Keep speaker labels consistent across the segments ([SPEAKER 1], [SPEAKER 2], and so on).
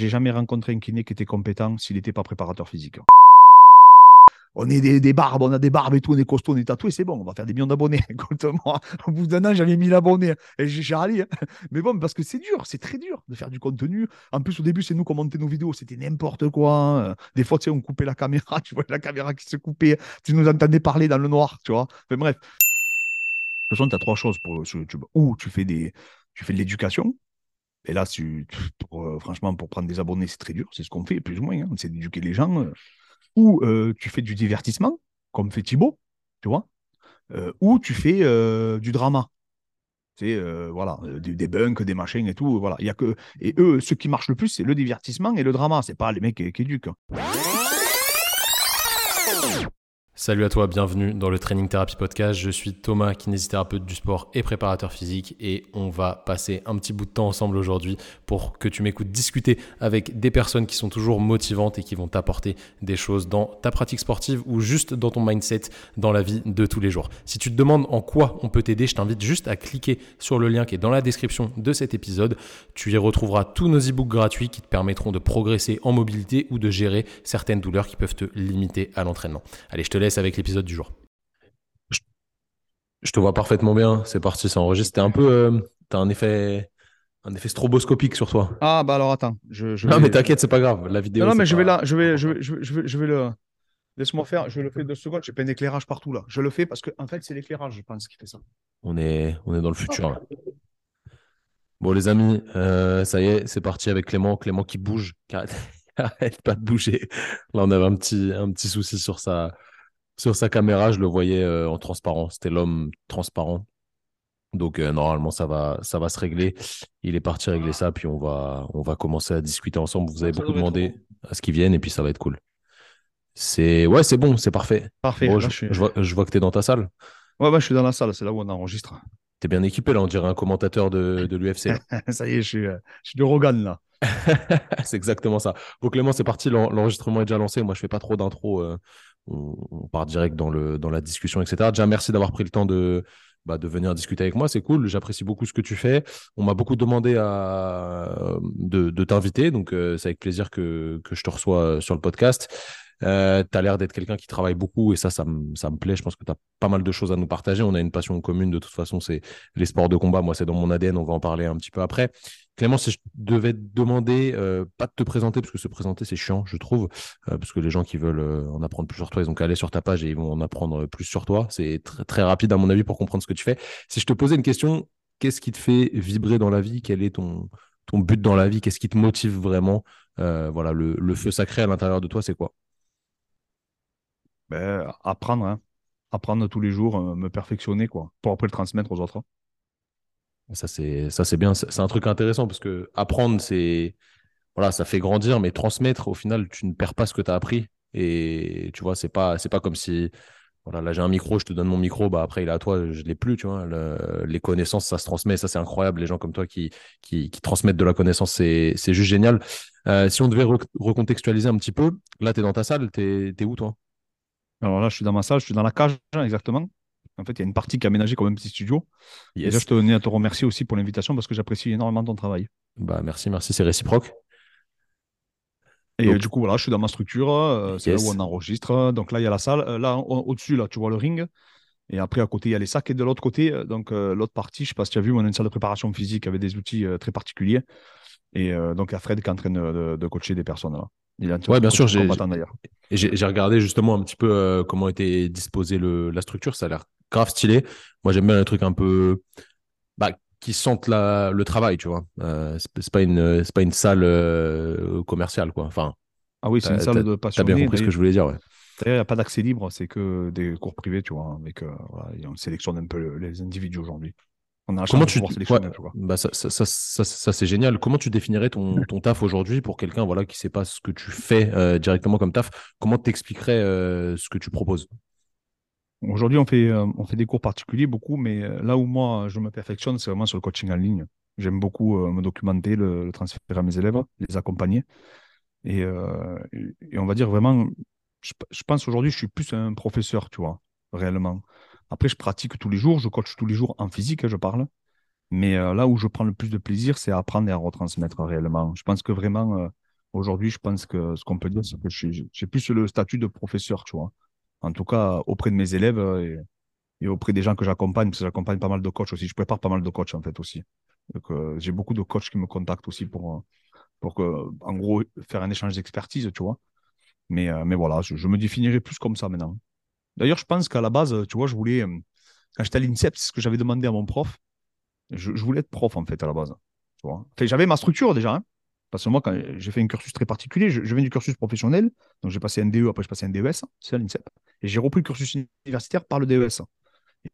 [SPEAKER 1] j'ai jamais rencontré un kiné qui était compétent s'il n'était pas préparateur physique. On est des, barbes, on a des barbes et tout, on est costaud, on est tatoué, c'est bon, on va faire des millions d'abonnés. moi, au bout d'un an, j'avais 1000 abonnés et j'ai râlé. Hein. Mais bon, parce que c'est dur, c'est très dur de faire du contenu. En plus, au début, c'est nous qui montait nos vidéos, c'était n'importe quoi. Hein. Des fois, tu sais, on coupait la caméra, tu vois la caméra qui se coupait, tu nous entendais parler dans le noir, tu vois. Enfin, bref. De toute façon, tu as trois choses pour sur YouTube. Ou tu fais, des, tu fais de l'éducation, et là, euh, franchement, pour prendre des abonnés, c'est très dur. C'est ce qu'on fait, plus ou moins. Hein. C'est d'éduquer les gens. Euh. Ou euh, tu fais du divertissement, comme fait Thibaut, tu vois. ou tu fais du drama. C'est voilà, des, bunks, des machines et tout. Voilà. Il y a que... Et eux, ce qui marche le plus, c'est le divertissement et le drama. C'est pas les mecs qui, qui éduquent.
[SPEAKER 2] Salut à toi, bienvenue dans le Training Therapy Podcast. Je suis Thomas, kinésithérapeute du sport et préparateur physique et on va passer un petit bout de temps ensemble aujourd'hui pour que tu m'écoutes discuter avec des personnes qui sont toujours motivantes et qui vont t'apporter des choses dans ta pratique sportive ou juste dans ton mindset dans la vie de tous les jours. Si tu te demandes en quoi on peut t'aider, je t'invite juste à cliquer sur le lien qui est dans la description de cet épisode. Tu y retrouveras tous nos e-books gratuits qui te permettront de progresser en mobilité ou de gérer certaines douleurs qui peuvent te limiter à l'entraînement. Allez, je te laisse avec l'épisode du jour.
[SPEAKER 3] Je te vois parfaitement bien. C'est parti, ça enregistre. T'es un peu. Euh, t'as un effet. Un effet stroboscopique sur toi.
[SPEAKER 1] Ah bah alors attends. Je,
[SPEAKER 3] non mais t'inquiète, c'est pas grave. La vidéo.
[SPEAKER 1] Non, mais je vais là, je vais, je vais, je vais, je vais, le. Laisse-moi faire. Je le fais deux secondes. J'ai pas un éclairage partout là. Je le fais parce que en fait c'est l'éclairage, je pense, qui fait ça.
[SPEAKER 3] On est, on est dans le futur Bon les amis, euh, ça y est, c'est parti avec Clément. Clément qui bouge. Arrête pas de bouger. Là on avait un petit, un petit souci sur sa, sur sa caméra, je le voyais euh, en transparent. C'était l'homme transparent. Donc euh, normalement ça va ça va se régler. Il est parti régler ça puis on va on va commencer à discuter ensemble. Vous avez beaucoup demandé à ce qu'ils viennent et puis ça va être cool. C'est ouais c'est bon c'est parfait.
[SPEAKER 1] Parfait.
[SPEAKER 3] je, vois, que tu es dans ta salle.
[SPEAKER 1] Ouais, je suis dans la salle. C'est là où on enregistre.
[SPEAKER 3] Tu es bien équipé là. On dirait un commentateur de, de l'UFC.
[SPEAKER 1] ça y est je suis euh, je suis de Rogan là.
[SPEAKER 3] c'est exactement ça. Bon Clément c'est parti. L'enregistrement est déjà lancé. Moi je fais pas trop d'intro on, part direct dans, la discussion, etc. Déjà, merci d'avoir pris le temps de, bah, de venir discuter avec moi. C'est cool. J'apprécie beaucoup ce que tu fais. On m'a beaucoup demandé de, t'inviter. Donc, euh, c'est avec plaisir que, je te reçois sur le podcast. Euh, tu as l'air d'être quelqu'un qui travaille beaucoup et ça, ça, me plaît. Je pense que tu as pas mal de choses à nous partager. On a une passion commune de toute façon, c'est les sports de combat. Moi, c'est dans mon ADN. On va en parler un petit peu après. Clément, si je devais te demander, euh, pas de te présenter, parce que se présenter, c'est chiant, je trouve, euh, parce que les gens qui veulent en apprendre plus sur toi, ils ont qu'à aller sur ta page et ils vont en apprendre plus sur toi. C'est très, rapide, à mon avis, pour comprendre ce que tu fais. Si je te posais une question, qu'est-ce qui te fait vibrer dans la vie? Quel est ton, ton but dans la vie? Qu'est-ce qui te motive vraiment? Voilà, le, feu sacré à l'intérieur de toi, c'est quoi?
[SPEAKER 1] Ben, apprendre, hein. apprendre tous les jours, euh, me perfectionner, quoi, pour après le transmettre aux autres.
[SPEAKER 3] Ça, c'est, ça, c'est bien. C'est un truc intéressant parce que apprendre, c'est, voilà, ça fait grandir, mais transmettre, au final, tu ne perds pas ce que tu as appris. Et tu vois, c'est pas, c'est pas comme si, voilà, là, j'ai un micro, je te donne mon micro, bah après, il est à toi, je l'ai plus, tu vois. les connaissances, ça se transmet, ça, c'est incroyable. Les gens comme toi qui, qui, transmettent de la connaissance, c'est, c'est juste génial. Euh, si on devait recontextualiser un petit peu, là, tu es dans ta salle, tu es où, toi?
[SPEAKER 1] Alors là, je suis dans ma salle, je suis dans la cage, exactement. En fait, il y a une partie qui est aménagée comme un petit studio. Et là, je tenais à te remercier aussi pour l'invitation parce que j'apprécie énormément ton travail.
[SPEAKER 3] Bah, merci, merci, c'est réciproque.
[SPEAKER 1] Et du coup, voilà, je suis dans ma structure, euh, c'est là où on enregistre. Donc là, il y a la salle. Euh, là, au-dessus, là, tu vois le ring. Et après, à côté, il y a les sacs. Et de l'autre côté, euh, donc l'autre partie, je ne sais pas si tu as vu, on a une salle de préparation physique avec des outils très particuliers. Et donc, il y a Fred qui est en train de, de coacher des personnes là.
[SPEAKER 3] Oui, bien sûr. J'ai regardé justement un petit peu euh, comment était disposée le, la structure. Ça a l'air grave stylé. Moi, j'aime bien les trucs un peu bah, qui sentent la, le travail, tu vois. Euh, c'est pas une pas une salle euh, commerciale, quoi. Enfin.
[SPEAKER 1] Ah oui, c'est une salle de
[SPEAKER 3] passion. T'as bien compris ce que je voulais dire, ouais.
[SPEAKER 1] Il n'y a pas d'accès libre, c'est que des cours privés, tu vois. Avec, voilà, on sélectionne un peu les individus aujourd'hui.
[SPEAKER 3] Comment tu bah ça, ça, ça, c'est génial. Comment tu définirais ton, ton taf aujourd'hui pour quelqu'un voilà, qui ne sait pas ce que tu fais euh, directement comme taf? Comment t'expliquerais euh, ce que tu proposes?
[SPEAKER 1] Aujourd'hui, on, fait, euh, on fait des cours particuliers, beaucoup, mais là où moi je me perfectionne, c'est vraiment sur le coaching en ligne. J'aime beaucoup me documenter, le, transférer à mes élèves, les accompagner. Et, et on va dire vraiment, je, je pense aujourd'hui, je suis plus un professeur, tu vois, réellement. Après, je pratique tous les jours, je coach tous les jours en physique, je parle. Mais euh, là où je prends le plus de plaisir, c'est à apprendre et à retransmettre réellement. Je pense que vraiment, euh, Aujourd'hui, je pense que ce qu'on peut dire, c'est que j'ai plus le statut de professeur, tu vois. En tout cas, auprès de mes élèves et, et auprès des gens que j'accompagne, parce que j'accompagne pas mal de coachs aussi. Je prépare pas mal de coachs, en fait, aussi. Euh, j'ai beaucoup de coachs qui me contactent aussi pour, euh, en gros, faire un échange d'expertise, tu vois. Mais, euh, voilà, je, me définirais plus comme ça maintenant. D'ailleurs, je pense qu'à la base, tu vois, je voulais, quand j'étais à l'INSEP, c'est ce que j'avais demandé à mon prof. Je, voulais être prof, en fait, à la base. J'avais ma structure déjà. Hein. Parce que moi, quand j'ai fait un cursus très particulier, je, viens du cursus professionnel, donc j'ai passé un DE, après j'ai passé un DES, c'est à l'INSEP. Et j'ai repris le cursus universitaire par le DES.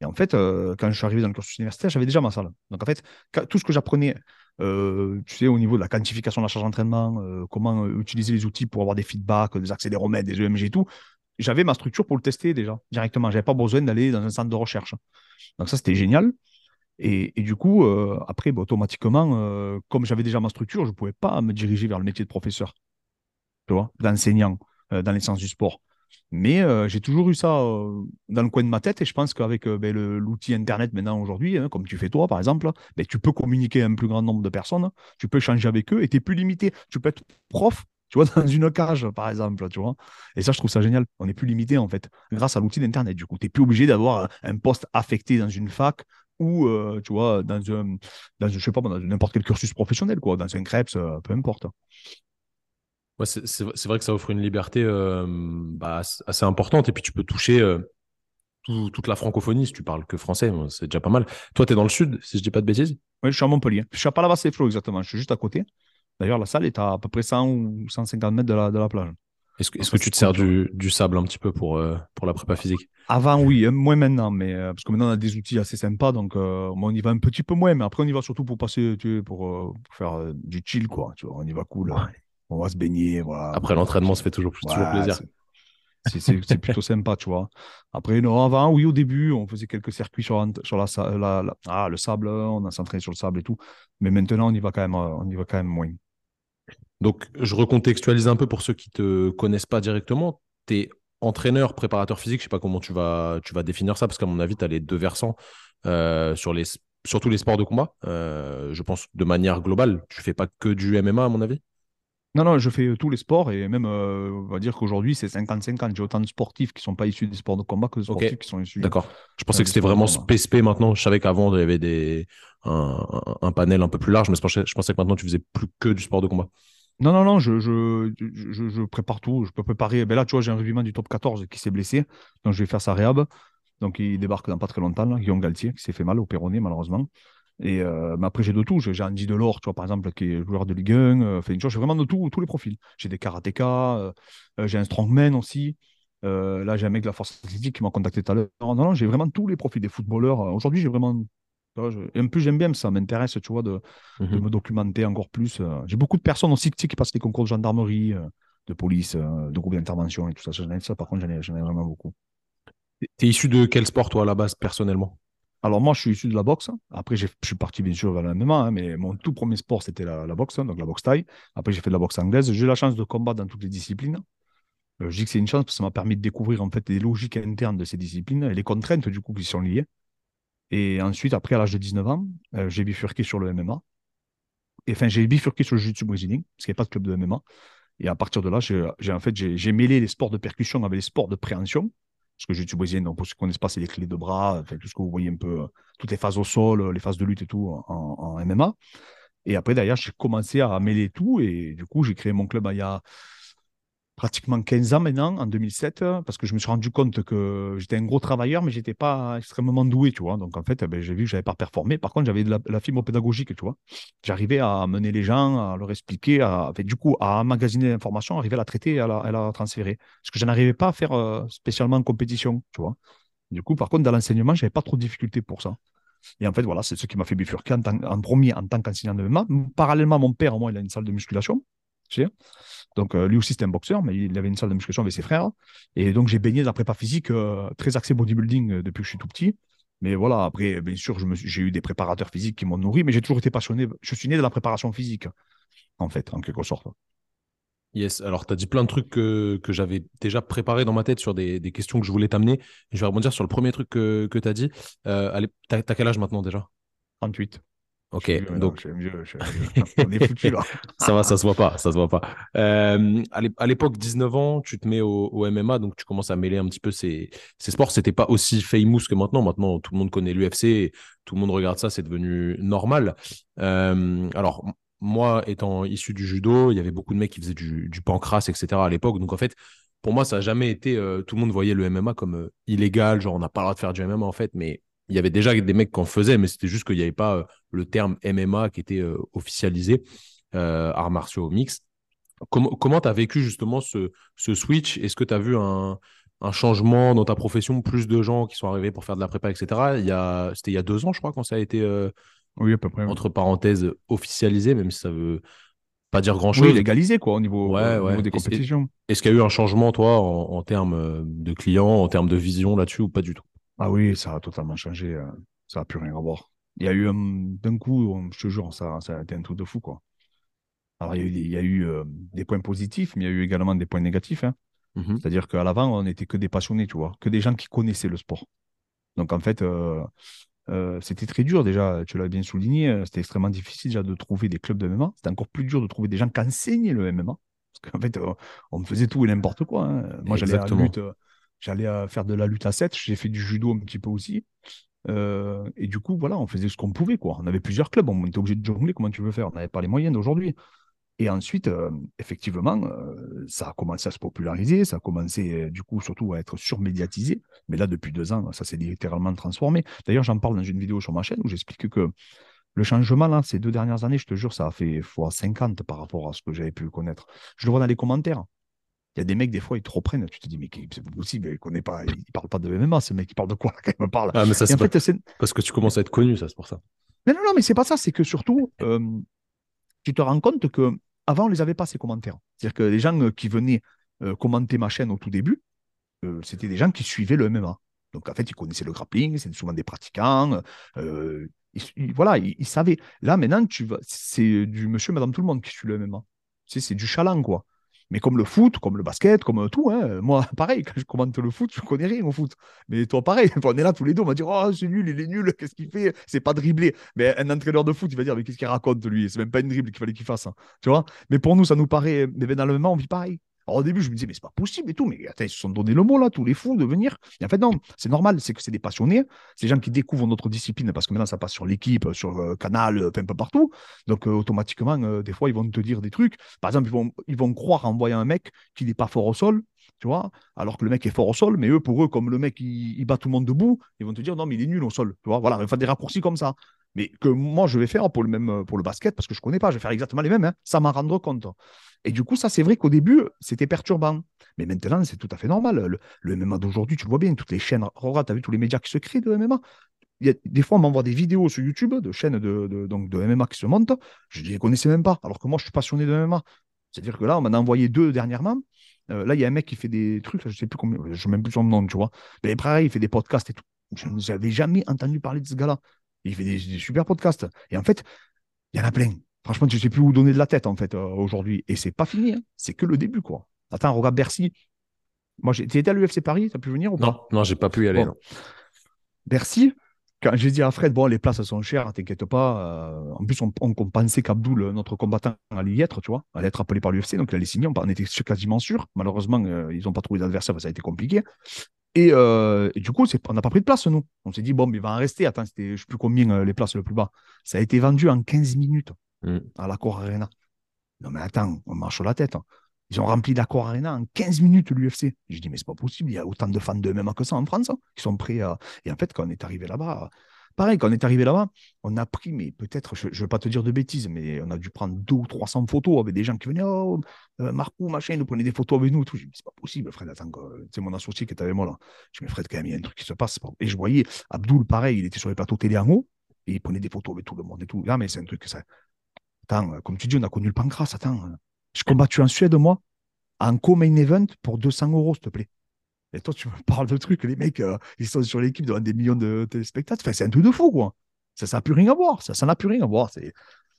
[SPEAKER 1] Et en fait, euh, quand je suis arrivé dans le cursus universitaire, j'avais déjà ma salle. Donc en fait, tout ce que j'apprenais, euh, tu sais, au niveau de la quantification de la charge d'entraînement, euh, comment utiliser les outils pour avoir des feedbacks, des accéléromètres, des EMG et tout, j'avais ma structure pour le tester déjà, directement. Je n'avais pas besoin d'aller dans un centre de recherche. Donc ça, c'était génial. Et, du coup, après, bah, automatiquement, comme j'avais déjà ma structure, je ne pouvais pas me diriger vers le métier de professeur, tu vois, d'enseignant dans les sciences du sport. Mais euh, j'ai toujours eu ça euh, dans le coin de ma tête et je pense qu'avec euh, ben, l'outil Internet maintenant aujourd'hui, hein, comme tu fais toi par exemple, ben, tu peux communiquer à un plus grand nombre de personnes, tu peux échanger avec eux et tu es plus limité. Tu peux être prof, tu vois, dans une cage par exemple, tu vois. Et ça, je trouve ça génial. On n'est plus limité en fait, grâce à l'outil d'Internet. Du coup, tu n'es plus obligé d'avoir un poste affecté dans une fac ou, tu vois, dans un, dans, je sais pas, dans n'importe quel cursus professionnel, quoi, dans un CREPS, peu importe.
[SPEAKER 3] Ouais, c'est vrai que ça offre une liberté euh, bah, assez importante et puis tu peux toucher euh, toute la francophonie si tu parles que français, c'est déjà pas mal. Toi, tu es dans le sud, si je dis pas de bêtises?
[SPEAKER 1] Oui, je suis à Montpellier. Je suis à Palavas-les-Flots exactement, je suis juste à côté. D'ailleurs, la salle est à, peu près 100 ou 150 mètres de la, de la plage.
[SPEAKER 3] Est-ce que, est que tu te sers du, du, sable un petit peu pour, euh, pour la prépa physique?
[SPEAKER 1] Avant, oui, hein, moins maintenant, mais parce que maintenant on a des outils assez sympas, donc on y va un petit peu moins, mais après on y va surtout pour passer, tu pour, faire du chill, quoi. Tu vois, on y va cool on va se baigner. Voilà.
[SPEAKER 3] Après, l'entraînement se fait toujours, plus, toujours plaisir.
[SPEAKER 1] C'est plutôt sympa, tu vois. Après, non, avant, oui, au début, on faisait quelques circuits sur, sur la, ah, le sable, on a s'entraîné sur le sable et tout. Mais maintenant, on y va quand même, on y va quand même moins.
[SPEAKER 3] Donc, je recontextualise un peu pour ceux qui ne te connaissent pas directement. Tu es entraîneur, préparateur physique, je ne sais pas comment tu vas, tu vas définir ça, parce qu'à mon avis, tu as les deux versants euh, sur les, surtout les sports de combat. Euh, je pense de manière globale, tu fais pas que du MMA, à mon avis?
[SPEAKER 1] Non, non, je fais tous les sports et même, euh, on va dire qu'aujourd'hui, c'est 50-50. J'ai autant de sportifs qui ne sont pas issus des sports de combat que de sportifs qui sont issus.
[SPEAKER 3] D'accord. Je pensais que c'était vraiment spécifié maintenant. Je savais qu'avant, il y avait des, un, panel un peu plus large, mais je pensais, je pensais que maintenant, tu faisais plus que du sport de combat.
[SPEAKER 1] Non, non, non, je, je, prépare tout. Je peux préparer. Ben là, tu vois, j'ai un rugbyman du top 14 qui s'est blessé. Donc, je vais faire sa réhab. Donc, il débarque dans pas très longtemps, là, Guillaume Galtier, qui s'est fait mal au péroné, malheureusement. Et euh, après, j'ai de tout. J'ai Andy Delors, tu vois, par exemple, qui est joueur de Ligue 1. Euh, j'ai vraiment de tout, tous les profils. J'ai des karatékas, euh, j'ai un strongman aussi. là, j'ai un mec de la force athlétique qui m'a contacté tout à l'heure. Non, non, j'ai vraiment tous les profils des footballeurs. Aujourd'hui, j'ai vraiment. Et en plus, j'aime bien, ça m'intéresse, tu vois, de, de, mhm. me documenter encore plus. J'ai beaucoup de personnes aussi qui passent les concours de gendarmerie, de police, de groupe d'intervention et tout ça. Ça, par contre, j'en ai, ai, vraiment beaucoup.
[SPEAKER 3] Tu es issu de quel sport, toi, à la base, personnellement?
[SPEAKER 1] Alors moi, je suis issu de la boxe. Après, je suis parti bien sûr vers MMA, hein, mais mon tout premier sport, c'était la, boxe, hein, donc la boxe taille. Après, j'ai fait de la boxe anglaise. J'ai eu la chance de combattre dans toutes les disciplines. Euh, je dis que c'est une chance parce que ça m'a permis de découvrir en fait les logiques internes de ces disciplines et les contraintes du coup qui sont liées. Et ensuite, après, à l'âge de 19 ans, euh, j'ai bifurqué sur le MMA. Et enfin, j'ai bifurqué sur le jiu-jitsu brésilien, parce qu'il n'y a pas de club de MMA. Et à partir de là, j'ai en fait, mêlé les sports de percussion avec les sports de préhension. Parce que suis brésilien, pour ceux qui connaissent pas, c'est les clés de bras, tout ce que vous voyez un peu, euh, toutes les phases au sol, euh, les phases de lutte et tout en, MMA. Et après, d'ailleurs, j'ai commencé à mêler tout et du coup, j'ai créé mon club il y a pratiquement 15 ans maintenant, en 2007, parce que je me suis rendu compte que j'étais un gros travailleur, mais je n'étais pas extrêmement doué, tu vois. Donc, en fait, ben, j'ai vu que je n'avais pas performé. Par contre, j'avais de la, fibre pédagogique, tu vois. J'arrivais à mener les gens, à leur expliquer, à, du coup, à emmagasiner l'information, arriver à la traiter et à la, transférer. Ce que je n'arrivais pas à faire euh, spécialement en compétition, tu vois. Du coup, par contre, dans l'enseignement, je n'avais pas trop de difficultés pour ça. Et en fait, voilà, c'est ce qui m'a fait bifurquer en, en, premier en tant qu'enseignant de MMA. Parallèlement, mon père, moi, il a une salle de musculation. Donc, euh, lui aussi, c'était un boxeur, mais il avait une salle de musculation avec ses frères. Et donc, j'ai baigné dans la prépa physique euh, très axé bodybuilding euh, depuis que je suis tout petit. Mais voilà, après, bien sûr, j'ai eu des préparateurs physiques qui m'ont nourri, mais j'ai toujours été passionné. Je suis né de la préparation physique, en fait, en quelque sorte.
[SPEAKER 3] Yes, alors tu as dit plein de trucs que, j'avais déjà préparés dans ma tête sur des, questions que je voulais t'amener. Je vais rebondir sur le premier truc que, que tu as dit. Euh, tu as, quel âge maintenant déjà?
[SPEAKER 1] 38.
[SPEAKER 3] Ok, donc.
[SPEAKER 1] On est foutu là.
[SPEAKER 3] ça va, ça se voit pas, ça se voit pas. Euh, à l'é- à l'époque, 19 ans, tu te mets au, au MMA, donc tu commences à mêler un petit peu ces, ces sports. C'était pas aussi famous que maintenant. Maintenant, tout le monde connaît l'UFC, tout le monde regarde ça, c'est devenu normal. Euh, alors, moi, étant issu du judo, il y avait beaucoup de mecs qui faisaient du, du pancras, etc. à l'époque. Donc, en fait, pour moi, ça n'a jamais été. euh, tout le monde voyait le MMA comme euh, illégal, genre on n'a pas le droit de faire du MMA en fait, mais il y avait déjà des mecs qui en faisaient, mais c'était juste qu'il n'y avait pas euh, le terme MMA qui était euh, officialisé, euh, arts martiaux mixtes. Comment comment tu as vécu justement ce, ce switch? Est-ce que tu as vu un, un changement dans ta profession, plus de gens qui sont arrivés pour faire de la prépa, etc. C'était il y a deux ans, je crois, quand ça a été, euh,
[SPEAKER 1] Oui, à peu près. oui.
[SPEAKER 3] entre parenthèses, officialisé, même si ça veut pas dire grand-chose.
[SPEAKER 1] Oui, légalisé quoi au niveau,
[SPEAKER 3] Ouais, ouais.
[SPEAKER 1] des compétitions.
[SPEAKER 3] Est-ce qu'il y a eu un changement, toi, en, en termes de clients, en termes de vision là-dessus, ou pas du tout?
[SPEAKER 1] Ah oui, ça a totalement changé. euh, Ça n'a plus rien à voir. Il y a eu un- d'un coup, on- je te jure, ça, ça a été un truc de fou quoi. Alors il y a eu, des- il y a eu, euh, des points positifs, mais il y a eu également des points négatifs. hein.
[SPEAKER 3] Mhm.
[SPEAKER 1] C'est-à-dire qu'à l'avant, on n'était que des passionnés, tu vois, que des gens qui connaissaient le sport. Donc en fait, euh, euh, c'était très dur déjà, tu l'as bien souligné, euh, c'était extrêmement difficile déjà de trouver des clubs de MMA. C'était encore plus dur de trouver des gens qui enseignaient le MMA. Parce qu'en fait, euh, on me faisait tout et n'importe quoi. hein. Moi, j'allais à la lutte, euh, j'allais à faire de la lutte à 7, j'ai fait du judo un petit peu aussi. Euh, et du coup, voilà, on faisait ce qu'on pouvait, quoi. On avait plusieurs clubs, on était obligé de jongler, comment tu veux faire? On n'avait pas les moyens d'aujourd'hui. Et ensuite, euh, effectivement, euh, ça a commencé à se populariser, ça a commencé euh, du coup surtout à être surmédiatisé. Mais là, depuis deux ans, ça s'est littéralement transformé. D'ailleurs, j'en parle dans une vidéo sur ma chaîne où j'explique que le changement, là, ces deux dernières années, je te jure, ça a fait fois 50 par rapport à ce que j'avais pu connaître. Je le vois dans les commentaires. Il y a des mecs, des fois, ils te reprennent. Tu te dis, mais c'est pas possible, il connaît pas, il parle pas de MMA, ce mec, il parle de quoi? Quand il me parle
[SPEAKER 3] Ah, mais ça, c'est pas- parce que tu commences à être connu, ça, c'est pour ça.
[SPEAKER 1] mais non, non, mais c'est pas ça, c'est que surtout, euh, tu te rends compte que avant on les avait pas ces commentaires. C'est-à-dire que les gens euh, qui venaient euh, commenter ma chaîne au tout début, euh, c'était des gens qui suivaient le MMA. Donc en fait, ils connaissaient le grappling, c'est souvent des pratiquants. ils- ils- voilà, ils, ils savaient. Là, maintenant, tu vas, c'est du monsieur, madame, tout le monde qui suit le MMA. Tu sais, c'est du chaland, quoi. Mais comme le foot, comme le basket, comme tout, hein, moi, pareil, quand je commente le foot, je connais rien au foot. Mais toi, pareil, on est là tous les deux, on va dire Oh, c'est nul, il est nul, qu'est-ce qu'il fait? C'est pas dribblé. Mais un entraîneur de foot, il va dire Mais qu'est-ce qu'il raconte, lui? C'est même pas une dribble qu'il fallait qu'il fasse. hein. Tu Mais pour nous, ça nous paraît. Mais dans le moment, on vit pareil. Alors au début, je me disais, mais c'est pas possible et tout. Mais attends, ils se sont donné le mot là, tous les fous, de venir. Et en fait, non, c'est normal, c'est que c'est des passionnés. C'est des gens qui découvrent notre discipline parce que maintenant, ça passe sur l'équipe, sur euh, Canal, euh, enfin, un peu partout. Donc, euh, automatiquement, euh, des fois, ils vont te dire des trucs. Par exemple, ils vont, ils vont croire en voyant un mec qui n'est pas fort au sol, tu vois, alors que le mec est fort au sol, mais eux, pour eux, comme le mec, il, bat tout le monde debout, ils vont te dire, non, mais il est nul au sol, tu vois, voilà, faire des raccourcis comme ça. Mais que moi, je vais faire pour le même, pour le basket, parce que je connais pas, je vais faire exactement les mêmes, hein, sans m'en rendre compte. Et du coup, ça, c'est vrai qu'au début, c'était perturbant. Mais maintenant, c'est tout à fait normal. Le, MMA d'aujourd'hui, tu le vois bien, toutes les chaînes, regarde, tu as vu tous les médias qui se créent de MMA. Il y a, des fois, on m'envoie des vidéos sur YouTube de chaînes de, donc de MMA qui se montent. Je ne les connaissais même pas, alors que moi, je suis passionné de MMA. C'est-à-dire que là, on m'en a envoyé deux dernièrement. Euh, là, il y a un mec qui fait des trucs, je ne sais plus combien, je ne sais même plus son nom, tu vois. Mais pareil, il fait des podcasts et tout. Je n'avais jamais entendu parler de ce gars-là. Il fait des super podcasts. Et en fait, il y en a plein. Franchement, je ne sais plus où donner de la tête, en fait, euh, aujourd'hui. Et c'est pas fini. hein. C'est que le début, quoi. Attends, regarde Bercy. Moi, étais à l'UFC Paris, tu as pu venir ou pas?
[SPEAKER 3] Non, non, j'ai pas pu y aller.
[SPEAKER 1] Bon.
[SPEAKER 3] non.
[SPEAKER 1] Bercy, quand j'ai dit à Fred, bon, les places sont chères, t'inquiète pas. euh, en plus, on, on- on pensait qu'Abdoul, notre combattant, allait y être, tu vois, allait être appelé par l'UFC, donc il allait signer, on, on était quasiment sûr. Malheureusement, euh, ils n'ont pas trouvé d'adversaire, ça a été compliqué. Et, euh, et du coup, on n'a pas pris de place, nous. On s'est dit, bon, mais il va en rester. Attends, c'était, je ne sais plus combien euh, les places le plus bas. Ça a été vendu en 15 minutes
[SPEAKER 3] Mm.
[SPEAKER 1] à l'Accor Arena. Non, mais attends, on marche sur la tête. hein. Ils ont rempli l'Accor Arena en 15 minutes, l'UFC. J'ai dit, mais c'est pas possible, il y a autant de fans de MMA que ça en France, hein, qui sont prêts à. Et en fait, quand on est arrivé là-bas, pareil, quand on est arrivé là-bas, on a pris, mais peut-être, je ne veux pas te dire de bêtises, mais on a dû prendre 200 ou 300 photos avec des gens qui venaient, oh, euh, Marco, machin, ils nous prenaient des photos avec nous. Tout. Dit, mais c'est pas possible, Fred, attends, c'est mon associé qui était avec moi là. Je dis, mais Fred, quand même, il y a un truc qui se passe. Et je voyais Abdoul, pareil, il était sur les plateaux télé en haut, et il prenait des photos avec tout le monde et tout. Ah, mais c'est un truc que ça. Attends, euh, comme tu dis, on a connu le pancras, attends. euh, Je combattu en Suède, moi, en co-main event pour 200 euros, s'il te plaît. Et toi, tu me parles de trucs, les mecs, euh, ils sont sur l'équipe devant des millions de téléspectateurs. Enfin, c'est un truc de fou, quoi. Ça n'a plus rien à voir. Ça ça n'a plus rien à voir.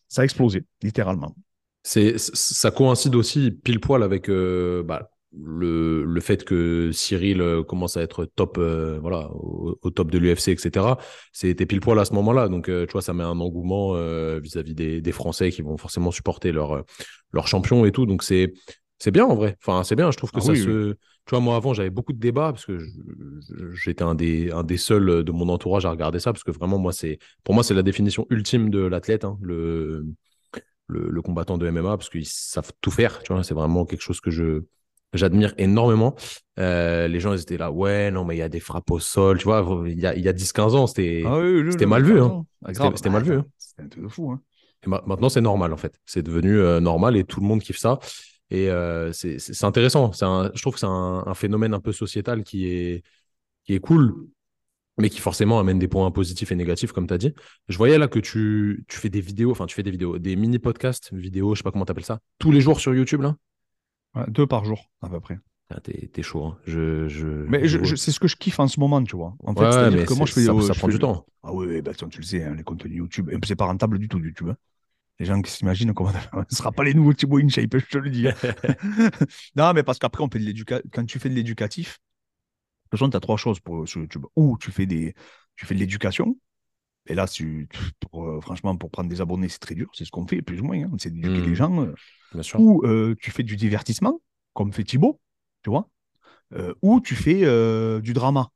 [SPEAKER 1] Ça a explosé, littéralement.
[SPEAKER 3] Ça coïncide aussi pile poil avec euh, bah, le, le fait que Cyril euh, commence à être top, euh, voilà, au, au top de l'UFC, etc., c'était pile poil à ce moment-là. Donc, euh, tu vois, ça met un engouement euh, vis-à-vis des, des Français qui vont forcément supporter leur, leur champion et tout. Donc, c'est, c'est bien en vrai. Enfin, c'est bien. Je trouve que
[SPEAKER 1] Ah
[SPEAKER 3] ça
[SPEAKER 1] oui,
[SPEAKER 3] se. Tu vois, moi avant, j'avais beaucoup de débats parce que j'étais un des, un des seuls de mon entourage à regarder ça parce que vraiment, moi, c'est, pour moi, c'est la définition ultime de l'athlète, hein, le, le, le combattant de MMA parce qu'ils savent tout faire. Tu vois, c'est vraiment quelque chose que je, j'admire énormément. Euh, les gens, ils étaient là, ouais, non, mais il y a des frappes au sol. Tu vois, il y a, il y a 10-15 ans, c'était.
[SPEAKER 1] Ah oui, oui,
[SPEAKER 3] c'était
[SPEAKER 1] oui,
[SPEAKER 3] mal vu, hein.
[SPEAKER 1] Ah,
[SPEAKER 3] C'était-
[SPEAKER 1] grave.
[SPEAKER 3] c'était mal vu, hein.
[SPEAKER 1] C'était un truc de fou. Hein.
[SPEAKER 3] Et ma- maintenant, c'est normal, en fait. C'est devenu euh, normal et tout le monde kiffe ça. Et euh, c'est intéressant. C'est un- je trouve que c'est un, un phénomène un peu sociétal qui est, qui est cool, mais qui forcément amène des points positifs et négatifs, comme tu as dit. Je voyais là que tu, tu fais des vidéos, enfin, tu fais des vidéos, des mini-podcasts, vidéos, je sais pas comment tu appelles ça, tous les jours sur YouTube, là?
[SPEAKER 1] Ouais, deux par jour, à peu près.
[SPEAKER 3] Ah, T'es t'es chaud. hein. Je, je,
[SPEAKER 1] Mais je- c'est ce que je kiffe en ce moment, tu vois. En fait,
[SPEAKER 3] Ouais,
[SPEAKER 1] c'est-à-dire
[SPEAKER 3] mais
[SPEAKER 1] que moi, je fais.
[SPEAKER 3] ça,
[SPEAKER 1] euh,
[SPEAKER 3] ça prend
[SPEAKER 1] fais-
[SPEAKER 3] du temps.
[SPEAKER 1] Ah oui, oui, bah, tu le sais, hein, les contenus YouTube. Et C'est pas rentable du tout, YouTube. hein. Les gens qui s'imaginent comment ce ne sera pas les nouveaux Thibaut InShape, je te le dis. non, mais parce qu'après, on fait de l'éduca... quand tu fais de l'éducatif, de toute façon, tu as trois choses pour, sur YouTube. Ou tu fais, des... tu fais de l'éducation. Et là, pour, euh, franchement, pour prendre des abonnés, c'est très dur. C'est ce qu'on fait, plus ou moins. hein. C'est d'éduquer
[SPEAKER 3] Mhm.
[SPEAKER 1] les gens. euh.
[SPEAKER 3] Bien sûr.
[SPEAKER 1] Ou euh, tu fais du divertissement, comme fait Thibaut, tu vois. Euh, ou tu fais euh, du drama.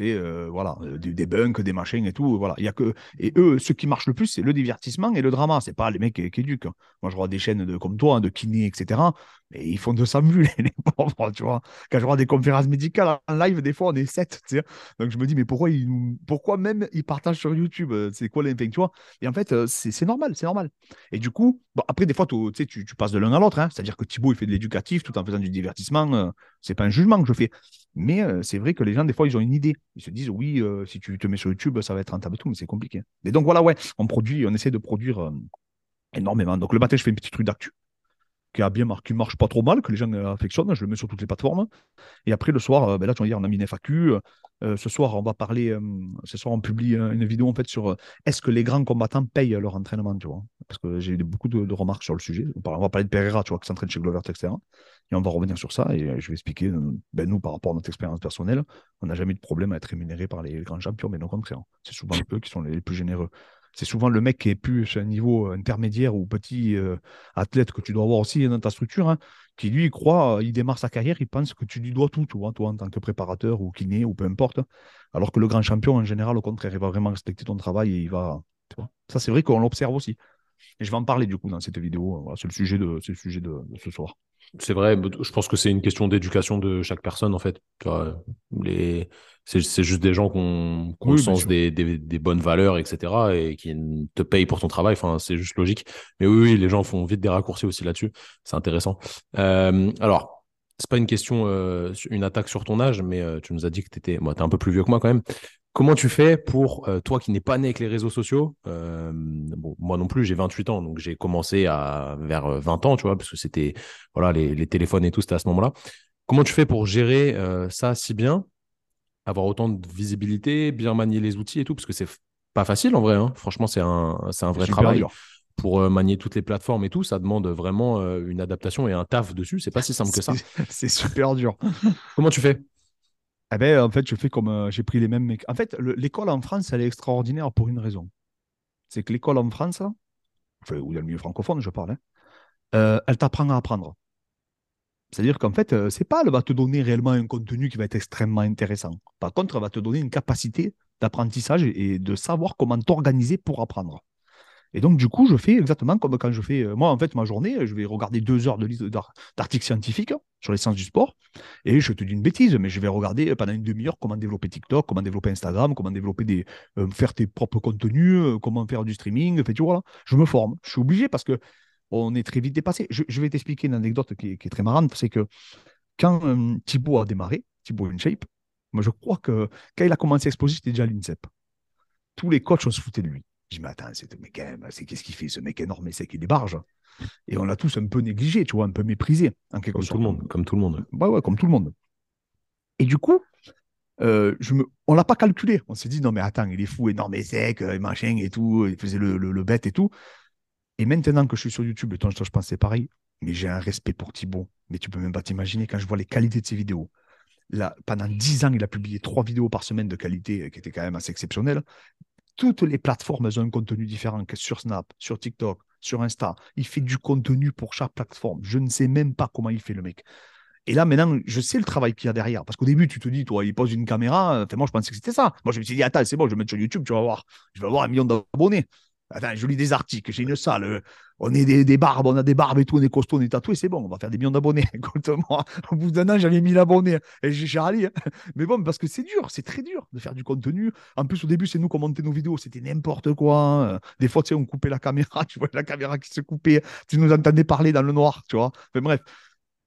[SPEAKER 1] Euh, voilà, des, des bunks, des machins et tout. Voilà. Il y a que... Et eux, ce qui marche le plus, c'est le divertissement et le drama. C'est pas les mecs qui, qui éduquent. hein. Moi, je vois des chaînes de, comme toi, hein, de kiné, etc. Mais ils font de ça vu, les, pauvres, tu vois. Quand je vois des conférences médicales en live, des fois, on est sept, tu sais. Donc, je me dis, mais pourquoi, ils, pourquoi même ils partagent sur YouTube? Euh, C'est quoi enfin, tu vois? Et en fait, euh, c'est normal, c'est normal. Et du coup, après, des fois, tu tu, passes de l'un à l'autre. hein. C'est-à-dire que Thibaut, il fait de l'éducatif tout en faisant du divertissement. euh, c'est pas un jugement que je fais. Mais c'est vrai que les gens, des fois, ils ont une idée. Ils se disent, oui, si tu te mets sur YouTube, ça va être rentable et tout, mais c'est compliqué. Et donc, voilà, ouais, on produit, on essaie de produire énormément. Donc, le matin, je fais une petite truc d'actu qui a bien marqué, marche pas trop mal, que les gens euh, affectionnent. Je le mets sur toutes les plateformes. Et après, le soir, euh, ben là, tu vas dire, on a mis une FAQ. Euh, ce soir, on va parler. euh, ce soir, on publie une vidéo en fait sur euh, est-ce que les grands combattants payent leur entraînement, tu vois? Parce que j'ai eu beaucoup de, de remarques sur le sujet. On va parler de Pereira, tu vois, qui s'entraîne chez Glover, etc. Et on va revenir sur ça et je vais expliquer, ben, nous, par rapport à notre expérience personnelle, on n'a jamais eu de problème à être rémunéré par les grands champions, mais non, au contraire. C'est souvent eux qui sont les, les plus généreux. C'est souvent le mec qui est plus à un niveau intermédiaire ou petit euh, athlète que tu dois avoir aussi dans ta structure, hein, qui lui croit, euh, il démarre sa carrière, il pense que tu lui dois tout, toi en tant que préparateur ou kiné ou peu importe. Alors que le grand champion, en général, au contraire, il va vraiment respecter ton travail et il va. Ça, c'est vrai qu'on l'observe aussi. Et je vais en parler du coup dans cette vidéo. Voilà, c'est le sujet de, c'est le sujet de, de ce soir.
[SPEAKER 3] C'est vrai, je pense que c'est une question d'éducation de chaque personne, en fait. Les... c'est, juste des gens qui ont,
[SPEAKER 1] Oui, bien
[SPEAKER 3] sens des, des, des bonnes valeurs, etc., et qui te payent pour ton travail. Enfin, c'est juste logique. Mais oui, oui, les gens font vite des raccourcis aussi là-dessus. C'est intéressant. Euh, alors, c'est pas une question, euh, une attaque sur ton âge, mais euh, tu nous as dit que tu étais, moi, t'es un peu plus vieux que moi quand même. Comment tu fais pour, euh, toi qui n'es pas né avec les réseaux sociaux, bon, moi non plus, j'ai 28 ans, donc j'ai commencé à, vers euh, 20 ans, tu vois, parce que c'était, voilà, les, les téléphones et tout, c'était à ce moment-là. Comment tu fais pour gérer ça si bien, avoir autant de visibilité, bien manier les outils et tout, parce que c'est pas facile en vrai, hein. Franchement, c'est un, un vrai travail.
[SPEAKER 1] dur.
[SPEAKER 3] Pour euh, manier toutes les plateformes et tout, ça demande vraiment euh, une adaptation et un taf dessus. C'est pas si simple que ça.
[SPEAKER 1] C'est- super dur.
[SPEAKER 3] Comment tu fais?
[SPEAKER 1] Eh ben, en fait, je fais comme euh, j'ai pris les mêmes mecs. En fait, le- l'école en France, elle est extraordinaire pour une raison. C'est que l'école en France, enfin, ou dans le milieu francophone, je parle, hein, euh, elle t'apprend à apprendre. C'est-à-dire qu'en fait, euh, c'est pas, elle va te donner réellement un contenu qui va être extrêmement intéressant. Par contre, elle va te donner une capacité d'apprentissage et et de savoir comment t'organiser pour apprendre. Et donc, du coup, je fais exactement comme quand je fais. euh, moi, en fait, ma journée, je vais regarder deux heures d'articles scientifiques sur les sciences du sport. Et je te dis une bêtise, mais je vais regarder euh, pendant une demi-heure comment développer TikTok, comment développer Instagram, comment développer des. euh, faire tes propres contenus, comment faire du streaming. Tu là, je me forme. Je suis obligé parce que on est très vite dépassé. Je, vais t'expliquer une anecdote qui est, très marrante. C'est que quand euh, Thibaut a démarré, Thibaut InShape, moi, je crois que quand il a commencé à exploser, j'étais déjà à l'INSEP. Tous les coachs, on se foutait de lui. Je dis, mais attends, c'est mais quand même, c'est qu'est-ce qu'il fait, ce mec énorme, c'est qu'il est barge. Et on l'a tous un peu négligé, tu vois, un peu méprisé, en quelque
[SPEAKER 3] Comme tout le monde. Comme tout le monde.
[SPEAKER 1] Ouais, ouais, comme tout le monde. Et du coup, euh, je me... on l'a pas calculé. On s'est dit, non, mais attends, il est fou, énorme et sec, euh, machin et tout. Il faisait le, le, le bête et tout. Et maintenant que je suis sur YouTube, et toi, je c'est pareil, mais j'ai un respect pour Thibaut. Mais tu peux même pas t'imaginer quand je vois les qualités de ses vidéos. Là, pendant 10 ans, il a publié trois vidéos par semaine de qualité qui étaient quand même assez exceptionnelles. Toutes les plateformes ont un contenu différent sur Snap, sur TikTok, sur Insta. Il fait du contenu pour chaque plateforme. Je ne sais même pas comment il fait le mec. Et là, maintenant, je sais le travail qu'il y a derrière. Parce qu'au début, tu te dis, toi, il pose une caméra. Enfin, moi, je pensais que c'était ça. Moi, je me suis dit, attends, c'est bon, je vais mettre sur YouTube, tu vas voir. Je vais avoir un million d'abonnés. Attends, je lis des articles, j'ai une salle, on est des, barbes, on a des barbes et tout, on est costaud, on est tatoué, c'est bon, on va faire des millions d'abonnés. moi, au bout d'un an, j'avais 1000 abonnés et j'ai râlé. Mais bon, parce que c'est dur, c'est très dur de faire du contenu. En plus, au début, c'est nous qui montait nos vidéos, c'était n'importe quoi. Des fois, tu sais, on coupait la caméra, tu vois la caméra qui se coupait, tu nous entendais parler dans le noir, tu vois. Enfin, bref.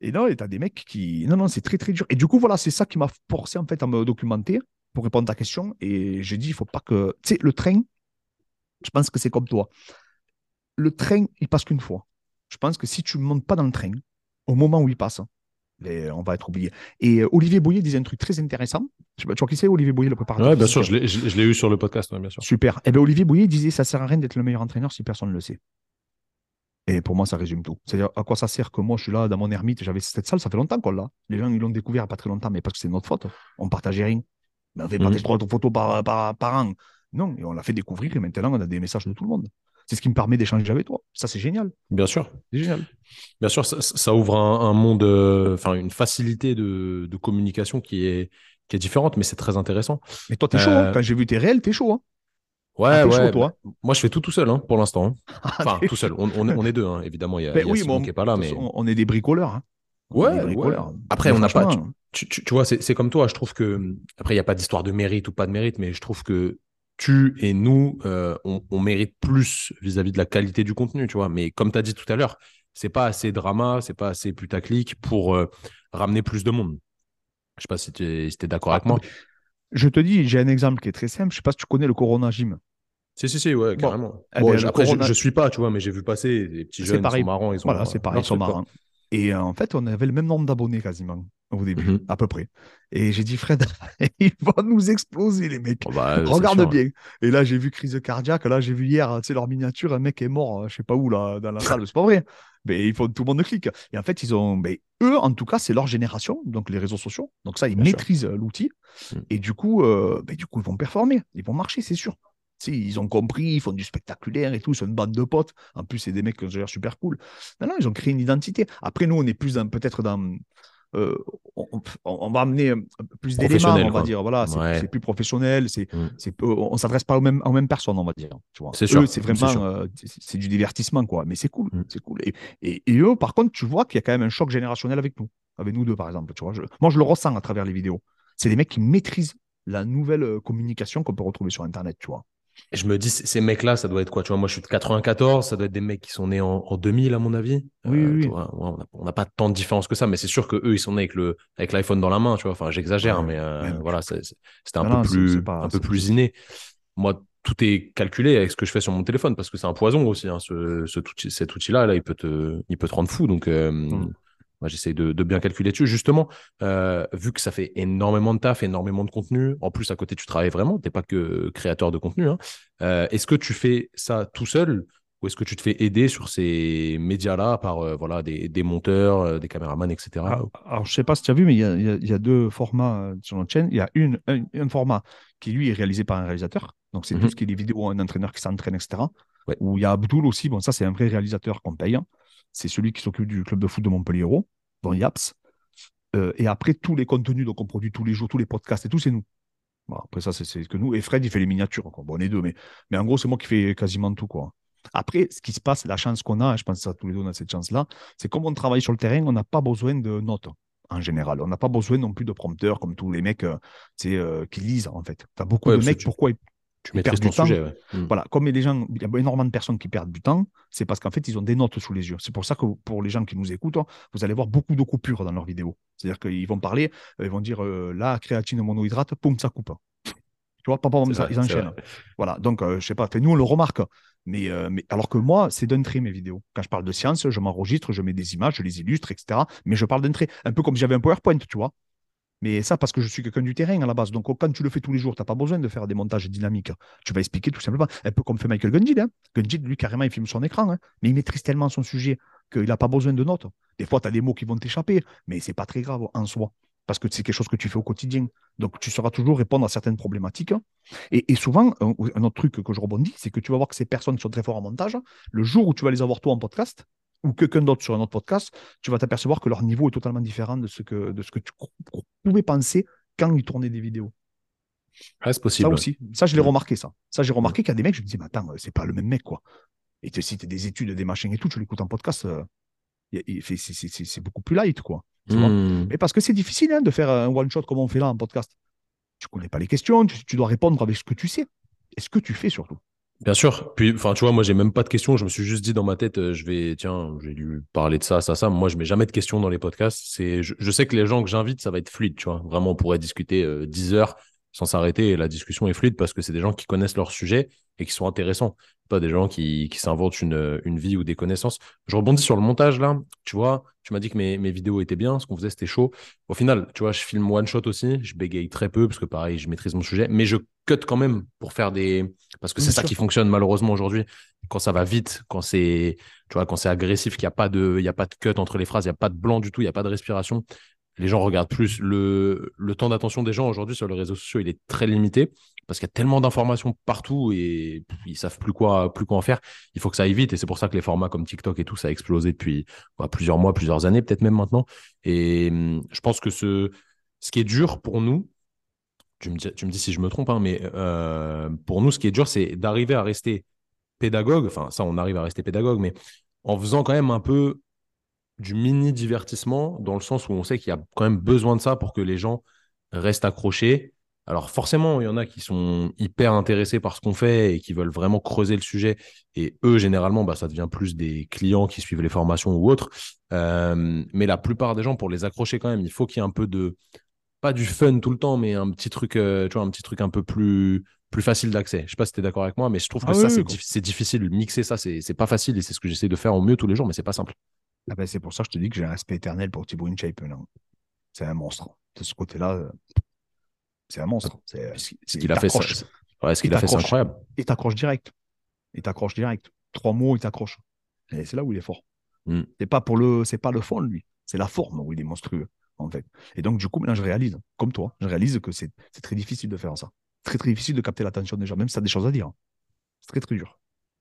[SPEAKER 1] Et non, t'as des mecs qui. Non, non, c'est très, très dur. Et du coup, voilà, c'est ça qui m'a forcé, en fait, à me documenter pour répondre à ta question. Et j'ai dit, il faut pas que. Tu sais, le train, je pense que c'est comme toi. Le train, il passe qu'une fois. Je pense que si tu ne montes pas dans le train, au moment où il passe, ben, on va être oublié. Et euh, Olivier Boyer disait un truc très intéressant. Tu vois qui c'est, Olivier Boyer, le préparateur
[SPEAKER 3] Oui, bien sûr, je l'ai eu sur le podcast, bien sûr.
[SPEAKER 1] Super. Et eh bien, Olivier Boyer disait ça sert à rien d'être le meilleur entraîneur si personne ne le sait. Et pour moi, ça résume tout. C'est-à-dire, à quoi ça sert que moi, je suis là dans mon ermite, j'avais cette salle, ça fait longtemps qu'on l'a. Les gens, ils l'ont découvert pas très longtemps, mais parce que c'est notre faute. On partageait rien. Mais on fait pas des trois photos par, par, par an. Non, et on l'a fait découvrir et maintenant on a des messages de tout le monde. C'est ce qui me permet d'échanger avec toi. Ça, c'est génial.
[SPEAKER 3] Bien sûr.
[SPEAKER 1] C'est génial.
[SPEAKER 3] Bien sûr, ça, ouvre un, monde, euh, enfin, une facilité de, communication qui est, qui est différente, mais c'est très intéressant.
[SPEAKER 1] Mais toi, t'es chaud. Hein. Euh, Quand j'ai vu tes réels, t'es chaud. Hein.
[SPEAKER 3] Ouais, ah, ouais. toi. Moi, je fais tout tout seul hein, pour l'instant. Ah, enfin, tout seul. On, on, est deux, évidemment. Il y a, oui, Simon qui est pas là, mais
[SPEAKER 1] on est des bricoleurs.
[SPEAKER 3] Ouais, Après, on n'a pas. Tu, tu, vois, c'est comme toi. Je trouve que après, il n'y a pas d'histoire de mérite ou pas de mérite, mais je trouve que tu et nous, euh, on, mérite plus vis-à-vis de la qualité du contenu, tu vois. Mais comme tu as dit tout à l'heure, c'est pas assez drama, c'est pas assez putaclic pour euh, ramener plus de monde. Je sais pas si tu es, d'accord avec moi.
[SPEAKER 1] Je te dis, j'ai un exemple qui est très simple. Je sais pas si tu connais le Corona Gym.
[SPEAKER 3] Si, si, si, ouais, carrément. Eh bon, après, je, ne suis pas, tu vois, mais j'ai vu passer des petits jeunes, ils sont marrants. Ils sont
[SPEAKER 1] voilà, c'est pareil, ils sont marrants. Et euh, en fait, on avait le même nombre d'abonnés quasiment au début, mhm. à peu près. Et j'ai dit, Fred, ils vont nous exploser, les mecs. Oh, bah, Regarde bien. Et là, j'ai vu crise cardiaque. Là, j'ai vu hier, tu sais, leur miniature, un mec est mort, euh, je sais pas où, là, dans la salle. C'est pas vrai. Mais il faut tout le monde clique. Et en fait, ils ont, mais eux, en tout cas, c'est leur génération, donc les réseaux sociaux. Donc ça, ils maîtrisent euh, l'outil. Mm. Et du coup, du coup, ils vont performer. Ils vont marcher, c'est sûr ils ont compris, ils font du spectaculaire et tout, sont une bande de potes. En plus, c'est des mecs qui ont l'air super cool. Non, non, ils ont créé une identité. Après, nous, on est plus peut-être dans. Euh, on, va amener plus d'éléments, on va dire. Voilà, c'est plus professionnel. C'est, mm. on ne s'adresse pas aux mêmes, aux mêmes personnes, on va dire. C'est sûr. C'est vraiment euh, c'est du divertissement, quoi. Mais c'est cool. Mm. C'est cool. Et, et, eux, par contre, tu vois qu'il y a quand même un choc générationnel avec nous, avec nous deux, par exemple. Tu vois, moi, je le ressens à travers les vidéos. C'est des mecs qui maîtrisent la nouvelle euh, communication qu'on peut retrouver sur Internet, tu vois
[SPEAKER 3] je me dis, ces mecs-là, ça doit être quoi Tu vois, moi, je suis de 94, ça doit être des mecs qui sont nés en, 2000, à mon avis.
[SPEAKER 1] Oui, euh, oui.
[SPEAKER 3] on n'a pas tant de différence que ça, mais c'est sûr que eux, ils sont nés avec le avec l'iPhone dans la main, tu vois. Enfin, j'exagère, mais euh, voilà, c'était un, peu plus, un peu plus inné. Moi, tout est calculé avec ce que je fais sur mon téléphone parce que c'est un poison aussi. Hein, ce, cet outil-là, là, il peut te, il peut te rendre fou. Donc, euh, mmh. Moi, j'essaie de, bien calculer dessus. Justement, euh, vu que ça fait énormément de taf, énormément de contenu, en plus, à côté, tu travailles vraiment, tu n'es pas que créateur de contenu. Hein. Euh, est-ce que tu fais ça tout seul ou est-ce que tu te fais aider sur ces médias-là par euh, voilà, des, monteurs, des caméramans, etc.
[SPEAKER 1] Ah, alors, je ne sais pas si tu as vu, mais il y, a, deux formats sur notre chaîne. Il y a une, un, format qui, lui, est réalisé par un réalisateur. Donc, c'est tout mhm. ce qui est des vidéos, un entraîneur qui s'entraîne, etc. Où il y a Abdul aussi. Bon, ça, c'est un vrai réalisateur qu'on paye. Hein c'est celui qui s'occupe du club de foot de Montpellier, dans Yaps. Euh, et après, tous les contenus donc on produit tous les jours, tous les podcasts et tout, c'est nous. après, ça, c'est que nous. Et Fred, il fait les miniatures. Bon, on est deux, mais, mais en gros, c'est moi qui fais quasiment tout. Quoi. Après, ce qui se passe, la chance qu'on a, et je pense que ça, tous les deux, on a cette chance-là, c'est comme on travaille sur le terrain, on n'a pas besoin de notes en général. On n'a pas besoin non plus de prompteurs comme tous les mecs euh, euh qui lisent, en fait. Tu as beaucoup de mecs, pourquoi
[SPEAKER 3] tu maîtrises ton sujet.
[SPEAKER 1] Hmm. Voilà, comme les gens, il y a énormément de personnes qui perdent du temps, c'est parce qu'en fait, ils ont des notes sous les yeux. C'est pour ça que pour les gens qui nous écoutent, vous allez voir beaucoup de coupures dans leurs vidéos. C'est-à-dire qu'ils vont parler, euh, ils vont dire euh, la créatine monohydrate, poum, ça coupe. Tu vois, ça, ils enchaînent. Voilà, donc euh, je sais pas, nous on le remarque. Mais, mais alors que moi, c'est d'un trait mes vidéos. Quand je parle de science, je m'enregistre, je mets des images, je les illustre, etc. Mais je parle d'un trait. Un peu comme si j'avais un PowerPoint, tu vois. Mais ça, parce que je suis quelqu'un du terrain à la base. Donc, quand tu le fais tous les jours, tu n'as pas besoin de faire des montages dynamiques. Tu vas expliquer tout simplement. Un peu comme fait Michael Gundit. Hein. Lui, carrément, il filme son écran. Hein. Mais il maîtrise tellement son sujet qu'il n'a pas besoin de notes. Des fois, tu as des mots qui vont t'échapper, mais c'est pas très grave en soi, parce que c'est quelque chose que tu fais au quotidien. Donc, tu sauras toujours répondre à certaines problématiques. Et, souvent, un, un, autre truc que je rebondis, c'est que tu vas voir que ces personnes qui sont très fortes en montage, le jour où tu vas les avoir toi en podcast, ou quelqu'un d'autre sur un autre podcast, tu vas t'apercevoir que leur niveau est totalement différent de ce que, de ce que tu pouvais penser quand ils tournaient des vidéos.
[SPEAKER 3] C'est possible.
[SPEAKER 1] Ça aussi. Ça, je l'ai remarqué, ça. Ça, j'ai remarqué qu'il y a des mecs, je me dis, mais attends, c'est pas le même mec, quoi. Et tu cites des études, des machins et tout, tu l'écoutes en podcast, euh, c'est beaucoup plus light, quoi.
[SPEAKER 3] Mmh.
[SPEAKER 1] Mais parce que c'est difficile hein, de faire un one-shot comme on fait là en podcast. Tu connais pas les questions, tu, tu dois répondre avec ce que tu sais. Et ce que tu fais surtout.
[SPEAKER 3] Bien sûr. Puis, enfin, tu vois, moi, j'ai même pas de questions. Je me suis juste dit dans ma tête, euh, je vais, tiens, j'ai dû parler de ça, ça, ça. Moi, je mets jamais de questions dans les podcasts. C'est, je, sais que les gens que j'invite, ça va être fluide, tu vois. Vraiment, on pourrait discuter euh, 10 heures sans s'arrêter la discussion est fluide parce que c'est des gens qui connaissent leur sujet et qui sont intéressants. Pas des gens qui, qui s'inventent une, une vie ou des connaissances. Je rebondis sur le montage là. Tu vois, tu m'as dit que mes, mes vidéos étaient bien, ce qu'on faisait c'était chaud. Au final, tu vois, je filme one shot aussi. Je bégaye très peu parce que pareil, je maîtrise mon sujet, mais je cut quand même pour faire des. Parce que c'est ça qui fonctionne malheureusement aujourd'hui. Quand ça va vite, quand c'est, tu vois, quand c'est agressif, qu'il n'y a pas de, y a pas de cut entre les phrases, il n'y a pas de blanc du tout, il n'y a pas de respiration les gens regardent plus. Le, temps d'attention des gens aujourd'hui sur les réseaux sociaux, il est très limité parce qu'il y a tellement d'informations partout et ils savent plus quoi, plus quoi en faire. Il faut que ça aille vite et c'est pour ça que les formats comme TikTok et tout, ça a explosé depuis plusieurs mois, plusieurs années, peut-être même maintenant. Et hum, je pense que ce, qui est dur pour nous, tu me dis, tu me dis si je me trompe, hein, mais euh, pour nous, ce qui est dur, c'est d'arriver à rester pédagogue. Enfin, ça, on arrive à rester pédagogue, mais en faisant quand même un peu du mini divertissement dans le sens où on sait qu'il y a quand même besoin de ça pour que les gens restent accrochés. Alors forcément, il y en a qui sont hyper intéressés par ce qu'on fait et qui veulent vraiment creuser le sujet. Et eux, généralement, bah, ça devient plus des clients qui suivent les formations ou autres. Euh, mais la plupart des gens, pour les accrocher quand même, il faut qu'il y ait un peu de, pas du fun tout le temps, mais un petit truc, euh, tu vois, un petit truc un peu plus, plus facile d'accès. Je sais pas si tu es d'accord avec moi, mais je trouve que
[SPEAKER 1] Ah
[SPEAKER 3] ça,
[SPEAKER 1] oui,
[SPEAKER 3] c'est,
[SPEAKER 1] oui,
[SPEAKER 3] difficile. Mixer ça, c'est, c'est pas facile et c'est ce que j'essaie de faire au mieux tous les jours, mais c'est pas simple.
[SPEAKER 1] Ah ben, c'est pour ça que je te dis que j'ai un respect éternel pour Thibaut InShape maintenant. C'est un monstre. De ce côté-là, euh, c'est un monstre. C'est,
[SPEAKER 3] Ce qu'il
[SPEAKER 1] il
[SPEAKER 3] a fait, ça- ouais, ce qu'il
[SPEAKER 1] Il
[SPEAKER 3] a fait, c'est incroyable.
[SPEAKER 1] Il t'accroche direct. Il t'accroche direct. Trois mots, il t'accroche. Et c'est là où il est fort.
[SPEAKER 3] Mm.
[SPEAKER 1] C'est pas pour le, c'est pas le fond, lui. C'est la forme où il est monstrueux, en fait. Et donc, du coup, maintenant, je réalise, comme toi, je réalise que c'est, c'est très difficile de faire ça. Très, très difficile de capter l'attention des gens, même si tu as des choses à dire. C'est très, très dur.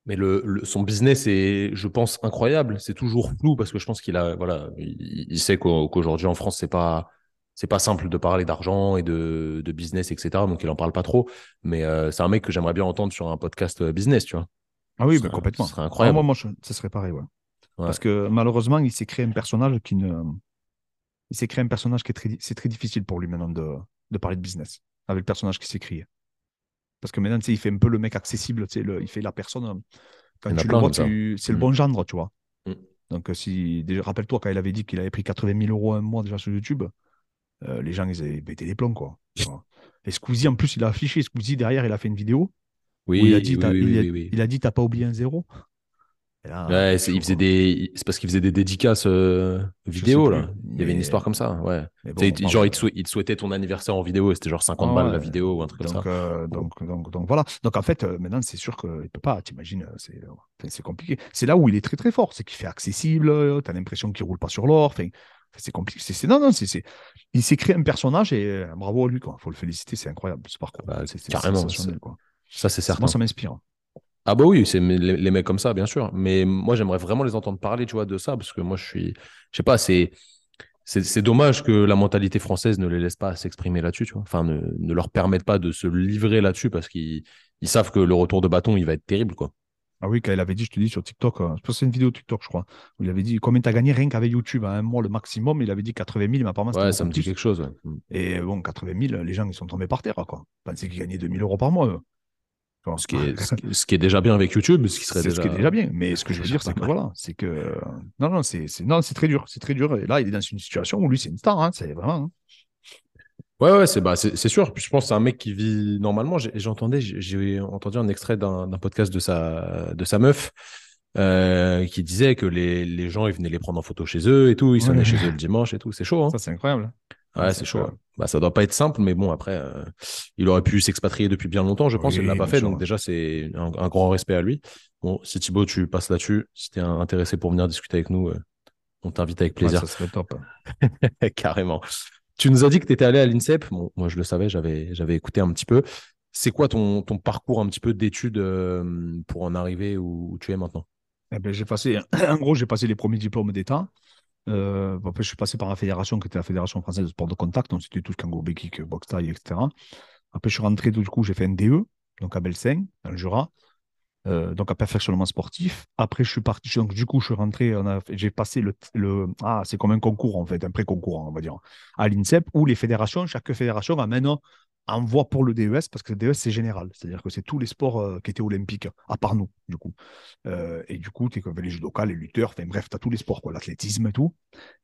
[SPEAKER 3] Mais le, le- son business est, je pense, incroyable. C'est toujours flou parce que je pense qu'il a, voilà, il, il sait qu'au- qu'aujourd'hui en France, c'est pas, c'est pas simple de parler d'argent et de, de business, etc. Donc il en parle pas trop. Mais euh, c'est un mec que j'aimerais bien entendre sur un podcast euh, business, tu vois.
[SPEAKER 1] Ah oui,
[SPEAKER 3] Ce serait-
[SPEAKER 1] complètement.
[SPEAKER 3] ce serait incroyable.
[SPEAKER 1] Ah, moi, moi, ça serait pareil, ouais.
[SPEAKER 3] Ouais.
[SPEAKER 1] Parce que malheureusement, il s'est créé un personnage qui ne. Il s'est créé un personnage qui est très. C'est très difficile pour lui maintenant de, de parler de business avec le personnage qui s'est créé. Parce que maintenant, il fait un peu le mec accessible, le- il fait la personne. Quand tu le vois, c'est le
[SPEAKER 3] Mm.
[SPEAKER 1] bon gendre, tu vois.
[SPEAKER 3] Mm.
[SPEAKER 1] Donc, euh, si. Rappelle-toi, quand il avait dit qu'il avait pris 80 000 euros un mois déjà sur YouTube, euh, les gens, ils avaient pété les plombs, quoi. Et Squeezie, en plus, il a affiché. Squeezie, derrière, il a fait une vidéo
[SPEAKER 3] Oui,
[SPEAKER 1] où il a dit
[SPEAKER 3] oui,
[SPEAKER 1] t'as-
[SPEAKER 3] oui,
[SPEAKER 1] il, a,
[SPEAKER 3] oui, oui.
[SPEAKER 1] il a dit, t'as pas oublié un zéro. Là,
[SPEAKER 3] Ouais, c'est,
[SPEAKER 1] chaud,
[SPEAKER 3] il faisait
[SPEAKER 1] quoi.
[SPEAKER 3] des, c'est parce qu'il faisait des dédicaces euh, vidéo là.
[SPEAKER 1] plus,
[SPEAKER 3] Il y avait une histoire comme ça, ouais.
[SPEAKER 1] Bon,
[SPEAKER 3] il- genre il te, sou- il te souhaitait ton anniversaire en vidéo et c'était genre 50
[SPEAKER 1] Ah
[SPEAKER 3] balles
[SPEAKER 1] ouais.
[SPEAKER 3] la vidéo ou un truc comme
[SPEAKER 1] donc,
[SPEAKER 3] ça.
[SPEAKER 1] euh, donc, donc, donc voilà. Donc en fait, euh, maintenant, c'est sûr qu'il ne peut pas, t'imagines, euh, c'est euh, enfin, c'est compliqué. C'est là où il est très très fort, c'est qu'il fait accessible, tu as l'impression qu'il roule pas sur l'or. Enfin, c'est compliqué. C'est- non, non, c'est, il s'est créé un personnage et euh, bravo à lui, il faut le féliciter, c'est incroyable ce parcours.
[SPEAKER 3] Bah, carrément,
[SPEAKER 1] quoi.
[SPEAKER 3] Ça c'est certain.
[SPEAKER 1] Moi, ça m'inspire.
[SPEAKER 3] Ah bah oui, c'est les, les mecs comme ça, bien sûr. Mais moi, j'aimerais vraiment les entendre parler, tu vois, de ça, parce que moi, je suis, je sais pas, c'est, c'est, c'est dommage que la mentalité française ne les laisse pas s'exprimer là-dessus, tu vois. Enfin, ne, ne leur permette pas de se livrer là-dessus parce qu'ils ils savent que le retour de bâton, il va être terrible, quoi.
[SPEAKER 1] Ah oui, quand il avait dit, je te dis sur TikTok, euh, je pense que c'est une vidéo TikTok, je crois, où il avait dit combien tu as gagné rien qu'avec YouTube à un mois le maximum. Il avait dit 80 000, mais apparemment,
[SPEAKER 3] Ouais, ça me dit
[SPEAKER 1] plus.
[SPEAKER 3] quelque chose. ouais.
[SPEAKER 1] Et bon, 80 000, les gens, ils sont tombés par terre, quoi. Ils pensaient qu'ils gagnaient 2 000 euros par mois, eux.
[SPEAKER 3] Ce qui, est, ce, qui- ce qui est déjà bien avec YouTube, ce qui serait déjà.
[SPEAKER 1] ce qui est déjà bien. Mais ce que je veux dire, c'est que voilà, c'est que. Non, non, c'est non, c'est très dur. C'est très dur. Et là, il est dans une situation où lui, c'est une star. Hein, c'est vraiment. hein.
[SPEAKER 3] Ouais, ouais, c'est bah, c'est sûr. Puis je pense que c'est un mec qui vit normalement. J'ai- J'entendais, j'ai j'ai entendu un extrait d'un podcast de sa, de sa meuf euh, qui disait que les, les gens, ils venaient les prendre en photo chez eux et tout. Ils sonnaient
[SPEAKER 1] Ouais.
[SPEAKER 3] chez eux le dimanche et tout. C'est chaud, hein.
[SPEAKER 1] Ça, c'est incroyable.
[SPEAKER 3] Ouais, c'est chaud. Bah, ça doit pas être simple, mais bon, après, euh, il aurait pu s'expatrier depuis bien longtemps, je pense. il l'a pas fait, donc déjà, c'est un, grand respect à lui. Bon, si Thibaut, tu passes là-dessus, si tu es intéressé pour venir discuter avec nous, euh, on t'invite avec plaisir.
[SPEAKER 1] ça serait top.
[SPEAKER 3] Carrément. Tu nous as dit que tu étais allé à l'INSEP. Bon, moi, je le savais, j'avais, j'avais écouté un petit peu. C'est quoi ton, ton parcours un petit peu d'études euh, pour en arriver où, tu es maintenant?
[SPEAKER 1] Eh ben, j'ai passé, En gros, j'ai passé les premiers diplômes d'État. Euh, après, je suis passé par la fédération qui était la Fédération française de sport de contact, donc c'était tout ce kangourou kick, boxe taille, etc. Après, je suis rentré, du coup, j'ai fait un DE, donc à Belsen, dans le Jura, euh, donc à perfectionnement sportif. Après, je suis parti, donc du coup, je suis rentré, j'ai passé le, ah, c'est comme un concours en fait, un pré-concours, on va dire, à l'INSEP, où les fédérations, chaque fédération amène envoie pour le DES parce que le DES c'est général, c'est-à-dire que c'est tous les sports euh, qui étaient olympiques, à part nous, du coup. Euh, et du coup, tu comme les judokas, les lutteurs, enfin bref, tu as tous les sports, l'athlétisme et tout.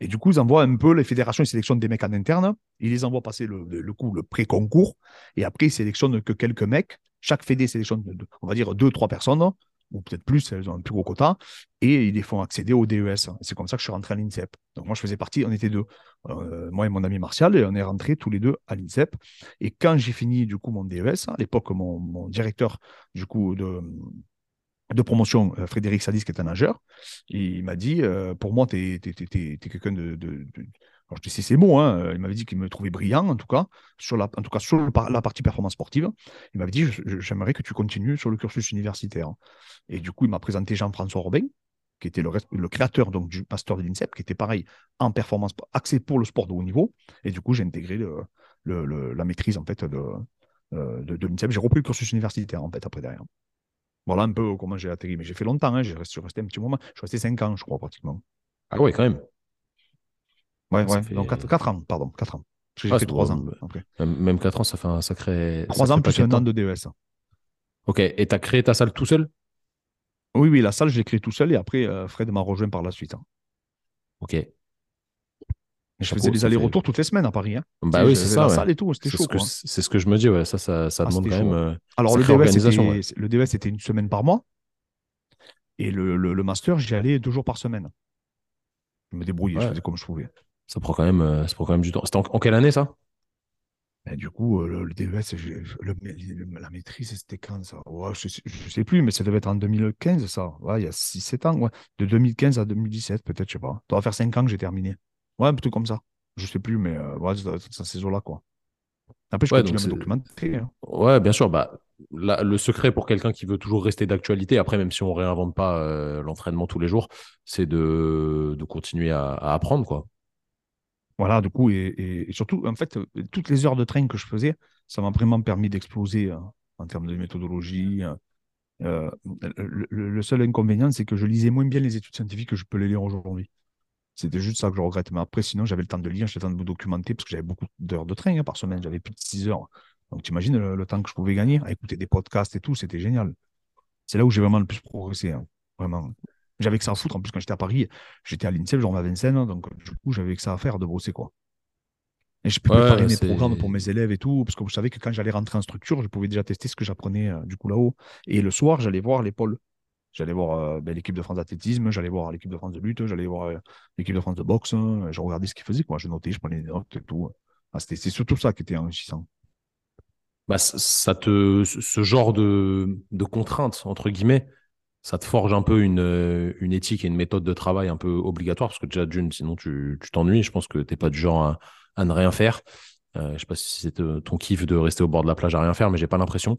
[SPEAKER 1] Et du coup, ils envoient un peu les fédérations, ils sélectionnent des mecs en interne, ils les envoient passer le, coup, le pré-concours, et après, ils sélectionnent que quelques mecs. Chaque fédé sélectionne, on va dire, deux, trois personnes ou peut-être plus, elles ont un plus gros quota, et ils les font accéder au DES. C'est comme ça que je suis rentré à l'INSEP. Donc moi, je faisais partie, on était deux, euh, moi et mon ami Martial, et on est rentrés tous les deux à l'INSEP. Et quand j'ai fini du coup mon DES, à l'époque, mon, directeur du coup de, promotion, euh, Frédéric Sadis, qui est un nageur, il m'a dit, euh, pour moi, tu es, quelqu'un de, je dis c'est mots, hein. il m'avait dit qu'il me trouvait brillant, en tout cas, sur la, en tout cas sur la partie performance sportive. Il m'avait dit j'aimerais que tu continues sur le cursus universitaire. Et du coup, il m'a présenté Jean-François Robin, qui était le, créateur donc, du pasteur de l'INSEP, qui était pareil en performance, axé pour le sport de haut niveau. Et du coup, j'ai intégré le, la maîtrise en fait, de, euh, de, l'INSEP. J'ai repris le cursus universitaire en fait, après derrière. Voilà un peu comment j'ai atterri. Mais j'ai fait longtemps, hein. je suis resté un petit moment. Je suis resté 5 ans, je crois, pratiquement.
[SPEAKER 3] Ah oui, quand même.
[SPEAKER 1] Ouais, ouais. Donc 4, ans, pardon, 4 ans. J'ai ah, fait 3 ans.
[SPEAKER 3] Même 4 ans, ça fait un sacré.
[SPEAKER 1] 3 ans plus un an de DES.
[SPEAKER 3] Ok, et tu as créé ta salle tout seul?
[SPEAKER 1] Oui, oui, la salle, je l'ai créée tout seul et après, euh, Fred m'a rejoint par la suite. Hein.
[SPEAKER 3] Ok.
[SPEAKER 1] Je faisais des allers-retours toutes les semaines à Paris. Hein.
[SPEAKER 3] Bah oui, c'est ça.
[SPEAKER 1] La salle et tout, c'était chaud.
[SPEAKER 3] C'est ce que je me dis, ouais. Ça, ça, ça ah, demande quand même. Euh,
[SPEAKER 1] Alors, le DES, le DES, c'était une semaine par mois. Et le, le, master, j'y allais deux jours par semaine. Je me débrouillais, je faisais comme je pouvais.
[SPEAKER 3] Ça prend quand même, euh, ça prend quand même du temps. C'était en, quelle année ça?
[SPEAKER 1] Ben, Du coup, euh, le, DES, la maîtrise, c'était quand ça? Je ne sais, plus, mais ça devait être en 2015, ça. Ouais, il y a 6-7 ans. Ouais. De 2015 à 2017, peut-être, je sais pas. Ça va faire 5 ans que j'ai terminé. Ouais, un peu comme ça. Je ne sais plus, mais euh, ouais, c'est ces eaux-là, quoi. Après, je ouais, continue à me documenter. Hein.
[SPEAKER 3] Ouais, bien sûr. Bah, le secret pour quelqu'un qui veut toujours rester d'actualité, après, même si on ne réinvente pas l'entraînement tous les jours, c'est de, de continuer à, à apprendre, quoi.
[SPEAKER 1] Voilà, du coup, et, surtout, en fait, toutes les heures de train que je faisais, ça m'a vraiment permis d'exploser euh, en termes de méthodologie. Euh, euh, le, seul inconvénient, c'est que je lisais moins bien les études scientifiques que je peux les lire aujourd'hui. C'était juste ça que je regrette. Mais après, sinon, j'avais le temps de lire, j'avais le temps de me documenter parce que j'avais beaucoup d'heures de train hein, par semaine. J'avais plus de 6 heures. Donc, tu imagines le, temps que je pouvais gagner à écouter des podcasts et tout, c'était génial. C'est là où j'ai vraiment le plus progressé. Hein, vraiment. J'avais que ça à foutre. En plus, quand j'étais à Paris, j'étais à l'INSEP, genre à Vincennes. Donc, du coup, j'avais que ça à faire de bosser, quoi. Et je pouvais préparer mes programmes pour mes élèves et tout, parce que je savais que quand j'allais rentrer en structure, je pouvais déjà tester ce que j'apprenais euh, du coup là-haut. Et le soir, j'allais voir les pôles. J'allais voir euh, ben, l'équipe de France d'athlétisme, j'allais voir l'équipe de France de lutte, j'allais voir euh, l'équipe de France de boxe. je regardais ce qu'ils faisaient, quoi. Je notais, je prenais des notes et tout. Ah, c'est surtout ça qui était enrichissant.
[SPEAKER 3] Bah, ça te, ce genre de, de contraintes, entre guillemets, ça te forge un peu une, euh, une, éthique et une méthode de travail un peu obligatoire, parce que déjà, d'une, sinon tu t'ennuies. Je pense que tu n'es pas du genre à, ne rien faire. Euh, je ne sais pas si c'est euh, ton kiff de rester au bord de la plage à rien faire, mais j'ai pas l'impression.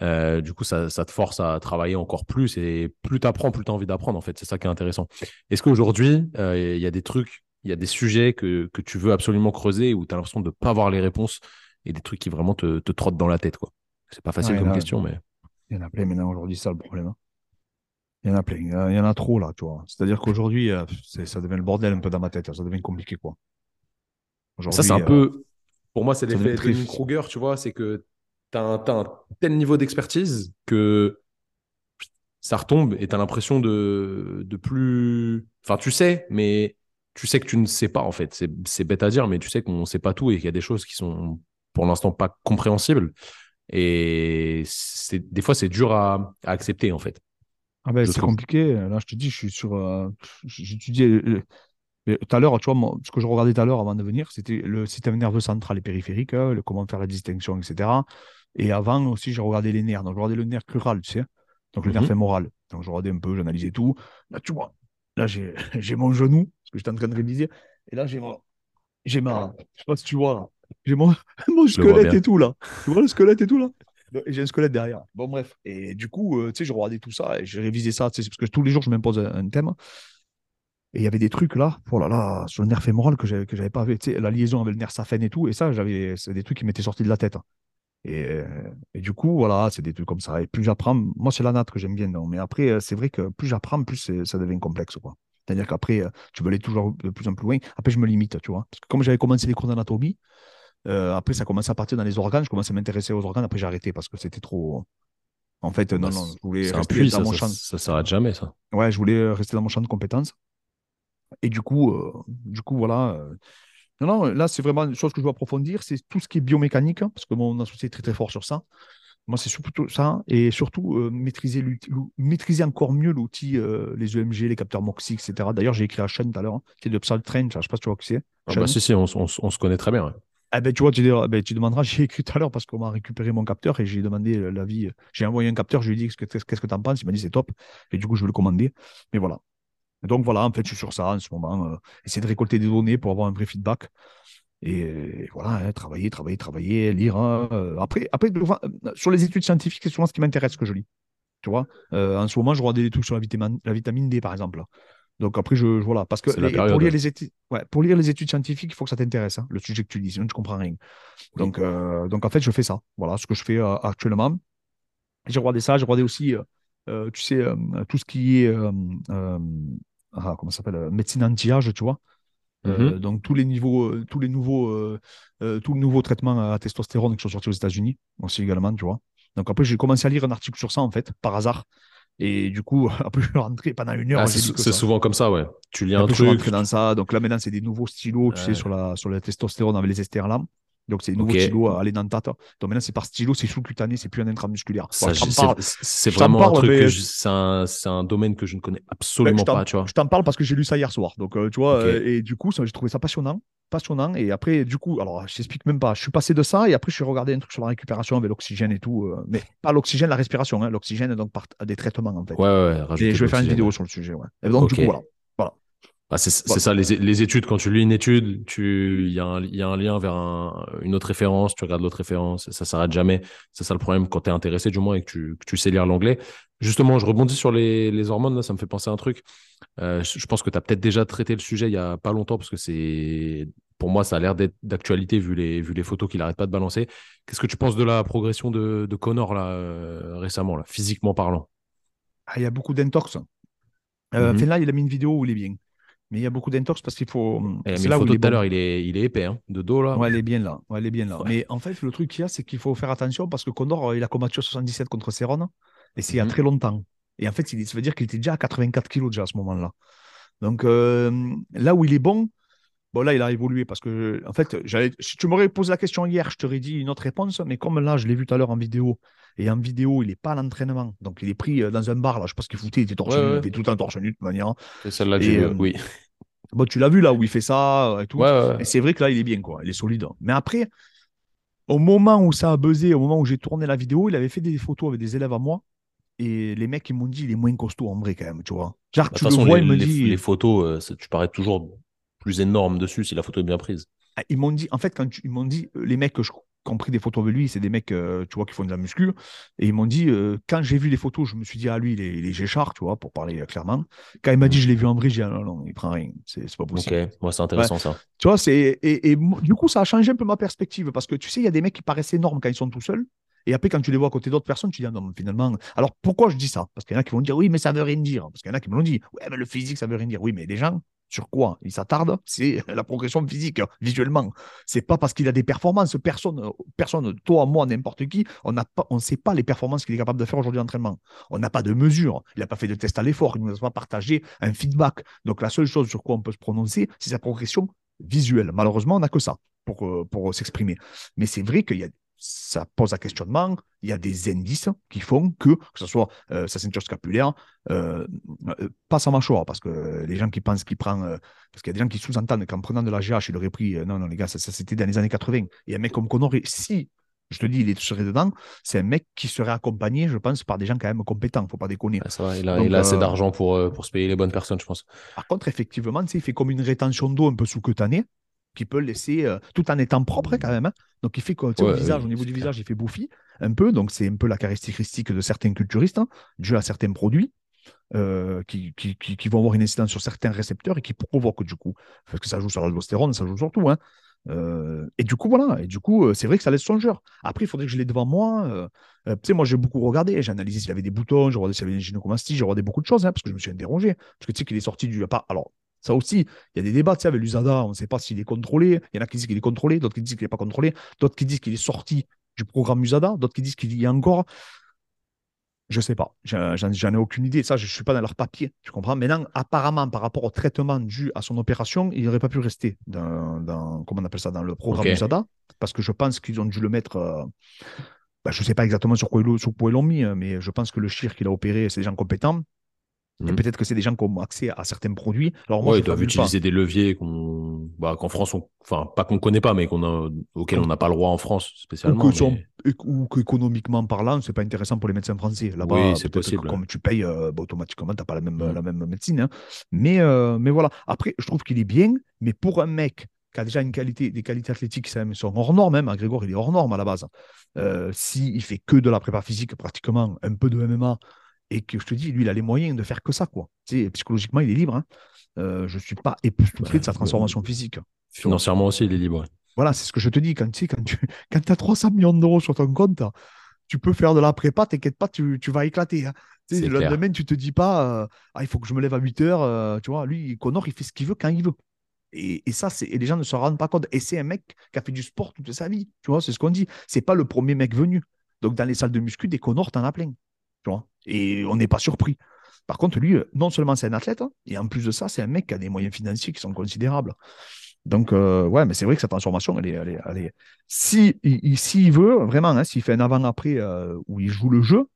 [SPEAKER 3] du coup, ça, ça, te force à travailler encore plus et plus tu apprends, plus tu as envie d'apprendre. En fait, c'est ça qui est intéressant. Est-ce qu'aujourd'hui, il y a des trucs, il y a des sujets que, que tu veux absolument creuser où tu as l'impression de ne pas avoir les réponses et des trucs qui vraiment te, te trottent dans la tête quoi? C'est pas facile comme question, mais.
[SPEAKER 1] Il y en a plein maintenant aujourd'hui, ça le problème. Hein. Il y en a plein. Il y en a trop, là, tu vois. C'est-à-dire qu'aujourd'hui, euh, ça devient le bordel un peu dans ma tête. Ça devient compliqué, quoi.
[SPEAKER 3] Ça, c'est un euh, peu. Pour moi, c'est l'effet de Kruger, tu vois. C'est que tu as, un tel niveau d'expertise que ça retombe et tu as l'impression de, de plus. Enfin, tu sais, mais tu sais que tu ne sais pas, en fait. C'est bête à dire, mais tu sais qu'on ne sait pas tout et qu'il y a des choses qui sont pour l'instant pas compréhensibles. Et des fois, c'est dur à, à accepter, en fait.
[SPEAKER 1] Ah ben, c'est compliqué. Là, je te dis, je suis sur. Euh, j'étudie Mais tout à l'heure, tu vois, moi, ce que je regardais tout à l'heure avant de venir, c'était le système nerveux central et périphérique, hein, le, comment faire la distinction, etc. Et avant aussi, j'ai regardé les nerfs. Donc, je regardais le nerf crural, tu sais, donc le nerf
[SPEAKER 3] Mhm.
[SPEAKER 1] fémoral. Donc, je regardais un peu, j'analysais tout. Là, tu vois, là, j'ai mon genou, parce que j'étais en train de réviser. Et là, j'ai ma, j'ai ma, je sais pas si tu vois, là. j'ai mon, squelette et tout, là. Tu vois le squelette et tout, là? J'ai un squelette derrière. Bon, bref. Et du coup, euh, tu sais, je regardais tout ça et j'ai révisé ça, parce que tous les jours, je m'impose un, un thème. Et il y avait des trucs là, oh là là, sur le nerf fémoral que j'avais, que pas vu. Tu sais, la liaison avec le nerf saphène et tout. Et ça, c'est des trucs qui m'étaient sortis de la tête. Et, euh, et du coup, voilà, c'est des trucs comme ça. Et plus j'apprends, moi, c'est la natte que j'aime bien. Non. Mais après, euh, c'est vrai que plus j'apprends, plus ça devient complexe. Quoi. C'est-à-dire qu'après, tu veux aller toujours de plus en plus loin. Après, je me limite, tu vois. Parce que comme j'avais commencé les cours d'anatomie, euh, après, ça commençait à partir dans les organes. Je commençais à m'intéresser aux organes. Après, j'ai arrêté parce que c'était trop. En fait, non,
[SPEAKER 3] Bah,
[SPEAKER 1] non, je voulais rester
[SPEAKER 3] puits,
[SPEAKER 1] dans
[SPEAKER 3] ça,
[SPEAKER 1] mon
[SPEAKER 3] ça,
[SPEAKER 1] champ.
[SPEAKER 3] ça s'arrête jamais, ça.
[SPEAKER 1] Ouais, je voulais rester dans mon champ de compétences. Et du coup, euh, du coup voilà. euh, Non, non, là, c'est vraiment une chose que je dois approfondir, c'est tout ce qui est biomécanique, hein, parce que mon associé est très, très fort sur ça. Moi, c'est surtout ça, et surtout euh, maîtriser, encore mieux l'outil, les EMG, les capteurs MOXIE, etc. D'ailleurs, j'ai écrit à Sean tout à l'heure, hein, qui est de Psal Train, je ne sais pas si tu vois qui c'est.
[SPEAKER 3] Ah bah si, si, on, se connaît très bien. ouais.
[SPEAKER 1] Ah ben, tu vois, tu, diras- ben, tu demanderas, j'ai écrit tout à l'heure parce qu'on m'a récupéré mon capteur et j'ai demandé euh, l'avis. J'ai envoyé un capteur, je lui ai dit qu'est-ce que tu en penses? Il m'a dit c'est top. Et du coup, je vais le commander. Mais voilà. Donc voilà, en fait, je suis sur ça en ce moment. euh, essayer de récolter des données pour avoir un vrai feedback. Et, euh, voilà, hein, travailler, travailler, travailler, lire. hein, euh, après, euh, sur les études scientifiques, c'est souvent ce qui m'intéresse que je lis. Tu vois, Euh, en ce moment, je regarde des trucs sur la vitamine, la vitamine D, par exemple. Donc après, je, je- voilà, parce que les- pour, lire les études, ouais, pour lire les études scientifiques, il faut que ça t'intéresse, hein, le sujet que tu lis, sinon tu comprends rien. Donc, euh, donc en fait, je fais ça. Voilà ce que je fais euh, actuellement. J'ai regardé ça, j'ai regardé aussi, euh, tu sais, tout ce qui est, ah, comment ça s'appelle, médecine anti-âge, tu vois.
[SPEAKER 3] Mhm.
[SPEAKER 1] donc tous les niveaux, tous les nouveaux, tout le nouveau traitement à testostérone qui sont sortis aux États-Unis aussi également, tu vois. Donc après, j'ai commencé à lire un article sur ça, en fait, par hasard. Et du coup, après, je suis rentré pendant une heure.
[SPEAKER 3] Ah, c'est souvent comme ça, ouais. Tu lis un
[SPEAKER 1] après, je suis
[SPEAKER 3] truc.
[SPEAKER 1] rentré dans ça. Donc là, maintenant, c'est des nouveaux stylos, tu sais, sur la, sur la testostérone avec les esters là. Donc, c'est des nouveaux
[SPEAKER 3] Ok.
[SPEAKER 1] stylos à aller dans le tata. Donc maintenant, c'est par stylo, c'est sous-cutané, c'est plus un intramusculaire. Parle-
[SPEAKER 3] c'est vraiment un truc
[SPEAKER 1] mais-
[SPEAKER 3] c'est un, domaine que je ne connais
[SPEAKER 1] Ben,
[SPEAKER 3] absolument pas, tu vois.
[SPEAKER 1] Je t'en parle parce que j'ai lu ça hier soir. Donc, euh, tu vois, euh, et du coup, j'ai trouvé ça passionnant. Passionnant. Et après, du coup, alors, je t'explique même pas. Je suis passé de ça et après, je suis regardé un truc sur la récupération avec l'oxygène et tout. euh, mais pas l'oxygène, la respiration. hein, l'oxygène, donc, par des traitements, en fait.
[SPEAKER 3] Ouais, ouais, ouais,
[SPEAKER 1] et je vais faire une vidéo sur le sujet. Ouais. Et donc, du coup, voilà.
[SPEAKER 3] Ah, c'est ça, les, les études, quand tu lis une étude, tu, il y, a un- il y a un lien vers un- une autre référence, tu regardes l'autre référence, ça s'arrête jamais. C'est ça le problème quand tu es intéressé, du moins, et que tu, que tu sais lire l'anglais. Justement, je rebondis sur les, les hormones, là, ça me fait penser à un truc. Euh, je pense que tu as peut-être déjà traité le sujet il y a pas longtemps, parce que c'est, pour moi, ça a l'air d'être d'actualité vu les, vu les photos qu'il arrête pas de balancer. Qu'est-ce que tu penses de la progression de, de Connor, là, euh, récemment, là, physiquement parlant?
[SPEAKER 1] Ah, il y a beaucoup d'intox. Euh,
[SPEAKER 3] Mhm.
[SPEAKER 1] Là, il a mis une vidéo où il est bien. Mais il y a beaucoup d'intox parce qu'il faut.
[SPEAKER 3] Eh, mais
[SPEAKER 1] C'est là où il
[SPEAKER 3] tout à l'heure, il est, il est épais, hein, de dos, là.
[SPEAKER 1] Ouais, elle est bien là. Ouais, est bien là.
[SPEAKER 3] Ouais.
[SPEAKER 1] Mais en fait, le truc qu'il y a, c'est qu'il faut faire attention parce que Condor, il a combattu à 77 contre Cerrone. Et c'est il y a
[SPEAKER 3] Mhm.
[SPEAKER 1] très longtemps. Et en fait, il- ça veut dire qu'il était déjà à 84 kilos déjà à ce moment-là. Donc euh, là où il est bon, bon là, il a évolué parce que, en fait, j'allais- si tu m'aurais posé la question hier, je t'aurais dit une autre réponse. Mais comme là, je l'ai vu tout à l'heure en vidéo, et en vidéo, il n'est pas à l'entraînement. Donc il est pris euh, dans un bar, là, je sais pas ce qu'il foutait, il était torse
[SPEAKER 3] Ouais,
[SPEAKER 1] nu,
[SPEAKER 3] ouais.
[SPEAKER 1] il était tout temps torse nu de toute manière.
[SPEAKER 3] C'est celle-là que
[SPEAKER 1] euh,
[SPEAKER 3] oui.
[SPEAKER 1] Bon, tu l'as vu là où il fait ça euh, et tout.
[SPEAKER 3] Ouais.
[SPEAKER 1] Et c'est vrai que là, il est bien, quoi. Il est solide. Mais après, au moment où ça a buzzé, au moment où j'ai tourné la vidéo, il avait fait des photos avec des élèves à moi. Et les mecs, ils m'ont dit, il est moins costaud en vrai, quand même, tu vois. Genre,
[SPEAKER 3] Bah,
[SPEAKER 1] tu le
[SPEAKER 3] façon,
[SPEAKER 1] vois,
[SPEAKER 3] les,
[SPEAKER 1] il me
[SPEAKER 3] les-
[SPEAKER 1] dit.
[SPEAKER 3] les photos, euh, tu parais toujours plus énorme dessus si la photo est bien prise.
[SPEAKER 1] Ah, Ils m'ont dit, en fait, quand tu- ils m'ont dit, euh, les mecs que je- qui ont pris des photos avec lui, c'est des mecs, euh, tu vois, qui font de la muscu. Et ils m'ont dit, euh, quand j'ai vu les photos, je me suis dit, ah, lui, il est, il est Géchard, tu vois, pour parler euh, clairement. Quand il m'a dit, je l'ai vu en vrai, j'ai dit, ah, non, non, il prend rien. C'est pas possible.
[SPEAKER 3] Ok, moi c'est intéressant ça.
[SPEAKER 1] Tu vois, c'est. Et, du coup, ça a changé un peu ma perspective parce que tu sais, il y a des mecs qui paraissent énormes quand ils sont tout seuls. Et après, quand tu les vois à côté d'autres personnes, tu dis, ah non, finalement. Alors, pourquoi je dis ça? Parce qu'il y en a qui vont dire, oui, mais ça veut rien dire. Parce qu'il y en a qui me l'ont dit, ouais, mais le physique, ça veut rien dire. Oui, mais les gens, sur quoi ils s'attardent C'est la progression physique, visuellement. C'est pas parce qu'il a des performances. Personne, personne toi, moi, n'importe qui, on pas, on ne sait pas les performances qu'il est capable de faire aujourd'hui d'entraînement. On n'a pas de mesure. Il n'a pas fait de test à l'effort. Il ne nous a pas partagé un feedback. Donc, la seule chose sur quoi on peut se prononcer, c'est sa progression visuelle. Malheureusement, on n'a que ça pour, euh, pour s'exprimer. Mais c'est vrai qu'il y a ça pose un questionnement. Il y a des indices qui font que, que ce soit euh, sa ceinture scapulaire, euh, euh, pas sa mâchoire, parce que les gens qui pensent qu'il prend. parce qu'il y a des gens qui sous-entendent qu'en prenant de la GH, il aurait pris. non, non, les gars, ça, c'était dans les années 80. Et un mec comme Connor, si je te dis, il serait dedans, c'est un mec qui serait accompagné, je pense, par des gens quand même compétents, faut pas déconner.
[SPEAKER 3] il a, assez d'argent pour, pour se payer les bonnes personnes, je pense.
[SPEAKER 1] Par contre, effectivement, il fait comme une rétention d'eau un peu sous-cutanée qui peut laisser, euh, tout en étant propre quand même. Hein. Donc il fait quoi? Au visage, au niveau du visage, il fait bouffi un peu. Donc c'est un peu la caractéristique de certains culturistes, hein, dû à certains produits. Euh, qui, qui, qui, vont avoir une incidence sur certains récepteurs et qui provoquent du coup, parce que ça joue sur l'aldostérone, ça joue sur tout. Hein. Euh, et du coup, voilà, et du coup, c'est vrai que ça laisse songeur. Après, il faudrait que je l'ai devant moi. tu sais, moi, j'ai beaucoup regardé, j'ai analysé s'il avait des boutons, j'ai regardé s'il avait une gynécomastie, j'ai regardé beaucoup de choses, parce que je me suis interrogé. Parce que tu sais qu'il est sorti du. Alors, ça aussi, il y a des débats avec l'USADA, on ne sait pas s'il est contrôlé. Il y en a qui disent qu'il est contrôlé, d'autres qui disent qu'il n'est pas contrôlé, d'autres qui disent qu'il est sorti du programme USADA, d'autres qui disent qu'il y est encore. Je ne sais pas, j'en ai aucune idée. Ça, je ne suis pas dans leur papier, tu comprends Maintenant, apparemment, par rapport au traitement dû à son opération, il n'aurait pas pu rester dans, comment on appelle ça, dans le programme USADA, parce que je pense qu'ils ont dû le mettre. Euh, bah, je ne sais pas exactement sur quoi ils l'ont mis, hein, mais je pense que le chir qu'il a opéré, c'est des gens compétents. Mmh. peut-être que c'est des gens qui ont accès à certains produits.
[SPEAKER 3] Alors moi, ils doivent utiliser des leviers qu'on, bah, qu'en France, enfin pas qu'on ne connaît pas, mais qu'on a, auxquels on n'a pas le droit en France spécialement.
[SPEAKER 1] Ou, qu'économiquement parlant, c'est pas intéressant pour les médecins français. Là-bas, oui, c'est possible. comme tu payes, euh, bah, automatiquement, tu n'as pas la même, mmh. la même médecine. Hein. Mais, euh, mais voilà. Après, je trouve qu'il est bien, mais pour un mec qui a déjà une qualité, des qualités athlétiques qui sont hors normes, même, hein, Grégoire, il est hors norme à la base. Euh, S'il fait que de la prépa physique, pratiquement un peu de MMA, et que je te dis, lui, il a les moyens de faire que ça, quoi. Tu sais, psychologiquement, il est libre. Hein. Euh, je ne suis pas époustouflé de sa transformation physique.
[SPEAKER 3] Financièrement aussi, il est libre.
[SPEAKER 1] Voilà, c'est ce que je te dis. Quand tu quand tu quand as 300 millions d'euros sur ton compte, tu peux faire de la prépa, t'inquiète pas, tu, tu, vas éclater. Hein. Tu sais, le lendemain, tu te dis pas, euh, ah, il faut que je me lève à 8 heures. Euh, tu vois, lui, Connor, il fait ce qu'il veut quand il veut. Et, et ça, c'est, et les gens ne se rendent pas compte. Et c'est un mec qui a fait du sport toute sa vie. Tu vois, c'est ce qu'on dit. C'est pas le premier mec venu. Donc, dans les salles de muscu, des Connors, t'en as plein. Tu vois et on n'est pas surpris. Par contre, lui, non seulement c'est un athlète, hein, et en plus de ça, c'est un mec qui a des moyens financiers qui sont considérables. Donc, euh, ouais, mais c'est vrai que sa transformation, elle est. Elle est, elle est... Si, il, veut, vraiment, hein, s'il fait un avant-après euh, où il joue le jeu,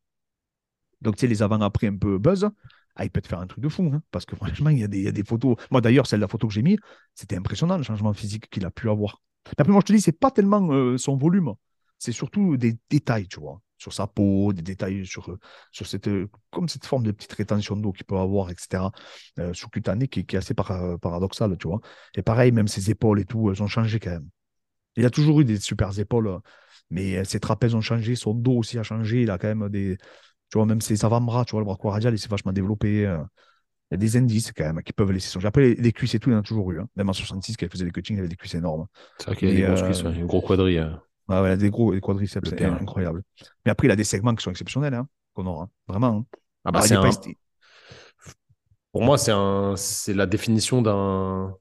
[SPEAKER 1] donc tu sais, les avant-après un peu buzz, ah, il peut te faire un truc de fou. Hein, parce que franchement, il y, a des, il y a des photos. Moi, d'ailleurs, celle de la photo que j'ai mise, c'était impressionnant le changement physique qu'il a pu avoir. Après, moi, je te dis, c'est pas tellement euh, son volume, c'est surtout des détails, tu vois sur sa peau, des détails sur, sur cette, comme cette forme de petite rétention d'eau qu'il peut avoir, etc., euh, sous-cutanée, qui, qui, est assez paradoxale, tu vois. Et pareil, même ses épaules et tout, elles ont changé quand même. Il a toujours eu des super épaules, mais ses trapèzes ont changé, son dos aussi a changé, il a quand même des, tu vois, même ses avant-bras, tu vois, le bras radial, il s'est vachement développé. Euh. il y a des indices quand même qui peuvent laisser changer. Après, les, cuisses et tout, il y en a toujours eu. Hein. Même en 66, quand il faisait des cuttings, il avait des cuisses énormes.
[SPEAKER 3] C'est vrai qu'il y a des grosses cuisses, un gros quadri. Hein.
[SPEAKER 1] Ah ouais, il a des gros des quadriceps, c'est incroyable. Mais après, il a des segments qui sont exceptionnels, hein, qu'on aura. Vraiment. Hein.
[SPEAKER 3] Ah bah, un... Pour moi, c'est un... la définition d'un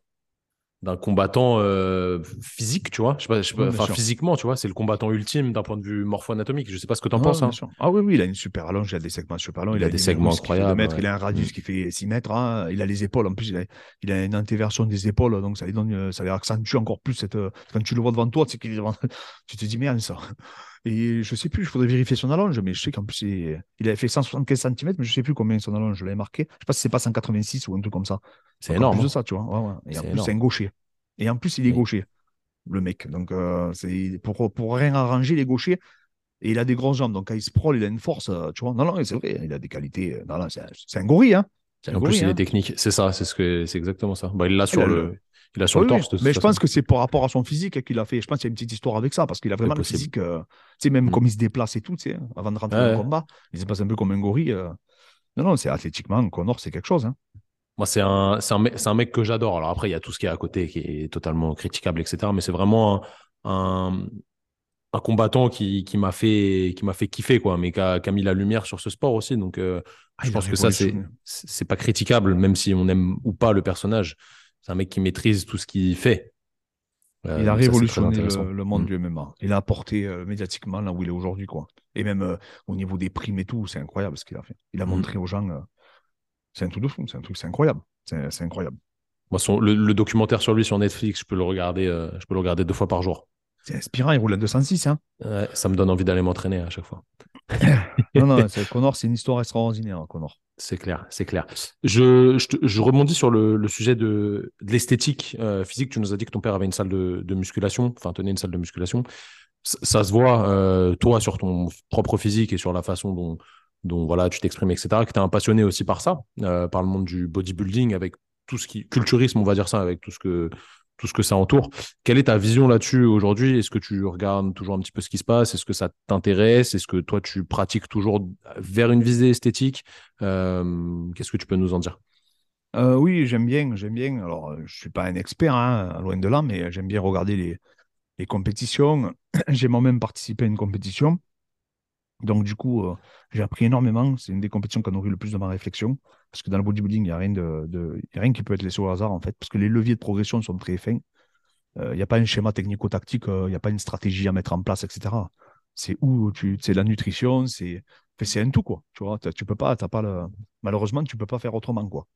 [SPEAKER 3] d'un combattant euh, physique, tu vois. Je sais pas, je sais pas enfin, physiquement, tu vois, c'est le combattant ultime d'un point de vue morpho-anatomique. Je sais pas ce que tu en penses. Hein.
[SPEAKER 1] Ah oui, oui, il a une super allonge, il a des segments super longs.
[SPEAKER 3] Il, a des segments incroyables.
[SPEAKER 1] Il a un radius qui fait 6 mètres. Hein. Il a les épaules. En plus, il a, il a une antéversion des épaules. Donc, ça lui, donne, ça lui accentue encore plus. Cette, quand tu le vois devant toi, tu te dis, merde, ça. Et je sais plus, il faudrait vérifier son allonge, mais je sais qu'en plus, il, avait fait 175 cm, mais je sais plus combien son allonge, je l'avais marqué. Je sais pas si c'est pas 186 ou un truc comme ça.
[SPEAKER 3] C'est énorme.
[SPEAKER 1] Plus de ça, tu vois. Et en plus, c'est un gaucher. Et en plus, il est gaucher, le mec. Donc, euh, c'est pour, pour rien arranger, les gauchers. Et il a des grosses jambes. Donc, quand il se prole, il a une force, euh, tu vois. Non, non, c'est vrai, il a des qualités. Euh, non, non, c'est un gorille, hein.
[SPEAKER 3] En plus, il est hein. technique. C'est ça, c'est ce que c'est exactement ça. Bah, il l'a sur le. Il a sur le torse.
[SPEAKER 1] mais je pense que c'est par rapport à son physique qu'il a fait. Je pense qu'il y a une petite histoire avec ça, parce qu'il a vraiment le physique. tu sais, même mm. comme il se déplace et tout, tu sais, avant de rentrer dans le combat, il se passe un peu comme un gorille. Non, non, c'est athlétiquement, Connor, c'est quelque chose. Hein.
[SPEAKER 3] Moi, c'est un, un, mec, un mec que j'adore. Alors après, il y a tout ce qui est à côté qui est totalement critiquable, etc. Mais c'est vraiment un, un, combattant qui, qui m'a fait, qui fait kiffer, quoi, mais qui a, mis la lumière sur ce sport aussi. Donc, euh, ah, je pense que ça, c'est pas critiquable, même si on aime ou pas le personnage. C'est un mec qui maîtrise tout ce qu'il fait.
[SPEAKER 1] Euh, il a révolutionné le, monde mm. du MMA. Il a apporté euh, médiatiquement là où il est aujourd'hui, quoi. Et même au niveau des primes et tout, c'est incroyable ce qu'il a fait. Il a mm. montré aux gens c'est un truc de fou, c'est un truc, c'est incroyable. C'est incroyable.
[SPEAKER 3] Moi, son, le, documentaire sur lui sur Netflix, je peux le regarder, euh, je peux le regarder deux fois par jour.
[SPEAKER 1] C'est inspirant, il roule à 206. Hein.
[SPEAKER 3] ça me donne envie d'aller m'entraîner à chaque fois.
[SPEAKER 1] non, non, Connor, c'est une histoire extraordinaire, Connor.
[SPEAKER 3] C'est clair, c'est clair. Je, je, rebondis sur le, sujet de, l'esthétique euh, physique. Tu nous as dit que ton père avait une salle de, musculation, enfin tenait une salle de musculation. Ça, se voit, euh, toi, sur ton propre physique et sur la façon dont, dont voilà, tu t'exprimes, etc., que tu es un passionné aussi par ça, euh, par le monde du bodybuilding, avec tout ce qui. culturisme, on va dire ça, avec tout ce que tout ce que ça entoure. Quelle est ta vision là-dessus aujourd'hui? Est-ce que tu regardes toujours un petit peu ce qui se passe? Est-ce que ça t'intéresse? Est-ce que toi, tu pratiques toujours vers une visée esthétique? Euh, Qu'est-ce que tu peux nous en dire?
[SPEAKER 1] Euh, Oui, j'aime bien, j'aime bien. Alors, je ne suis pas un expert, hein, loin de là, mais j'aime bien regarder les compétitions. J'ai moi-même participé à une compétition. Donc, du coup, euh, j'ai appris énormément. C'est une des compétitions qui a nourri le plus de ma réflexion. Parce que dans le bodybuilding, il n'y a, rien de, rien qui peut être laissé au hasard, en fait. Parce que les leviers de progression sont très fins. Euh, il n'y a pas un schéma technico-tactique, euh, il n'y a pas une stratégie à mettre en place, etc. C'est où tu, la nutrition, c'est, c'est un tout, quoi. Tu vois, tu peux pas, as pas le, malheureusement, tu peux pas faire autrement, quoi.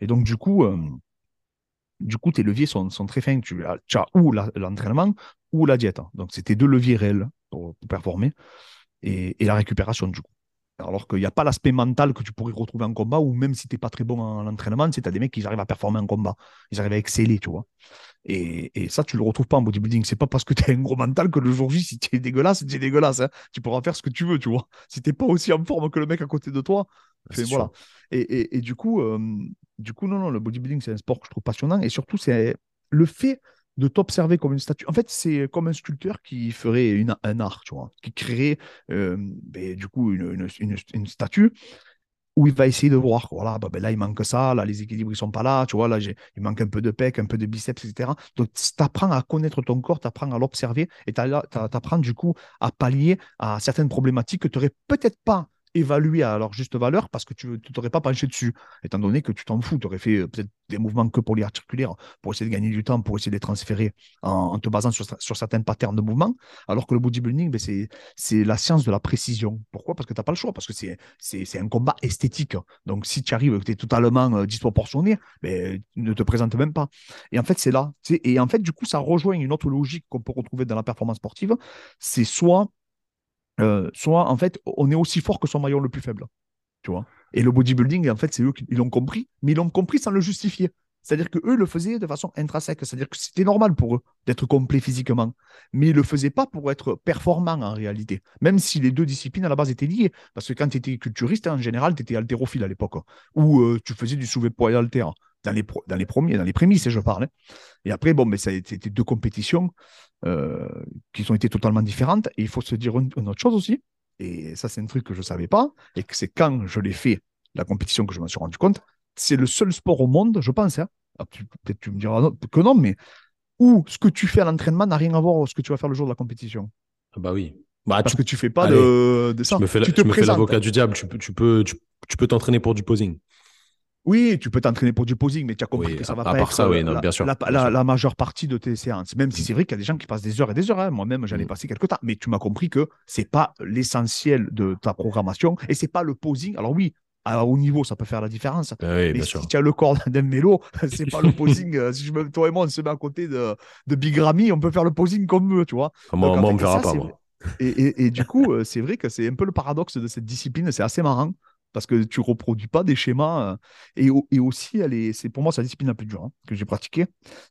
[SPEAKER 1] Et donc, du coup, du coup, tes leviers sont, sont très fins. Tu, as ou l'entraînement ou la diète. Donc, c'est tes deux leviers réels pour performer et, la récupération du coup. Alors qu'il n'y a pas l'aspect mental que tu pourrais retrouver en combat, ou même si tu n'es pas très bon en entraînement, c'est tu as des mecs qui arrivent à performer en combat. Ils arrivent à exceller, tu vois. Et, ça, tu ne le retrouves pas en bodybuilding. C'est pas parce que tu as un gros mental que le jour J, si tu es dégueulasse, tu es dégueulasse. Hein. Tu pourras faire ce que tu veux, tu vois. Si tu n'es pas aussi en forme que le mec à côté de toi, voilà. Et, du coup, euh, du coup, non, non, le bodybuilding, c'est un sport que je trouve passionnant. Et surtout, c'est le fait de t'observer comme une statue. En fait, c'est comme un sculpteur qui ferait un art, tu vois, qui créerait euh, ben, du coup une, statue où il va essayer de voir, voilà, bah, ben là il manque ça, là les équilibres ils sont pas là, tu vois, là il manque un peu de pec, un peu de biceps, etc. Donc tu apprends à connaître ton corps, tu apprends à l'observer et tu apprends du coup à pallier à certaines problématiques que tu n'aurais peut-être pas évaluer à leur juste valeur parce que tu ne t'aurais pas penché dessus, étant donné que tu t'en fous, tu aurais fait euh, peut-être des mouvements que polyarticulaires pour essayer de gagner du temps, pour essayer de les transférer en, te basant sur, sur, certains patterns de mouvement, alors que le bodybuilding, ben, c'est la science de la précision. Pourquoi? Parce que tu n'as pas le choix, parce que c'est un combat esthétique. Donc si tu arrives, que tu es totalement euh, disproportionné, ben, ne te présente même pas. Et en fait, c'est là. Et en fait, du coup, ça rejoint une autre logique qu'on peut retrouver dans la performance sportive, c'est soit euh, soit en fait, on est aussi fort que son maillon le plus faible. Tu Et le bodybuilding, en fait, c'est eux qui l'ont compris, mais ils l'ont compris sans le justifier. C'est-à-dire qu'eux le faisaient de façon intrinsèque, c'est-à-dire que c'était normal pour eux d'être complet physiquement, mais ils ne le faisaient pas pour être performants en réalité, même si les deux disciplines à la base étaient liées. Parce que quand tu étais culturiste, en général, tu étais haltérophile à l'époque, ou euh, tu faisais du soulevé-poids et halter dans les, dans les premiers, dans les prémices, je parle. Hein. Et après, bon, mais ça a été deux compétitions euh, qui ont été totalement différentes. Et il faut se dire une, autre chose aussi, et ça, c'est un truc que je ne savais pas, et que c'est quand je l'ai fait, la compétition, que je me suis rendu compte. C'est le seul sport au monde, je pense, hein. ah, peut-être tu me diras que non, mais où ce que tu fais à l'entraînement n'a rien à voir avec ce que tu vas faire le jour de la compétition.
[SPEAKER 3] Ah bah oui.
[SPEAKER 1] Bah, Parce que tu fais pas de, de, ça.
[SPEAKER 3] Je me fais, l'avocat du diable. Tu peux, tu peux, tu peux t'entraîner pour du posing.
[SPEAKER 1] Oui, tu peux t'entraîner pour du posing, mais tu as compris que ça va pas être
[SPEAKER 3] ça, oui,
[SPEAKER 1] la,
[SPEAKER 3] bien sûr,
[SPEAKER 1] la, majeure partie de tes séances. Même si c'est vrai qu'il y a des gens qui passent des heures et des heures. Hein. Moi-même, j'en ai mm. passé quelques temps. Mais tu m'as compris que c'est pas l'essentiel de ta programmation et c'est pas le posing. Alors oui, à haut niveau, ça peut faire la différence.
[SPEAKER 3] Ah mais
[SPEAKER 1] si
[SPEAKER 3] sûr.
[SPEAKER 1] tu as le corps d'un vélo, c'est pas le posing. Euh, si je me, toi et moi, on se met à côté de, de Big Ramy, on peut faire le posing comme eux, tu vois.
[SPEAKER 3] Moi, on me verra pas, moi.
[SPEAKER 1] Et, et, du coup, euh, c'est vrai que c'est un peu le paradoxe de cette discipline. C'est assez marrant parce que tu reproduis pas des schémas. Euh, et, et aussi, elle est, c'est pour moi, c'est la discipline la plus dure hein, que j'ai pratiquée.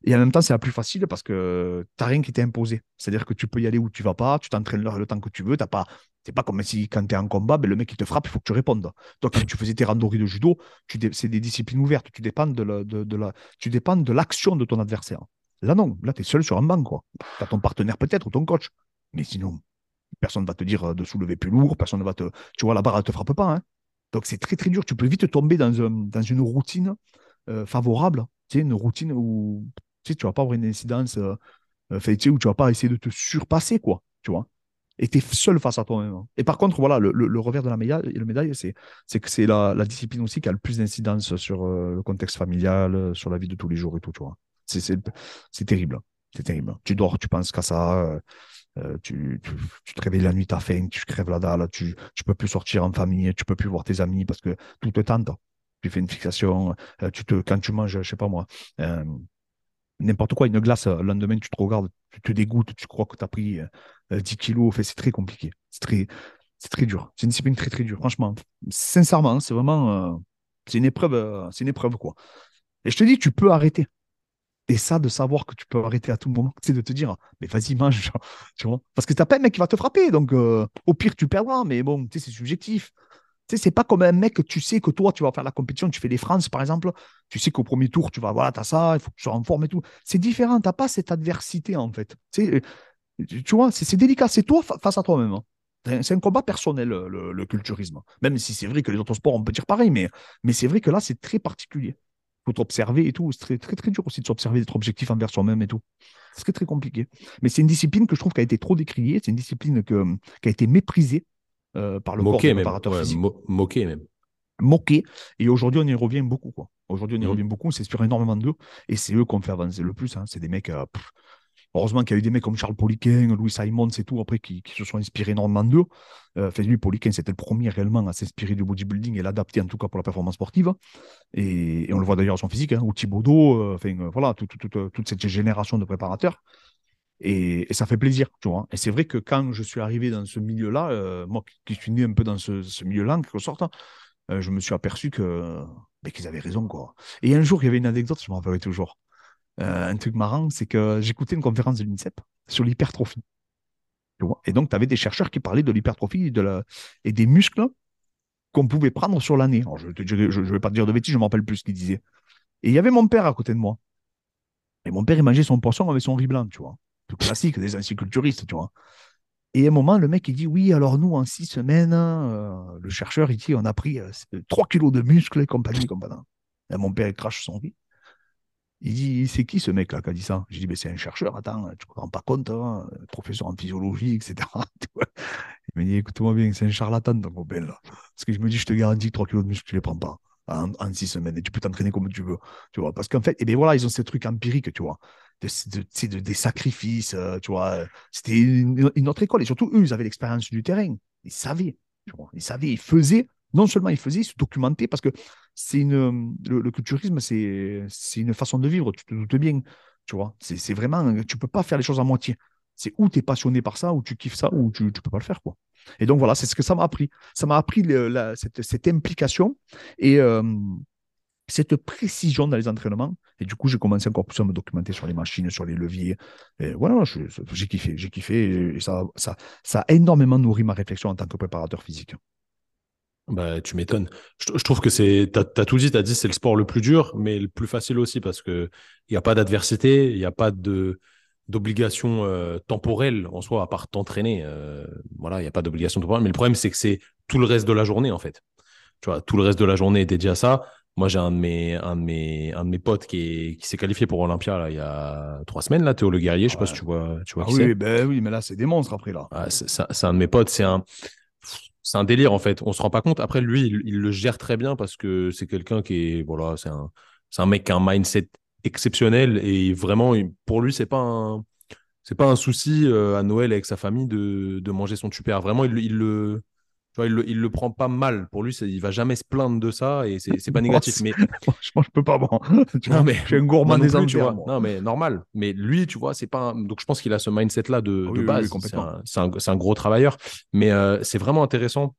[SPEAKER 1] Et en même temps, c'est la plus facile parce que tu n'as rien qui t'est imposé. C'est-à-dire que tu peux y aller où tu vas pas, tu t'entraînes le, le temps que tu veux. T'as pas, c'est pas comme si quand tu es en combat, ben, le mec qui te frappe, il faut que tu répondes. Donc, quand tu faisais tes randonnées de judo, tu c'est des disciplines ouvertes. Tu dépends de, la, de, la, tu dépends de l'action de ton adversaire. Là, non. Là, tu es seul sur un banc. Tu as ton partenaire peut-être ou ton coach. Mais sinon, personne ne va te dire de soulever plus lourd, personne ne va te. Tu vois, la barre, elle te frappe pas. Hein. Donc c'est très très dur. Tu peux vite tomber dans, une routine euh, favorable. Tu sais, une routine où tu ne vas pas avoir une incidence euh, euh où tu ne vas pas essayer de te surpasser, quoi. Tu vois et tu es seul face à toi-même. Hein. Et par contre, voilà, le, revers de la médaille, le médaille c'est, que c'est la, discipline aussi qui a le plus d'incidence sur le contexte familial, sur la vie de tous les jours et tout, tu vois. C'est terrible. C'est terrible. Tu dors, tu penses qu'à ça. Euh, tu, te réveilles la nuit, tu as faim, tu crèves la dalle, tu ne peux plus sortir en famille, tu peux plus voir tes amis parce que tout te tente. Tu fais une fixation, euh, tu te, quand tu manges, je sais pas moi, euh, n'importe quoi, une glace, le lendemain, tu te regardes, tu te dégoûtes, tu crois que tu as pris 10 kilos. c'est très compliqué. C'est très, c'est très dur. C'est une discipline très, très dure. Franchement, sincèrement, c'est vraiment. c'est une épreuve, c'est une épreuve, quoi. Et je te dis, tu peux arrêter. Et ça, de savoir que tu peux arrêter à tout moment, c'est de te dire, mais vas-y, mange, tu vois. Parce que t'as pas un mec qui va te frapper, donc au pire, tu perdras, mais bon, tu sais, c'est subjectif. Tu sais, c'est pas comme un mec que tu sais que toi, tu vas faire la compétition, tu fais les France, par exemple, tu sais qu'au premier tour, tu vas, voilà, tu as ça, il faut que tu sois en forme et tout. C'est différent, tu n'as pas cette adversité, en fait. Tu, tu vois, c'est délicat, c'est toi face à toi-même. Hein. C'est un combat personnel, le, culturisme. Même si c'est vrai que les autres sports, on peut dire pareil, mais, mais c'est vrai que là, c'est très particulier. Faut t'observer et tout. C'est très, très, très dur aussi de s'observer, d'être objectif envers soi-même et tout. C'est très, très compliqué. Mais c'est une discipline que je trouve qui a été trop décriée. C'est une discipline que, qui a été méprisée euh, par le
[SPEAKER 3] moqué corps même. physique. moqué même.
[SPEAKER 1] Moqué. Et aujourd'hui, on y revient beaucoup. quoi. Aujourd'hui, on y mmh. revient beaucoup. On s'inspire énormément d'eux. Et c'est eux qu'on fait avancer le plus. Hein. C'est des mecs. Euh, heureusement qu'il y a eu des mecs comme Charles Poliquin, Louis Simon, c'est tout, après, qui, se sont inspirés énormément d'eux. Euh, lui, Poliquin, c'était le premier réellement à s'inspirer du bodybuilding et l'adapter, en tout cas, pour la performance sportive. Et, on le voit d'ailleurs à son physique, hein, ou Thibaudot, enfin, voilà, toute cette génération de préparateurs. Et, ça fait plaisir, tu vois. Et c'est vrai que quand je suis arrivé dans ce milieu-là, euh, moi qui suis né un peu dans ce, milieu-là, en quelque sorte, euh, je me suis aperçu que ben, qu'ils avaient raison, quoi. Et un jour, il y avait une anecdote, je m'en rappelle toujours. Euh, un truc marrant, c'est que j'écoutais une conférence de l'INSEP sur l'hypertrophie. Et donc, tu avais des chercheurs qui parlaient de l'hypertrophie la... et des muscles qu'on pouvait prendre sur l'année. Je ne vais pas te dire de bêtises, je me rappelle plus ce qu'il disait. Et il y avait mon père à côté de moi. Et mon père, il mangeait son poisson avec son riz blanc, tu vois? Tout classique des anciens culturistes, tu vois? Et à un moment, le mec, il dit Oui, alors nous, en six semaines, euh, le chercheur, il dit On a pris euh, 3 kilos de muscles et compagnie. compagnie. Et mon père, il crache son riz. Il dit C'est qui ce mec-là qui a dit ça? Je dis Mais c'est un chercheur, attends, tu ne rends pas compte, hein, professeur en physiologie, etc. il me dit Écoute-moi bien, c'est un charlatan, ton copain, là. Parce que je me dis Je te garantis que 3 kilos de muscles, tu ne les prends pas en, six semaines et tu peux t'entraîner comme tu veux. Tu vois, parce qu'en fait, et eh bien voilà, ils ont ces trucs empiriques, tu vois de, des sacrifices, euh, tu vois? C'était une, autre école. Et surtout, eux, ils avaient l'expérience du terrain. Ils savaient. ils savaient, ils faisaient. Non seulement ils faisaient, ils se documentaient parce que c'est une, le, culturisme, c'est, c'est une façon de vivre, tu te doutes bien. Tu vois, c'est, vraiment, tu peux pas faire les choses à moitié. C'est où tu es passionné par ça, ou tu kiffes ça, ou tu ne peux pas le faire. Quoi. Et donc voilà, c'est ce que ça m'a appris. Ça m'a appris cette, cette, implication. Et, euh, cette précision dans les entraînements. Et du coup, j'ai commencé encore plus à me documenter sur les machines, sur les leviers. Voilà, j'ai kiffé, j'ai kiffé. Et ça, ça, ça a énormément nourri ma réflexion en tant que préparateur physique.
[SPEAKER 3] Bah, tu m'étonnes. Je, trouve que c'est. Tu as, tout dit, tu as dit c'est le sport le plus dur, mais le plus facile aussi parce qu'il n'y a pas d'adversité, il n'y a pas de d'obligation euh, temporelle en soi, à part t'entraîner. Euh, voilà, il n'y a pas d'obligation temporelle. Mais le problème, c'est que c'est tout le reste de la journée, en fait. Tu vois, tout le reste de la journée est dédié à ça. Moi, j'ai un de mes, un de mes, un de mes potes qui, qui s'est qualifié pour Olympia là, il y a trois semaines, là, Théo Le Guerrier. Je sais pas si tu vois, tu vois
[SPEAKER 1] ah oui, ben oui, mais là, c'est des monstres après là.
[SPEAKER 3] c'est un de mes potes. C'est un, c'est un délire en fait. On se rend pas compte. Après, lui, il, le gère très bien parce que c'est quelqu'un qui est, voilà, c'est un, c'est un mec qui a un mindset exceptionnel et vraiment, pour lui, c'est pas c'est pas un souci euh, à Noël avec sa famille de, de manger son super. Vraiment, il le il le, le prend pas mal. Pour lui, il va jamais se plaindre de ça et c'est pas négatif. mais
[SPEAKER 1] franchement, je peux pas. Bon. non, mais je suis un gourmand des
[SPEAKER 3] tu vois. Non, mais normal. Mais lui, tu vois, c'est pas. Donc, je pense qu'il a ce mindset-là de, de base. c'est un, un, gros travailleur. Mais euh, c'est vraiment intéressant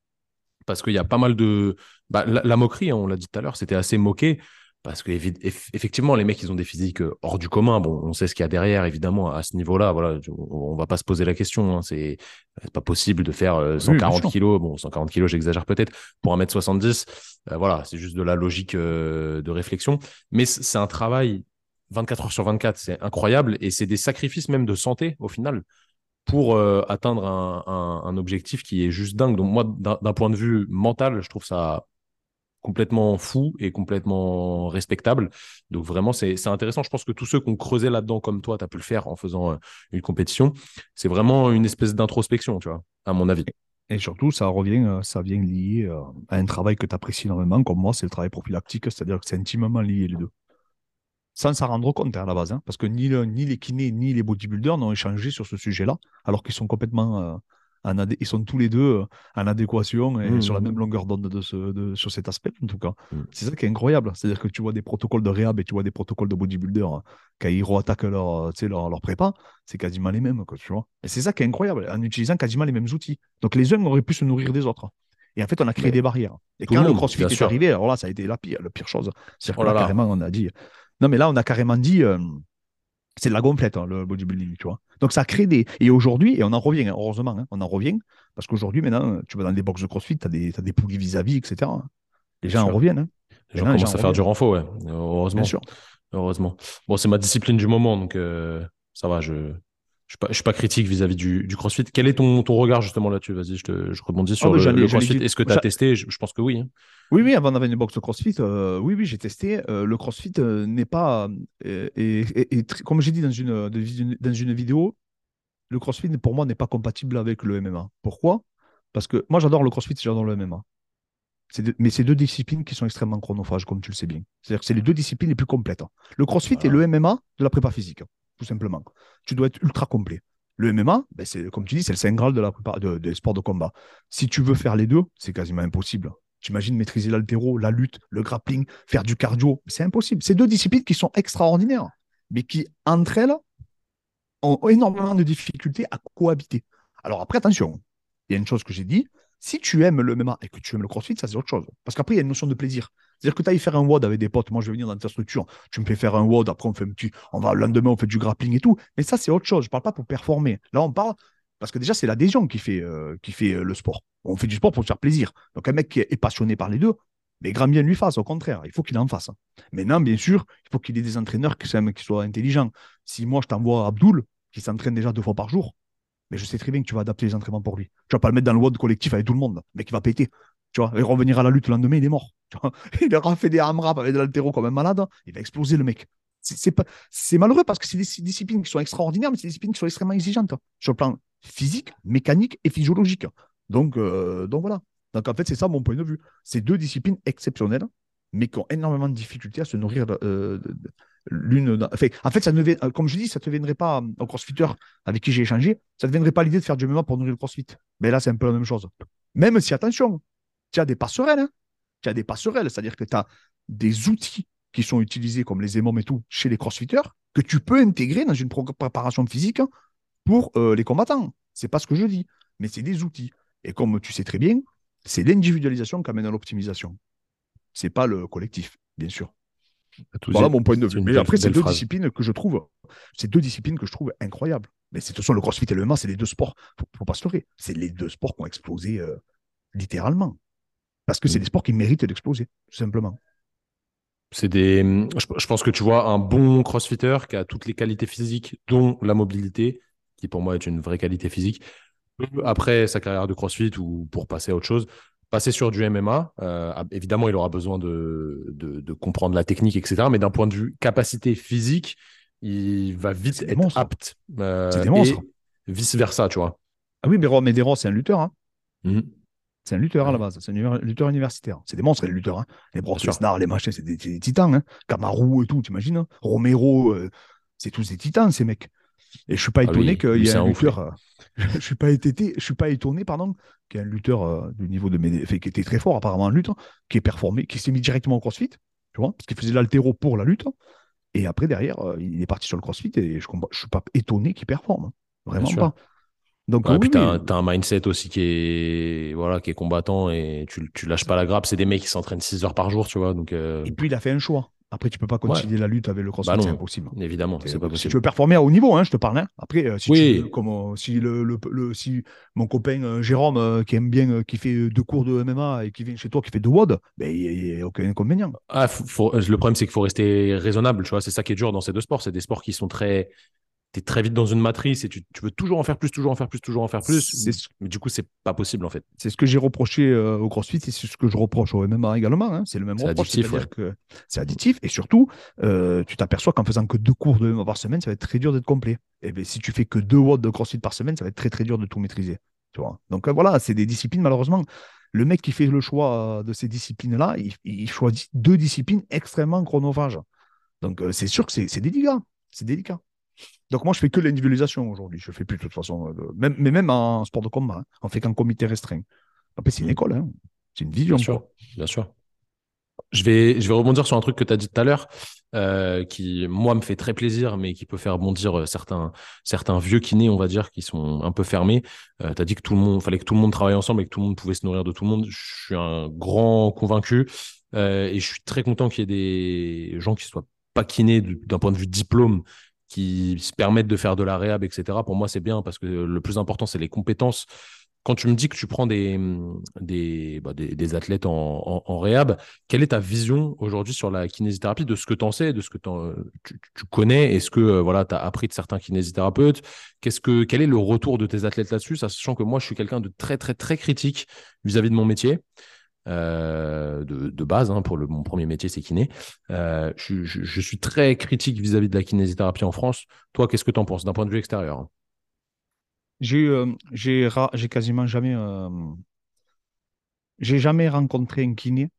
[SPEAKER 3] parce qu'il y a pas mal de. Bah, la, moquerie, hein, on l'a dit tout à l'heure, c'était assez moqué. Parce que effectivement, les mecs, ils ont des physiques euh, hors du commun. Bon, on sait ce qu'il y a derrière, évidemment, à ce niveau-là. Voilà, on va pas se poser la question. Hein. C'est pas possible de faire 140 euh, kilos. Bon, 140 kilos, j'exagère peut-être pour 1m70. Euh, voilà, c'est juste de la logique de réflexion. Mais c'est un travail 24 heures sur 24. C'est incroyable et c'est des sacrifices même de santé au final pour atteindre un, un, objectif qui est juste dingue. Donc moi, d'un point de vue mental, je trouve ça complètement fou et complètement respectable. Donc vraiment, c'est intéressant. Je pense que tous ceux qui ont creusé là-dedans comme toi, tu as pu le faire en faisant euh, une compétition, c'est vraiment une espèce d'introspection, tu vois, à mon avis.
[SPEAKER 1] Et surtout, ça revient, euh, ça vient lié euh, à un travail que tu apprécies énormément, comme moi, c'est le travail prophylactique, c'est-à-dire que c'est intimement lié les deux. Sans s'en rendre compte hein, à la base, hein, parce que ni, ni les kinés ni les bodybuilders n'ont échangé sur ce sujet-là, alors qu'ils sont complètement ils sont tous les deux euh, en adéquation et
[SPEAKER 3] Mmh,
[SPEAKER 1] sur la
[SPEAKER 3] mmh.
[SPEAKER 1] même longueur d'onde de ce, de- sur cet aspect, en tout cas.
[SPEAKER 3] Mmh.
[SPEAKER 1] C'est ça qui est incroyable. C'est-à-dire que tu vois des protocoles de réhab et tu vois des protocoles de bodybuilder hein, quand ils attaquent leur, euh, leur, leur prépa, c'est quasiment les mêmes, quoi, tu vois. Et c'est ça qui est incroyable, en utilisant quasiment les mêmes outils. Donc les uns auraient pu se nourrir des autres. Et en fait, on a créé
[SPEAKER 3] Mais
[SPEAKER 1] des barrières. Et quand
[SPEAKER 3] le monde,
[SPEAKER 1] crossfit est
[SPEAKER 3] sûr.
[SPEAKER 1] arrivé, alors là, ça a été la pire, la pire chose. C'est-à-dire
[SPEAKER 3] Oh là,
[SPEAKER 1] là. carrément, on a dit. Non, mais là, on a carrément dit. euh, c'est de la gonflette, hein, le bodybuilding, tu vois. Donc ça crée des. Et aujourd'hui, et on en revient, hein, heureusement, hein, on en revient, parce qu'aujourd'hui, maintenant, tu vas dans des box de crossfit, tu as des, t'as des poulies vis-à-vis, etc. Les gens en reviennent.
[SPEAKER 3] Les gens commencent à faire du renfort, ouais. Heureusement.
[SPEAKER 1] Bien sûr.
[SPEAKER 3] Heureusement. Bon, c'est ma discipline du moment, donc euh, ça va, je ne suis, pas- je suis pas critique vis-à-vis du, du CrossFit. Quel est ton, ton regard justement là-dessus? Vas-y, je, te, je rebondis sur
[SPEAKER 1] bah,
[SPEAKER 3] le, le CrossFit. Est-ce que tu as testé? Je, je pense que oui. hein.
[SPEAKER 1] Oui, oui, avant d'avoir une box de CrossFit, euh, oui, oui, j'ai testé. Euh, le CrossFit euh, n'est pas. et, et- et comme j'ai dit dans une, de dans une vidéo, le CrossFit pour moi n'est pas compatible avec le MMA. Pourquoi? Parce que moi j'adore le CrossFit, j'adore le MMA. Deux- mais c'est deux disciplines qui sont extrêmement chronophages, comme tu le sais bien. C'est-à-dire que c'est les deux disciplines les plus complètes. hein. Le CrossFit
[SPEAKER 3] Voilà.
[SPEAKER 1] est le MMA de la prépa physique, tout simplement. Tu dois être ultra complet. Le MMA, ben, c'est, comme tu dis, c'est le Saint Graal de la des sports de combat. Si tu veux faire les deux, c'est quasiment impossible. T'imagines maîtriser l'altéro, la lutte, le grappling, faire du cardio. C'est impossible. C'est deux disciplines qui sont extraordinaires, mais qui, entre elles, ont énormément de difficultés à cohabiter. Alors après, attention, il y a une chose que j'ai dit, si tu aimes le MMA et que tu aimes le crossfit, ça c'est autre chose. Parce qu'après, il y a une notion de plaisir. C'est-à-dire que tu ailles faire un WOD avec des potes, moi je vais venir dans ta structure, tu me fais faire un WOD, après on fait un petit, on va le lendemain, on fait du grappling et tout. Mais ça, c'est autre chose. Je parle pas pour performer. Là, on parle parce que déjà, c'est l'adhésion qui fait, euh, qui fait euh, le sport. On fait du sport pour se faire plaisir. Donc un mec qui est passionné par les deux, mais grand bien lui fasse, au contraire, il faut qu'il en fasse. Maintenant, bien sûr, il faut qu'il ait des entraîneurs qui, qui soient intelligents. Si moi, je t'envoie Abdoul, qui s'entraîne déjà deux fois par jour, mais je sais très bien que tu vas adapter les entraînements pour lui. Tu vas pas le mettre dans le WOD collectif avec tout le monde, mais qui va péter. Tu vois, et revenir à la lutte le lendemain, il est mort. Il aura fait des hamraps avec de l'altéro comme un malade, il va exploser le mec. C'est malheureux parce que c'est des disciplines qui sont extraordinaires, mais c'est des disciplines qui sont extrêmement exigeantes sur le plan physique, mécanique et physiologique. Donc, euh, donc voilà. Donc en fait, c'est ça mon point de vue. C'est deux disciplines exceptionnelles, mais qui ont énormément de difficultés à se nourrir euh, l'une. en fait, ça ne, comme je dis, ça ne te viendrait pas au crossfitter avec qui j'ai échangé, ça ne viendrait pas l'idée de faire du MMA pour nourrir le crossfit. Mais là, c'est un peu la même chose. Même si, attention, tu as des passerelles. hein. Tu as des passerelles, c'est-à-dire que tu as des outils qui sont utilisés comme les émomes et tout chez les crossfitters que tu peux intégrer dans une préparation physique pour euh, les combattants. C'est pas ce que je dis, mais c'est des outils. Et comme tu sais très bien, c'est l'individualisation qui amène à l'optimisation. C'est pas le collectif, bien sûr. Voilà mon point de vue. Mais après, c'est deux
[SPEAKER 3] phrase.
[SPEAKER 1] disciplines que je trouve, c'est deux disciplines que je trouve incroyables. Mais c'est de toute façon le CrossFit et le MMA, c'est les deux sports. Faut, faut pas se leurrer. C'est les deux sports qui ont explosé euh, littéralement. Parce que c'est
[SPEAKER 3] Mm.
[SPEAKER 1] des sports qui méritent d'exploser, tout simplement.
[SPEAKER 3] C'est des. Je, je pense que tu vois un bon crossfitter qui a toutes les qualités physiques, dont la mobilité, qui pour moi est une vraie qualité physique, après sa carrière de crossfit ou pour passer à autre chose, passer sur du MMA. Euh, évidemment, il aura besoin de, de, de comprendre la technique, etc. Mais d'un point de vue capacité physique, il va vite être
[SPEAKER 1] monstres.
[SPEAKER 3] apte. Euh,
[SPEAKER 1] C'est des monstres.
[SPEAKER 3] Vice versa, tu vois.
[SPEAKER 1] Ah oui, mais Medeiros, c'est un lutteur. hein.
[SPEAKER 3] Mhm.
[SPEAKER 1] C'est un lutteur à la base. C'est un lutteur universitaire. C'est des monstres, les lutteurs. hein. Les Brock. Lesnar, les machins, c'est des, titans. Hein. Et tout, t'imagines hein. Romero, euh, c'est tous des titans, ces mecs. Et je suis pas
[SPEAKER 3] Ah,
[SPEAKER 1] étonné qu'il y ait un lutteur. euh, je suis pas été, je suis pas étonné, pardon, qu'il y ait un lutteur euh, du niveau de Médé- enfin, qui était très fort apparemment en lutte, hein, qui est performé, qui s'est mis directement au CrossFit, tu vois, parce qu'il faisait l'altéro pour la lutte. Et après derrière, il est parti sur le CrossFit et je ne suis pas étonné qu'il performe, hein. vraiment pas. Donc
[SPEAKER 3] Ouais,
[SPEAKER 1] oui,
[SPEAKER 3] puis t'as un, t'as un mindset aussi qui est, voilà, qui est combattant et tu, tu lâches pas la grappe. C'est des mecs qui s'entraînent 6 heures par jour, tu vois. Donc, euh,
[SPEAKER 1] Et puis il a fait un choix. Après, tu peux pas concilier la lutte avec le CrossFit,
[SPEAKER 3] Bah
[SPEAKER 1] c'est impossible.
[SPEAKER 3] évidemment, c'est pas
[SPEAKER 1] Si
[SPEAKER 3] possible.
[SPEAKER 1] tu veux performer à haut niveau, hein, je te parle. hein. Après, euh, si,
[SPEAKER 3] Oui.
[SPEAKER 1] tu veux, comme, euh, si, le, le- le- si mon copain euh, Jérôme, euh, qui aime bien, qui fait deux cours de MMA et qui vient chez toi, qui fait deux WOD, ben, il n'y a, aucun inconvénient.
[SPEAKER 3] Ah, faut- faut- le problème, c'est qu'il faut rester raisonnable, tu vois. C'est ça qui est dur dans ces deux sports. C'est des sports qui sont très. T'es très vite dans une matrice et tu, tu veux toujours en faire plus, toujours en faire plus, toujours en faire plus.
[SPEAKER 1] Ce-
[SPEAKER 3] Mais du coup, c'est pas possible, en fait.
[SPEAKER 1] C'est ce que j'ai reproché euh, au CrossFit et c'est ce que je reproche au MMA également. hein. C'est le même reproche. que c'est additif et surtout, euh, tu t'aperçois qu'en faisant que deux cours de MMA par semaine, ça va être très dur d'être complet. Et ben, si tu fais que deux watts de CrossFit par semaine, ça va être très très dur de tout maîtriser. Tu vois Donc euh, voilà, c'est des disciplines, malheureusement. Le mec qui fait le choix de ces disciplines-là, il, il choisit deux disciplines extrêmement chronophages. Donc c'est sûr que c'est délicat. C'est délicat. Donc moi, je fais que l'individualisation aujourd'hui. Je fais plus de toute façon, euh, même, mais même en sport de combat, hein. on fait qu'en comité restreint. Après, c'est une mm. école, hein. c'est une vision.
[SPEAKER 3] Bien sûr, bien sûr. Je vais, je vais rebondir sur un truc que tu as dit tout à l'heure, euh, qui, moi, me fait très plaisir, mais qui peut faire bondir euh, certains, certains vieux kinés, on va dire, qui sont un peu fermés. Euh, tu as dit que tout le monde, fallait que tout le monde travaille ensemble et que tout le monde pouvait se nourrir de tout le monde. Je suis un grand convaincu et je suis très content qu'il y ait des gens qui soient pas kinés d'un point de vue diplôme, qui se permettent de faire de la réhab, etc. Pour moi, c'est bien parce que le plus important, c'est les compétences quand tu me dis que tu prends des, des, bah, des, athlètes en, en, réhab, quelle est ta vision aujourd'hui sur la kinésithérapie, de ce que tu en sais, de ce que tu, tu, connais Est-ce que euh, voilà, tu as appris de certains kinésithérapeutes? Qu'est-ce que, Quel est le retour de tes athlètes là-dessus Sachant que moi, je suis quelqu'un de très, très, très critique vis-à-vis de mon métier. Euh, de, de, base, hein, pour le, mon premier métier, c'est kiné. Euh, je, je, suis très critique vis-à-vis de la kinésithérapie en France. Toi, qu'est-ce que tu en penses d'un point de vue extérieur hein?
[SPEAKER 1] J'ai euh, j'ai quasiment jamais j'ai jamais rencontré un kiné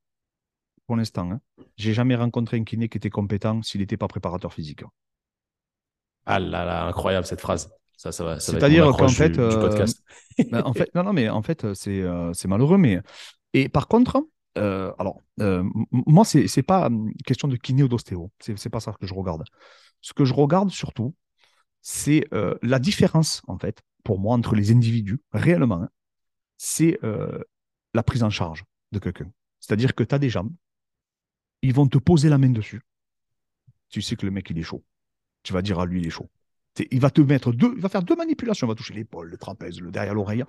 [SPEAKER 1] pour l'instant. Hein. J'ai jamais rencontré un kiné qui était compétent s'il n'était pas préparateur physique.
[SPEAKER 3] Ah là là, incroyable cette phrase. Ça, ça va.
[SPEAKER 1] C'est-à-dire qu'en fait, ben, en fait, non, non, mais en fait, c'est c'est malheureux, mais et par contre, alors moi, c'est c'est pas hum, question de kiné ou d'ostéo. C'est c'est pas ça que je regarde. Ce que je regarde surtout, c'est la différence en fait pour moi, entre les individus, réellement, c'est euh, la prise en charge de quelqu'un. C'est-à-dire que tu as des jambes, ils vont te poser la main dessus. Tu sais que le mec, il est chaud. Tu vas dire à lui, il est chaud. Il va te mettre deux, il va faire deux manipulations. Il va toucher l'épaule, le trapèze, le derrière l'oreille.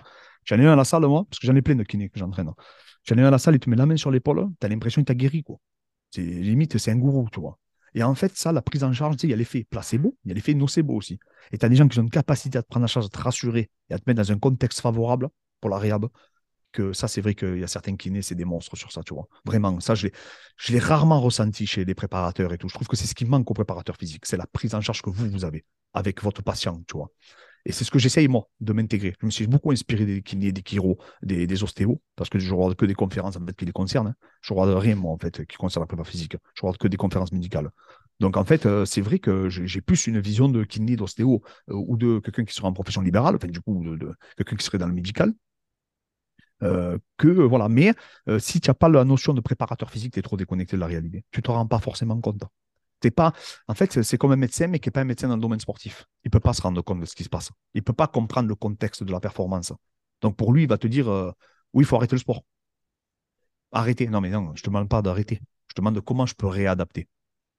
[SPEAKER 1] J'en ai un à la salle, moi, parce que j'en ai plein de kinés que j'entraîne. J'en ai un à la salle, il te met la main sur l'épaule, tu as l'impression qu'il t'a guéri, quoi. C'est limite, c'est un gourou, tu vois. Et en fait, ça, la prise en charge, il y a l'effet placebo, il y a l'effet nocebo aussi. Et tu as des gens qui ont une capacité à te prendre en charge, à te rassurer et à te mettre dans un contexte favorable pour la réhab. Que ça, c'est vrai qu'il y a certains kinés, c'est des monstres sur ça, tu vois. Vraiment, ça, je l'ai rarement ressenti chez les préparateurs et tout. Je trouve que c'est ce qui manque aux préparateurs physiques, c'est la prise en charge que vous, vous avez avec votre patient, tu vois. Et c'est ce que j'essaye, moi, de m'intégrer. Je me suis beaucoup inspiré des kinés, des chiro, des, ostéos, parce que je ne regarde que des conférences, en fait, qui les concernent. Hein. Je ne regarde rien, moi, en fait, qui concerne la prépa physique. Je ne regarde que des conférences médicales. Donc, en fait, euh, c'est vrai que j'ai plus une vision de kiné, d'ostéo, euh, ou de quelqu'un qui serait en profession libérale, enfin, du coup, de, quelqu'un qui serait dans le médical. Euh, que voilà, mais si tu n'as pas la notion de préparateur physique, tu es trop déconnecté de la réalité. Tu ne te rends pas forcément compte pas, en fait, c'est comme un médecin, mais qui n'est pas un médecin dans le domaine sportif. Il ne peut pas se rendre compte de ce qui se passe. Il ne peut pas comprendre le contexte de la performance. Donc pour lui, il va te dire euh, oui, il faut arrêter le sport. Arrêter. Non, mais non, je ne te demande pas d'arrêter. Je te demande comment je peux réadapter.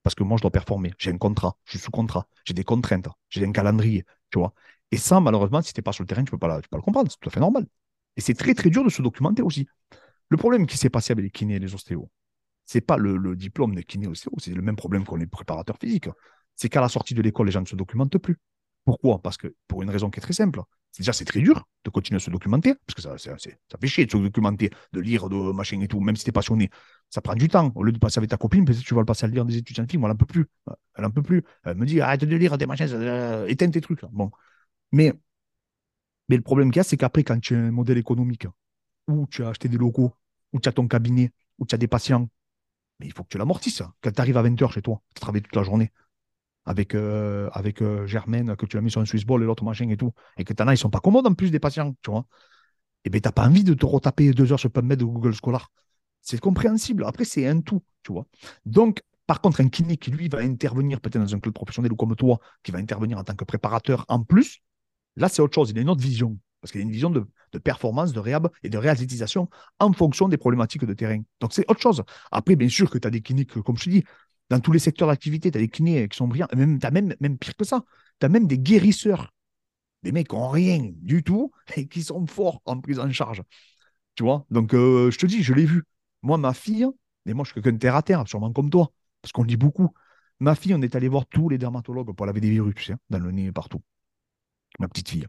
[SPEAKER 1] Parce que moi, je dois performer. J'ai un contrat, je suis sous contrat, j'ai des contraintes, j'ai un calendrier, tu vois. Et ça, malheureusement, si tu n'es pas sur le terrain, tu ne peux, pas, peux le comprendre. C'est tout à fait normal. Et c'est très, très dur de se documenter aussi. Le problème qui s'est passé avec les kinés et les ostéos, c'est pas le, diplôme de kiné ostéo, c'est le même problème qu'on les préparateurs physiques. C'est qu'à la sortie de l'école, les gens ne se documentent plus. Pourquoi? Parce que pour une raison qui est très simple. Déjà, c'est très dur de continuer à se documenter, parce que ça, ça, ça fait chier de se documenter, de lire, de machin et tout, même si tu es passionné. Ça prend du temps. Au lieu de passer avec ta copine, peut-être tu vas le passer à lire des études scientifiques. Moi, elle n'en peut plus. Elle n'en peut plus. Elle me dit arrête de lire des machins, euh, éteins tes trucs. Bon. Mais, mais le problème qu'il y a, c'est qu'après, quand tu as un modèle économique, où tu as acheté des locaux, où tu as ton cabinet, où tu as des patients, mais il faut que tu l'amortisses. Quand tu arrives à 20h chez toi, tu travailles toute la journée avec, euh, avec euh, Germaine, que tu as mis sur un Swiss Ball et l'autre machin et tout, et que tu en as, ils sont pas commodes en plus des patients, tu vois. Et eh bien, tu pas envie de te retaper deux heures sur PubMed ou Google Scholar. C'est compréhensible. Après, c'est un tout, tu vois. Donc, par contre, un kiné qui, lui, va intervenir peut-être dans un club professionnel ou comme toi, qui va intervenir en tant que préparateur en plus, là, c'est autre chose. Il a une autre vision. Parce qu'il y a une vision de, performance, de réhab et de réathlétisation en fonction des problématiques de terrain. Donc, c'est autre chose. Après, bien sûr que tu as des cliniques, comme je te dis, dans tous les secteurs d'activité, tu as des kinés qui sont brillants. Même, même, même pire que ça. Tu as même des guérisseurs. Des mecs qui n'ont rien du tout et qui sont forts en prise en charge. Tu vois? Donc, euh, je te dis, je l'ai vu. Moi, ma fille, et moi, je suis quelqu'un terre à terre, sûrement comme toi, parce qu'on dit beaucoup. Ma fille, on est allé voir tous les dermatologues pour laver des virus, sais, dans le nez et partout. Ma petite fille.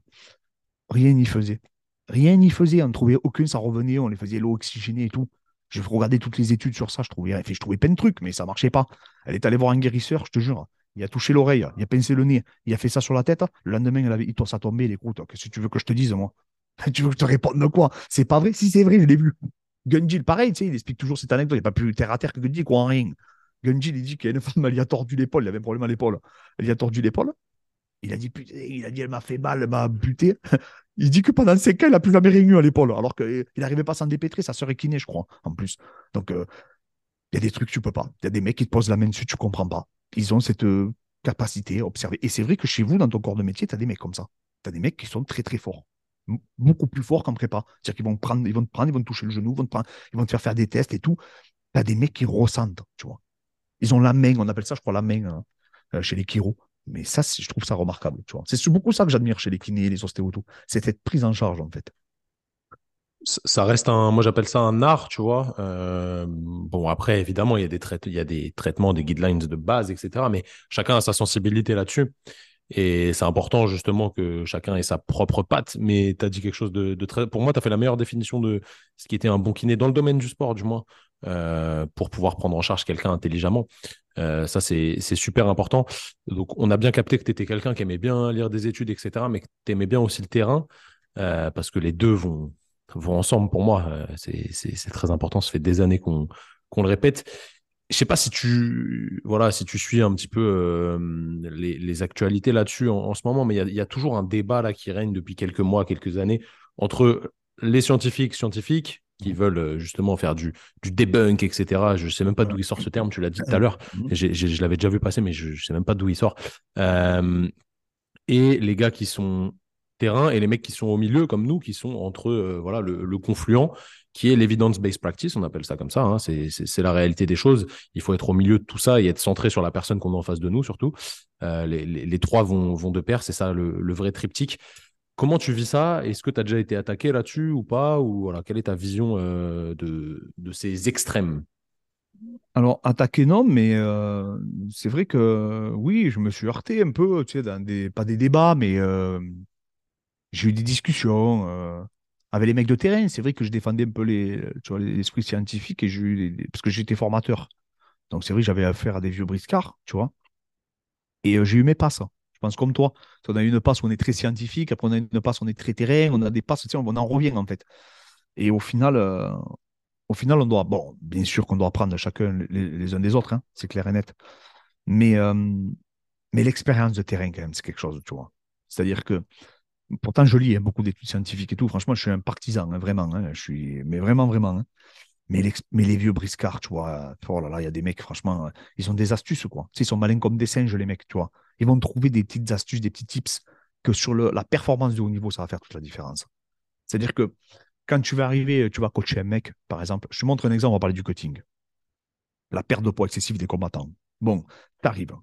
[SPEAKER 1] Rien n'y faisait. Rien n'y faisait. On ne trouvait aucune, ça revenait, on les faisait l'eau oxygénée et tout. Je regardais toutes les études sur ça, je trouvais, je trouvais plein de trucs, mais ça ne marchait pas. Elle est allée voir un guérisseur, je te jure. Il a touché l'oreille, il a pincé le nez, il a fait ça sur la tête. Le lendemain, elle avait, il ça tombé, les écoute, qu'est-ce que tu veux que je te dise, moi? Tu veux que je te réponde quoi? C'est pas vrai? Si c'est vrai, je l'ai vu. Gunjil, pareil, tu sais, il explique toujours cette anecdote. Il a pas plus terre à terre que Gunjil, quoi, en rien. Gunjil, il dit qu'il y a une femme, elle a tordu l'épaule, il avait un problème à l'épaule. Elle a tordu l'épaule. Il a dit, putain, il a dit, elle m'a fait mal, elle m'a buté. Il dit que pendant 5 ans, il n'a plus jamais eu à l'épaule, alors qu'il n'arrivait pas à s'en dépêtrer, sa sœur est je crois, en plus. Donc, euh, il y a des trucs que tu peux pas. Il y a des mecs qui te posent la main dessus, tu comprends pas. Ils ont cette euh, capacité à observer. Et c'est vrai que chez vous, dans ton corps de métier, tu as des mecs comme ça. Tu as des mecs qui sont très, très forts. Beaucoup plus forts qu'en prépa. C'est-à-dire qu'ils vont, prendre, ils vont te prendre, ils vont te toucher le genou, ils vont te, faire faire des tests et tout. Tu as des mecs qui ressentent, tu vois. Ils ont la main, on appelle ça, je crois, la main hein, euh, chez les chiro. Mais ça, je trouve ça remarquable. Tu vois. C'est beaucoup ça que j'admire chez les kinés, les ostéos, tout. C'est cette prise en charge, en fait.
[SPEAKER 3] Ça reste un, moi j'appelle ça un art, tu vois. Euh, bon, après, évidemment, il y, a des il y a des traitements, des guidelines de base, etc. Mais chacun a sa sensibilité là-dessus. Et c'est important justement que chacun ait sa propre patte. Mais tu as dit quelque chose de, de très. Pour moi, tu as fait la meilleure définition de ce qui était un bon kiné dans le domaine du sport, du moins. Euh, pour pouvoir prendre en charge quelqu'un intelligemment. Euh, ça, c'est super important. Donc, on a bien capté que tu étais quelqu'un qui aimait bien lire des études, etc., mais que tu aimais bien aussi le terrain, euh, parce que les deux vont, vont ensemble pour moi. c'est très important. Ça fait des années qu'on le répète. Je sais pas si tu, voilà, si tu suis un petit peu les, les, actualités là-dessus en, ce moment, mais il y, y, a toujours un débat là qui règne depuis quelques mois, quelques années entre les scientifiques scientifiques qui veulent euh, justement faire du, du debunk, etc. Je ne sais même pas d'où il sort ce terme, tu l'as dit tout à l'heure. Je l'avais déjà vu passer, mais je ne sais même pas d'où il sort. Euh, et les gars qui sont terrain et les mecs qui sont au milieu, comme nous, qui sont entre euh, voilà, le, confluent, qui est l'evidence-based practice, on appelle ça comme ça. Hein. C'est la réalité des choses. Il faut être au milieu de tout ça et être centré sur la personne qu'on a en face de nous, surtout. les, les, trois vont, vont de pair, c'est ça le, le, vrai triptyque. Comment tu vis ça? Est-ce que tu as déjà été attaqué là-dessus ou pas? Ou voilà, quelle est ta vision euh, de, ces extrêmes?
[SPEAKER 1] Alors, attaqué, non, mais euh, c'est vrai que oui, je me suis heurté un peu, tu sais, dans pas des débats, mais euh, j'ai eu des discussions avec les mecs de terrain. C'est vrai que je défendais un peu les, l'esprit scientifique et parce que j'étais formateur. Donc, c'est vrai que j'avais affaire à des vieux briscards, tu vois. Et j'ai eu mes passes pense comme toi. On a une passe où on est très scientifique, après on a une passe où on est très terrain, on a des passes, on en revient en fait. Et au final, euh, au final, on doit, bon, bien sûr qu'on doit apprendre chacun les, uns des autres, hein, c'est clair et net. Mais, euh, mais l'expérience de terrain, quand même, c'est quelque chose, tu vois. C'est-à-dire que, pourtant, je lis hein, beaucoup d'études scientifiques et tout. Franchement, je suis un partisan, hein, vraiment. je suis, mais vraiment, vraiment. Mais, les vieux briscards, tu vois, oh là là, il y a des mecs, franchement, ils ont des astuces, quoi. ils sont malins comme des singes, les mecs, tu vois ils vont trouver des petites astuces, des petits tips que sur la performance de haut niveau, ça va faire toute la différence. C'est-à-dire que quand tu vas arriver, tu vas coacher un mec, par exemple, je te montre un exemple, on va parler du cutting. La perte de poids excessive des combattants. Bon, tu arrives.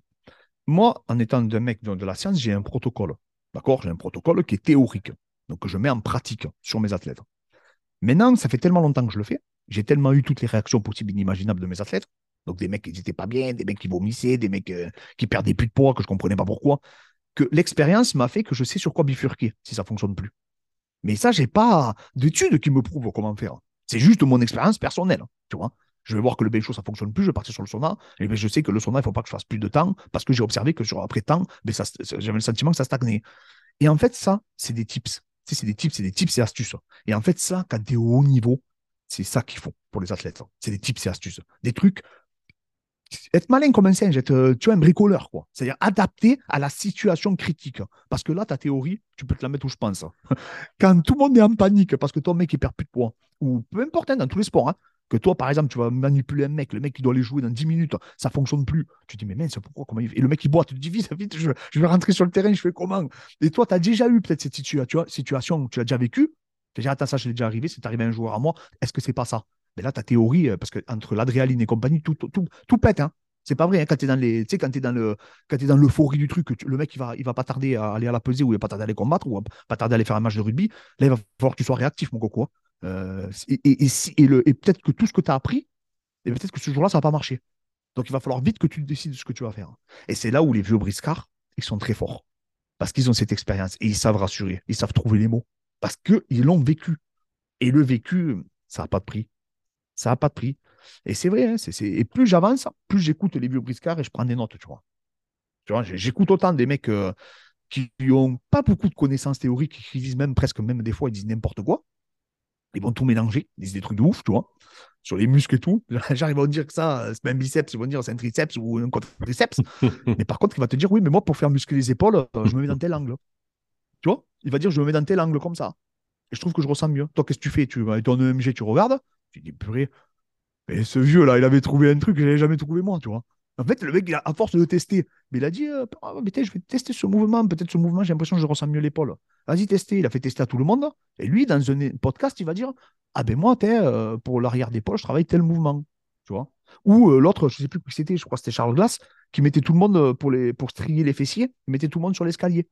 [SPEAKER 1] Moi, en étant un mec de la science, j'ai un protocole. D'accord? J'ai un protocole qui est théorique, donc que je mets en pratique sur mes athlètes. Maintenant, ça fait tellement longtemps que je le fais, j'ai tellement eu toutes les réactions possibles et inimaginables de mes athlètes, donc des mecs qui n'étaient pas bien, des mecs qui vomissaient, des mecs euh, qui perdaient plus de poids, que je ne comprenais pas pourquoi. Que l'expérience m'a fait que je sais sur quoi bifurquer si ça ne fonctionne plus. Mais ça, je n'ai pas d'études qui me prouvent comment faire. C'est juste mon expérience personnelle. Tu vois je vais voir que le chaud, ça ne fonctionne plus, je vais partir sur le sauna. Et ben, je sais que le sauna, il ne faut pas que je fasse plus de temps parce que j'ai observé que après temps, ben, j'avais le sentiment que ça stagnait. Et en fait, ça, c'est des tips. c'est des tips, c'est des tips et astuces. Et en fait, ça, quand tu es au haut niveau, c'est ça qu'il faut pour les athlètes. C'est des tips et astuces. Des trucs être malin comme un singe, être, euh, tu vois, un bricoleur, quoi. C'est-à-dire adapté à la situation critique. Parce que là, ta théorie, tu peux te la mettre où je pense. Quand tout le monde est en panique parce que ton mec, il perd plus de poids, ou peu importe, hein, dans tous les sports, hein, que toi, par exemple, tu vas manipuler un mec, le mec, il doit aller jouer dans 10 minutes, ça fonctionne plus. Tu te dis, mais mince, pourquoi comment il... Et le mec, il boit, tu te dis, vite, vite, je, vais rentrer sur le terrain, je fais comment? Et toi, tu as déjà eu peut-être cette situation, tu as déjà vécu. Tu déjà, attends, ça, l'ai déjà arrivé, c'est arrivé un jour à moi. Est-ce que c'est pas ça? Mais là, ta théorie, euh, parce que entre l'adréaline et compagnie, tout, tout, tout, pète. Hein. C'est pas vrai. Hein, quand tu es dans les, quand es dans dans l'euphorie du truc, le mec, il va, il va pas tarder à aller à la pesée ou il va pas tarder à aller combattre ou pas tarder à aller faire un match de rugby. Là, il va falloir que tu sois réactif, mon coco. Hein. Euh, et, et, et, peut-être que tout ce que tu as appris, et peut-être que ce jour-là, ça va pas marcher. Donc, il va falloir vite que tu décides de ce que tu vas faire. Et c'est là où les vieux briscards, ils sont très forts. Parce qu'ils ont cette expérience et ils savent rassurer, ils savent trouver les mots. Parce qu'ils l'ont vécu. Et le vécu, ça n'a pas de prix. Ça n'a pas de prix. Et c'est vrai, hein, et plus j'avance, plus j'écoute les vieux briscards et je prends des notes, tu vois. Tu vois, j'écoute autant des mecs euh, qui n'ont pas beaucoup de connaissances théoriques, qui disent même presque, même des fois, ils disent n'importe quoi. Ils vont tout mélanger, ils disent des trucs de ouf, tu vois, sur les muscles et tout. Genre, ils vont dire que ça, c'est un biceps, ils vont dire c'est un triceps ou un quadriceps. mais par contre, il va te dire, oui, mais moi, pour faire muscler les épaules, euh, je me mets dans tel angle. Tu vois Il va dire, je me mets dans tel angle comme ça. Et je trouve que je ressens mieux. Toi, qu'est-ce que tu fais? Tu vas ton EMG, tu regardes. Tu dis, purée. Et ce vieux-là, il avait trouvé un truc que je n'avais jamais trouvé moi, tu vois. En fait, le mec, il a, à force de tester, mais il a dit euh, ah, je vais tester ce mouvement. Peut-être ce mouvement, j'ai l'impression que je ressens mieux l'épaule. Vas-y, tester. Il a fait tester à tout le monde. Et lui, dans un podcast, il va dire Ah ben moi, euh, pour l'arrière d'épaule, je travaille tel mouvement. Tu Ou euh, l'autre, je ne sais plus qui c'était, je crois que c'était Charles Glass, qui mettait tout le monde pour, les, pour strier les fessiers, il mettait tout le monde sur l'escalier.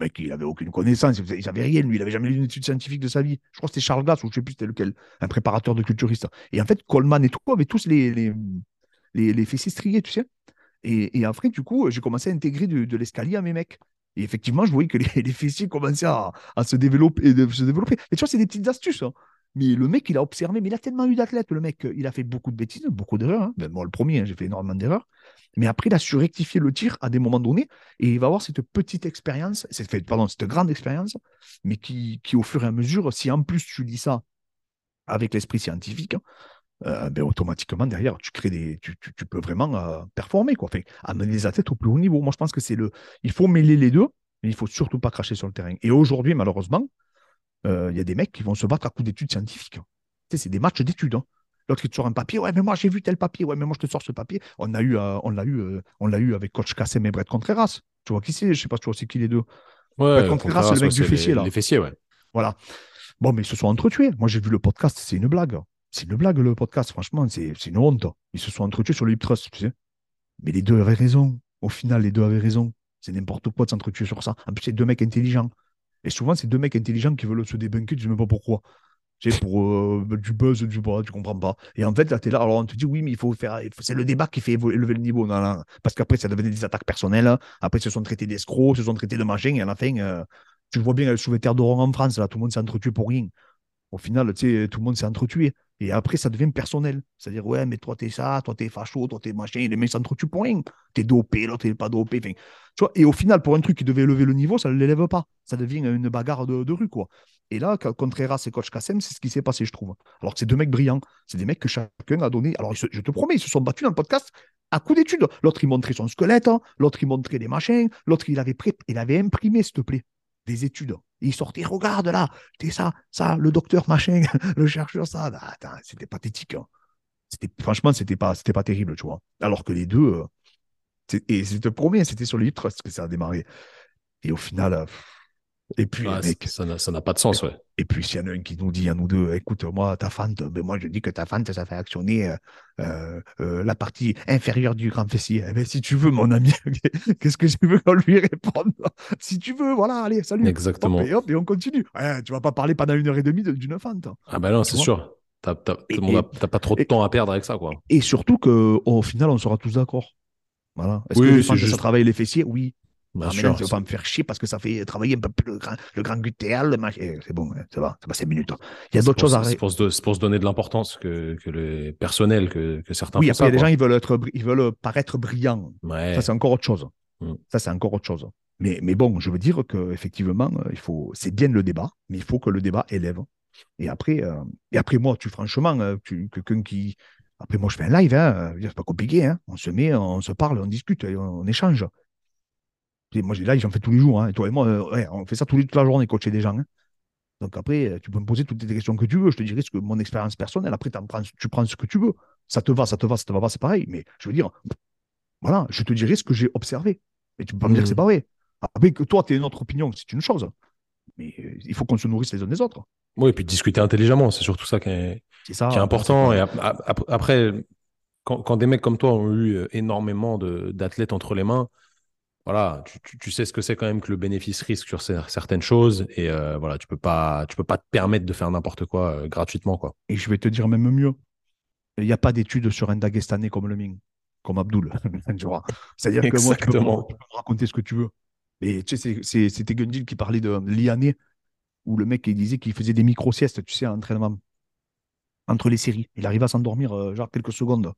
[SPEAKER 1] Mec, il n'avait aucune connaissance, il ne savait rien, lui, il n'avait jamais lu une étude scientifique de sa vie. Je crois que c'était Charles Glass, ou je ne sais plus c'était lequel, un préparateur de culturiste. Et en fait, Coleman et tout avaient tous les, les, les fessiers striés, tu sais. Et, après, du coup, j'ai commencé à intégrer de, l'escalier à mes mecs. Et effectivement, je voyais que les, fessiers commençaient à, se, développer, se développer. Mais tu vois, c'est des petites astuces. Hein. Mais le mec, il a observé, mais il a tellement eu d'athlètes, le mec, il a fait beaucoup de bêtises, beaucoup d'erreurs. Hein. Moi, le premier, hein, j'ai fait énormément d'erreurs. Mais après, il a su rectifier le tir à des moments donnés. Et il va avoir cette petite expérience, cette, pardon, cette grande expérience, mais qui, qui, au fur et à mesure, si en plus tu dis ça avec l'esprit scientifique, euh, ben, automatiquement derrière, tu crées des, tu, tu, peux vraiment euh, performer, quoi. Enfin, amener les athlètes au plus haut niveau. Moi, je pense que c'est le, il faut mêler les deux, mais il faut surtout pas cracher sur le terrain. Et aujourd'hui, malheureusement, il y a des mecs qui vont se battre à coups d'études scientifiques. Tu sais, c'est des matchs d'études. Hein. L'autre qui te sort un papier, ouais, mais moi j'ai vu tel papier, ouais, mais moi je te sors ce papier. On a eu, on l'a eu, on l'a eu avec coach Kassem et Brett Contreras. Tu vois qui c'est? Je sais pas, tu vois c'est qui les deux.
[SPEAKER 3] Ouais, Contreras, c'est le mec du fessier là. Les fessiers, ouais.
[SPEAKER 1] Voilà. Bon, mais ils se sont entretués. Moi j'ai vu le podcast, c'est une blague. C'est une blague, le podcast, franchement, c'est une honte. Ils se sont entretués sur le hip trust, tu sais. Mais les deux avaient raison. Au final, les deux avaient raison. C'est n'importe quoi de s'entretuer sur ça. En plus, c'est deux mecs intelligents. Et souvent, c'est deux mecs intelligents qui veulent se débunker, tu ne sais même pas pourquoi. Sais, pour euh, du buzz, du bras, tu comprends pas. Et en fait, là, tu es là, alors on te dit, oui, mais il faut faire. C'est le débat qui fait élever le niveau. Parce qu'après, ça devenait des attaques personnelles. Après, ils se sont traités d'escrocs, se sont traités de machin. Et à la fin, euh, tu vois bien, sous les terres d'Oran en France, là, tout le monde s'est entretué pour rien. Au final, tout le monde s'est entretué. Et après, ça devient personnel. C'est-à-dire, ouais, mais toi, t'es ça, toi, t'es facho, toi, t'es machin. Les mecs s'entretuent pour rien. T'es dopé, l'autre, t'es pas dopé. et au final, pour un truc qui devait élever le niveau, ça ne l'élève pas. Ça devient une bagarre de, rue, quoi. Et là, Contreras et Coach Kassem, c'est ce qui s'est passé, je trouve. Alors que c'est deux mecs brillants. C'est des mecs que chacun a donné. Alors, je te promets, ils se sont battus dans le podcast à coup d'études. L'autre, il montrait son squelette. Hein. L'autre, il montrait des machins. L'autre, il avait, il avait imprimé, s'il te plaît, des études. il sortait, regarde là, c'était ça, ça, le docteur machin, le chercheur, ça. Ah, c'était pathétique. Hein. C'était, franchement, c'était pas, c'était pas terrible, tu vois. Alors que les deux, euh, et je te promets, c'était sur le Trust que ça a démarré. Et au final, euh, et puis, mec,
[SPEAKER 3] ça n'a pas de sens, ouais.
[SPEAKER 1] Et puis, s'il y en a un qui nous dit à nous deux, écoute, moi, ta fente, ben moi, je dis que ta fente, ça fait actionner euh, euh, euh, la partie inférieure du grand fessier. Eh ben, si tu veux, mon ami, qu'est-ce que je veux qu'on lui réponde? Si tu veux, voilà, allez, salut.
[SPEAKER 3] Exactement.
[SPEAKER 1] et, hop, et on continue. Ouais, tu vas pas parler pendant une heure et demie d'une fente.
[SPEAKER 3] Ah ben non, c'est sûr. T'as pas trop de temps à perdre avec ça, quoi.
[SPEAKER 1] Et surtout qu'au final, on sera tous d'accord. Voilà. Est-ce que les fentes, ça travaille les fessiers? Oui. Bien ah, sûr, tu vas pas me faire chier parce que ça fait travailler un peu plus le grand, le grand. Eh, c'est bon, ça va, ça va 5 minutes. Il y a d'autres choses à
[SPEAKER 3] C'est pour, pour, se donner de l'importance que, que le personnel, que, que certains
[SPEAKER 1] Oui, après, il y a des gens, ils veulent, être, ils veulent paraître brillants. Ça, c'est encore autre chose. Mm. Ça, c'est encore autre chose. Mais, mais bon, je veux dire qu'effectivement, faut, c'est bien le débat, mais il faut que le débat élève. Et après, euh, et après moi, tu franchement, euh, tu, quelqu'un qui. Après, moi, je fais un live, hein, c'est pas compliqué. Hein. On se met, on se parle, on discute, on échange. Moi, là, j'en fais tous les jours. Hein. Et toi et moi, euh, on fait ça toute la journée, coacher des gens. Hein. Donc après, euh, tu peux me poser toutes les questions que tu veux. Je te dirai ce que mon expérience personnelle. Après, prends, tu prends ce que tu veux. Ça te va, ça te va, ça te va pas, c'est pareil. Mais je veux dire, voilà, je te dirai ce que j'ai observé. Mais tu peux pas me dire que c'est mmh. pas vrai. Après, que toi, tu aies une autre opinion, c'est une chose. Mais euh, il faut qu'on se nourrisse les uns des autres.
[SPEAKER 3] Oui, et puis discuter intelligemment, c'est surtout ça qui est, important. Et après, quand, quand, des mecs comme toi ont eu énormément d'athlètes entre les mains, voilà, tu, sais ce que c'est quand même que le bénéfice-risque sur certaines choses et euh, voilà, tu peux pas, tu peux pas te permettre de faire n'importe quoi euh, gratuitement quoi.
[SPEAKER 1] Et je vais te dire même mieux, il n'y a pas d'études sur un Dagestanais comme le mien, comme Abdul. C'est-à-dire que moi, tu peux, raconter ce que tu veux. Et tu sais, c'était Gundil qui parlait de Liané, où le mec il disait qu'il faisait des micro-siestes, tu sais, à l'entraînement entre les séries. Il arrive à s'endormir euh, genre quelques secondes.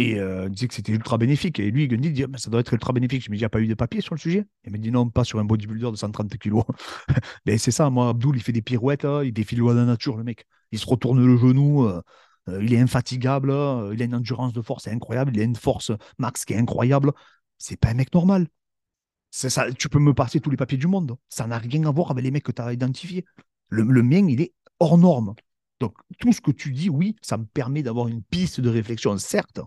[SPEAKER 1] Et euh, disait que c'était ultra bénéfique. Et lui, Gundy dit, ça doit être ultra bénéfique. Je me dis, il n'y a pas eu de papier sur le sujet? Il me dit, non, pas sur un bodybuilder de 130 kilos. Mais c'est ça, moi, Abdul, il fait des pirouettes, il défile loin de la nature, le mec. Il se retourne le genou, euh, euh, il est infatigable, il a une endurance de force incroyable, il a une force max qui est incroyable. C'est pas un mec normal. Ça, tu peux me passer tous les papiers du monde. Ça n'a rien à voir avec les mecs que tu as identifiés. Le, le mien, il est hors norme. Donc, tout ce que tu dis, oui, ça me permet d'avoir une piste de réflexion, certes,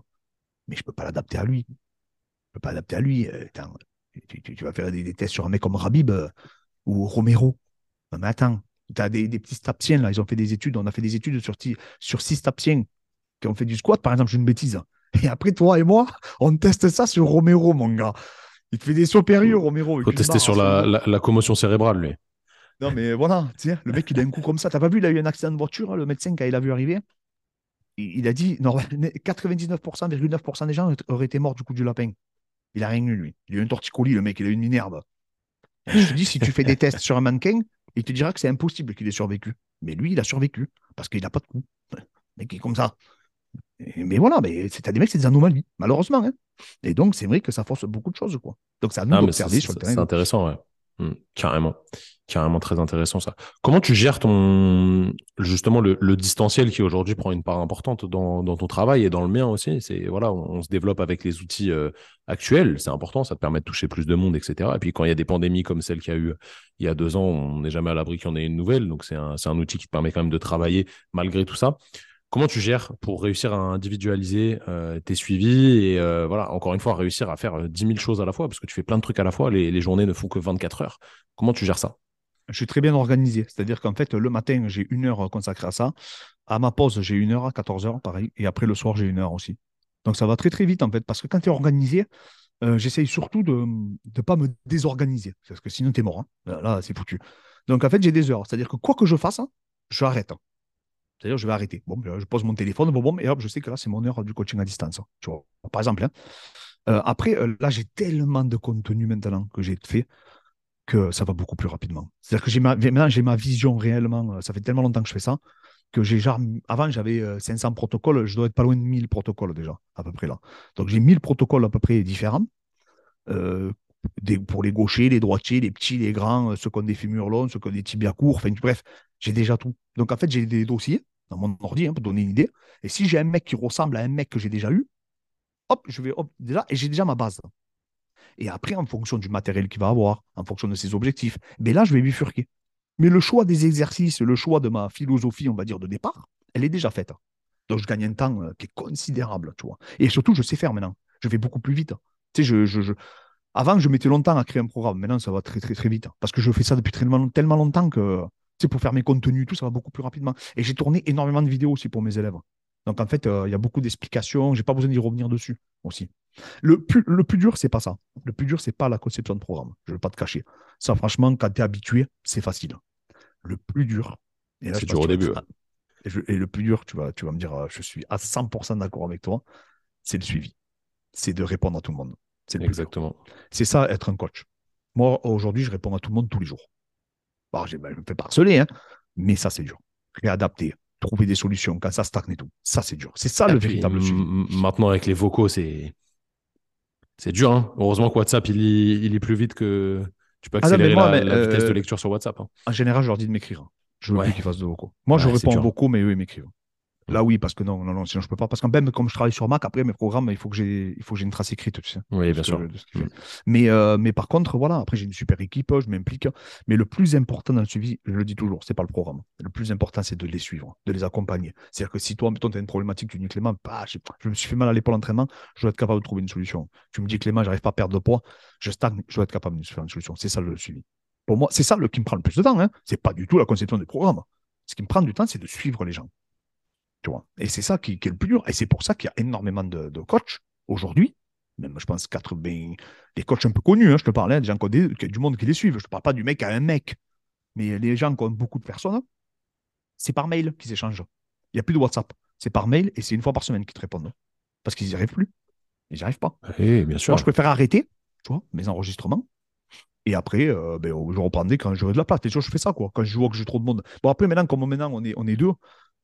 [SPEAKER 1] mais je ne peux pas l'adapter à lui. Je ne peux pas l'adapter à lui. Euh, tu, vas faire des, tests sur un mec comme Rabib euh, ou Romero. mais attends, tu as des, petits stapsiens, là, ils ont fait des études, on a fait des études sur, sur six stapsiens qui ont fait du squat, par exemple, j'ai une bêtise. Et après, toi et moi, on teste ça sur Romero, mon gars. Il te fait des supérieurs, Romero.
[SPEAKER 3] Il faut tester sur la, commotion cérébrale, lui.
[SPEAKER 1] Non, mais voilà, tiens, le mec, il a un coup comme ça. T'as pas vu, il a eu un accident de voiture, hein, le médecin, quand il a vu arriver? Il a dit 99,9% des gens auraient été morts du coup du lapin. Il a rien eu, lui. Il a eu un torticolis, le mec, il a eu une minerve. je te dis, si tu fais des tests sur un mannequin, il te dira que c'est impossible qu'il ait survécu. Mais lui, il a survécu parce qu'il n'a pas de coup. Le mec est comme ça. mais voilà, mais c'est des mecs, c'est des anomalies, malheureusement. Hein. Et donc, c'est vrai que ça force beaucoup de choses. Quoi. Donc, ça nous ah, d'observer sur le terrain.
[SPEAKER 3] C'est intéressant, ouais. Mmh, carrément. Carrément très intéressant ça. Comment tu gères ton justement le, distanciel qui aujourd'hui prend une part importante dans, ton travail et dans le mien aussi? C'est voilà, on, se développe avec les outils euh, actuels, c'est important, ça te permet de toucher plus de monde, etc. Et puis quand il y a des pandémies comme celle qu'il y a eu il y a deux ans, on n'est jamais à l'abri qu'il y en ait une nouvelle. Donc c'est un, un outil qui te permet quand même de travailler malgré tout ça. Comment tu gères pour réussir à individualiser euh, tes suivis et euh, voilà, encore une fois, réussir à faire 10 000 choses à la fois parce que tu fais plein de trucs à la fois, les, journées ne font que 24 heures. Comment tu gères ça?
[SPEAKER 1] Je suis très bien organisé, c'est-à-dire qu'en fait, le matin, j'ai une heure consacrée à ça. À ma pause, j'ai une heure à 14 heures, pareil. Et après, le soir, j'ai une heure aussi. Donc ça va très très vite en fait, parce que quand tu es organisé, euh, j'essaye surtout de ne pas me désorganiser, parce que sinon tu es mort. Hein. Là, c'est foutu. Donc en fait, j'ai des heures, c'est-à-dire que quoi que je fasse, hein, je arrête. Hein. C'est-à-dire, je vais arrêter. Bon, ben, je pose mon téléphone, bon, bon, et hop, je sais que là, c'est mon heure du coaching à distance. Tu vois, par exemple. Hein. Euh, après, euh, là, j'ai tellement de contenu maintenant que j'ai fait que ça va beaucoup plus rapidement. C'est-à-dire que j'ai ma, maintenant, j'ai ma vision réellement. Euh, ça fait tellement longtemps que je fais ça que j'ai genre, avant, j'avais 500 protocoles. Je dois être pas loin de 1000 protocoles déjà, à peu près là. Donc, j'ai 1000 protocoles à peu près différents. pour les gauchers, les droitiers, les petits, les grands, ceux qui ont des fémurs longs, ceux qui ont des tibias courts, enfin bref, j'ai déjà tout. Donc en fait, j'ai des dossiers dans mon ordi hein, pour donner une idée. Et si j'ai un mec qui ressemble à un mec que j'ai déjà eu, hop, je vais hop, et j'ai déjà ma base. Et après, en fonction du matériel qu'il va avoir, en fonction de ses objectifs, mais ben là, je vais bifurquer. Mais le choix des exercices, le choix de ma philosophie, on va dire, de départ, elle est déjà faite. Donc, je gagne un temps euh, qui est considérable, tu vois. Et surtout, je sais faire maintenant. Je vais beaucoup plus vite. Tu sais, je, je, Avant, je mettais longtemps à créer un programme. Maintenant, ça va très, très, très vite. Parce que je fais ça depuis tellement, tellement longtemps que c'est pour faire mes contenus, tout, ça va beaucoup plus rapidement. Et j'ai tourné énormément de vidéos aussi pour mes élèves. Donc en fait, euh, il y a beaucoup d'explications. Je n'ai pas besoin d'y revenir dessus aussi. Le plus, le plus dur, c'est pas ça. Le plus dur, c'est pas la conception de programme. Je ne vais pas te cacher. Ça, franchement, quand tu es habitué, c'est facile. Le plus dur.
[SPEAKER 3] C'est dur au début.
[SPEAKER 1] Et, le plus dur, tu vas, tu vas me dire, euh, je suis à 100% d'accord avec toi, c'est le suivi. C'est de répondre à tout le monde. C'est
[SPEAKER 3] Exactement.
[SPEAKER 1] C'est ça, être un coach. Moi, aujourd'hui, je réponds à tout le monde tous les jours. Bon, je me fais pas harceler, hein, mais ça, c'est dur. Réadapter, trouver des solutions quand ça stagne et tout. Ça, c'est dur. C'est ça le véritable sujet.
[SPEAKER 3] Maintenant, avec les vocaux, c'est. C'est dur. Hein. Heureusement que WhatsApp, il, il est plus vite que. Tu peux ah accélérer la, vitesse de euh, lecture sur WhatsApp. Hein.
[SPEAKER 1] En général, je leur dis de m'écrire. Je veux plus qu'ils fassent de vocaux. Moi, je réponds beaucoup, mais eux, ils m'écrivent. Là, oui, parce que non, non, non, sinon je peux pas. Parce que même comme je travaille sur Mac, après mes programmes, il faut que j'ai, il faut que j'ai une trace écrite, tu sais.
[SPEAKER 3] Oui, bien sûr.
[SPEAKER 1] Mm. Mais, euh, mais par contre, voilà, après j'ai une super équipe, je m'implique. Mais le plus important dans le suivi, je le dis toujours, c'est pas le programme. Le plus important, c'est de les suivre, de les accompagner. C'est-à-dire que si toi, mettons, tu as une problématique, tu dis Clément, bah, je, je, me suis fait mal à l'épaule l'entraînement, je dois être capable de trouver une solution. Tu me dis Clément, j'arrive pas à perdre de poids, je stagne, je dois être capable de faire une solution. C'est ça le suivi. Pour moi, c'est ça le qui me prend le plus de temps. Hein. C'est pas du tout la conception des programmes. Ce qui me prend du temps, c'est de suivre les gens. Et c'est ça qui, est le plus dur. Et c'est pour ça qu'il y a énormément de, coachs aujourd'hui, même je pense 80, des coachs un peu connus, hein, je te parlais, hein, des gens qui ont du monde qui les suivent. Je ne te parle pas du mec à un mec, mais les gens qui ont beaucoup de personnes, c'est par mail qu'ils échangent. Il n'y a plus de WhatsApp. C'est par mail et c'est une fois par semaine qu'ils te répondent. Parce qu'ils n'y arrivent plus. Ils n'y arrivent pas.
[SPEAKER 3] Eh, bien sûr.
[SPEAKER 1] Moi, je préfère arrêter tu vois, mes enregistrements. Et après, euh, ben, je reprendrai quand j'aurai de la place. Et je fais ça, quoi. Quand je vois que j'ai trop de monde. Bon, après, maintenant, comme maintenant on est, on est deux,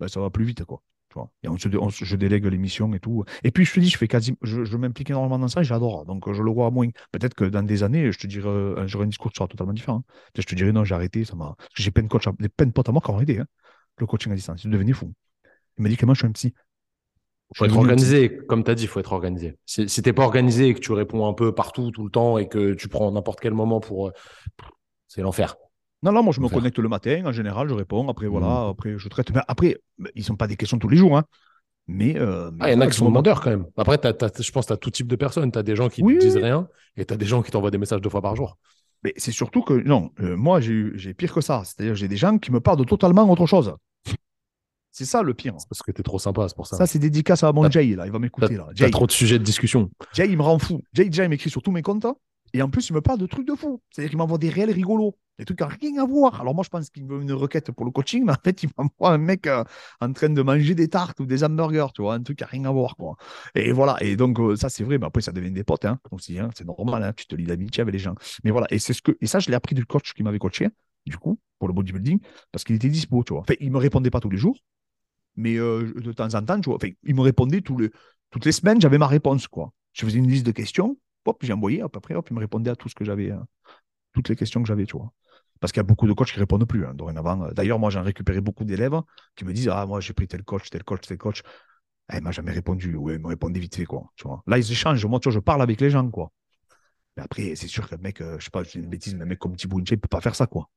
[SPEAKER 1] ben, ça va plus vite, quoi. Tu vois. Et on se, on je délègue l'émission et tout. Et puis, je te dis, je fais quasi, je, je m'implique énormément dans ça et j'adore. Donc, je le vois moins. Peut-être que dans des années, je te dirais, euh, j'aurai un discours qui sera totalement différent. Je te dirais, non, j'ai arrêté. Ça m'a... J'ai plein de coachs, plein de potes à moi qui ont arrêté hein, le coaching à distance. Ils devenaient fous. Il m'a dit, Clément, je suis un psy.
[SPEAKER 3] Faut être organisé. Comme tu as dit, il faut être organisé. Si, si t'es pas organisé et que tu réponds un peu partout, tout le temps, et que tu prends n'importe quel moment pour. euh, C'est l'enfer.
[SPEAKER 1] Non, non, moi, je me
[SPEAKER 3] faire.
[SPEAKER 1] connecte le matin. En général, je réponds. Après, voilà.
[SPEAKER 3] Mhm.
[SPEAKER 1] Après, je traite. Mais après, ils ne sont pas des questions tous les jours. Hein. Mais. euh, mais
[SPEAKER 3] Ah, il y en a qui sont demandeurs quand même. Après, je pense que tu as tout type de personnes. Tu as des gens qui
[SPEAKER 1] Oui,
[SPEAKER 3] ne disent
[SPEAKER 1] oui.
[SPEAKER 3] rien et tu as des gens qui t'envoient des messages deux fois par jour.
[SPEAKER 1] Mais c'est surtout que, non, euh, moi, j'ai pire que ça. C'est-à-dire, j'ai des gens qui me parlent de totalement autre chose. C'est ça le pire.
[SPEAKER 3] Parce que tu es trop sympa, c'est pour ça.
[SPEAKER 1] Ça, c'est dédicace à mon Jay, là. Il va m'écouter, là. Jay,
[SPEAKER 3] trop de sujets de discussion.
[SPEAKER 1] Jay, il me rend fou. Jay, déjà, il m'écrit sur tous mes comptes. Et en plus, il me parle de trucs de fou. C'est-à-dire qu'il m'envoie des réels rigolos. Des trucs n'ont rien à voir. Alors, moi, je pense qu'il veut une requête pour le coaching, mais en fait, il m'envoie un mec euh, en train de manger des tartes ou des hamburgers, tu vois, un truc n'a rien à voir, quoi. Et voilà. Et donc, euh, ça, c'est vrai. Mais après, ça devient des potes, hein, aussi. hein. C'est normal, hein. Tu te lis d'amitié avec les gens. Mais voilà. Et, c'est ce que... et ça, je l'ai appris du coach qui m'avait coaché, du coup, pour le bodybuilding, parce qu'il était dispo, tu vois. Enfin, il me répondait pas tous les jours, mais euh, de temps en temps, tu vois, il me répondait tous les, toutes les semaines, j'avais ma réponse, quoi. Je faisais une liste de questions, hop, j'ai envoyé, hop, après, hop, il me répondait à tout ce que j'avais, hein, toutes les questions que j'avais, tu vois. Parce qu'il y a beaucoup de coachs qui ne répondent plus, hein, dorénavant. D'ailleurs, moi, j'en récupéré beaucoup d'élèves qui me disent, ah, moi, j'ai pris tel coach, tel coach, tel coach. Eh, il m'a jamais répondu, ou il me répondait vite fait, quoi. Tu vois. Là, ils échangent, moi, tu vois, je parle avec les gens, quoi. Mais après, c'est sûr qu'un mec, euh, je sais pas, je dis une bêtise, mais un mec comme Thibaut Inche, il peut pas faire ça, quoi.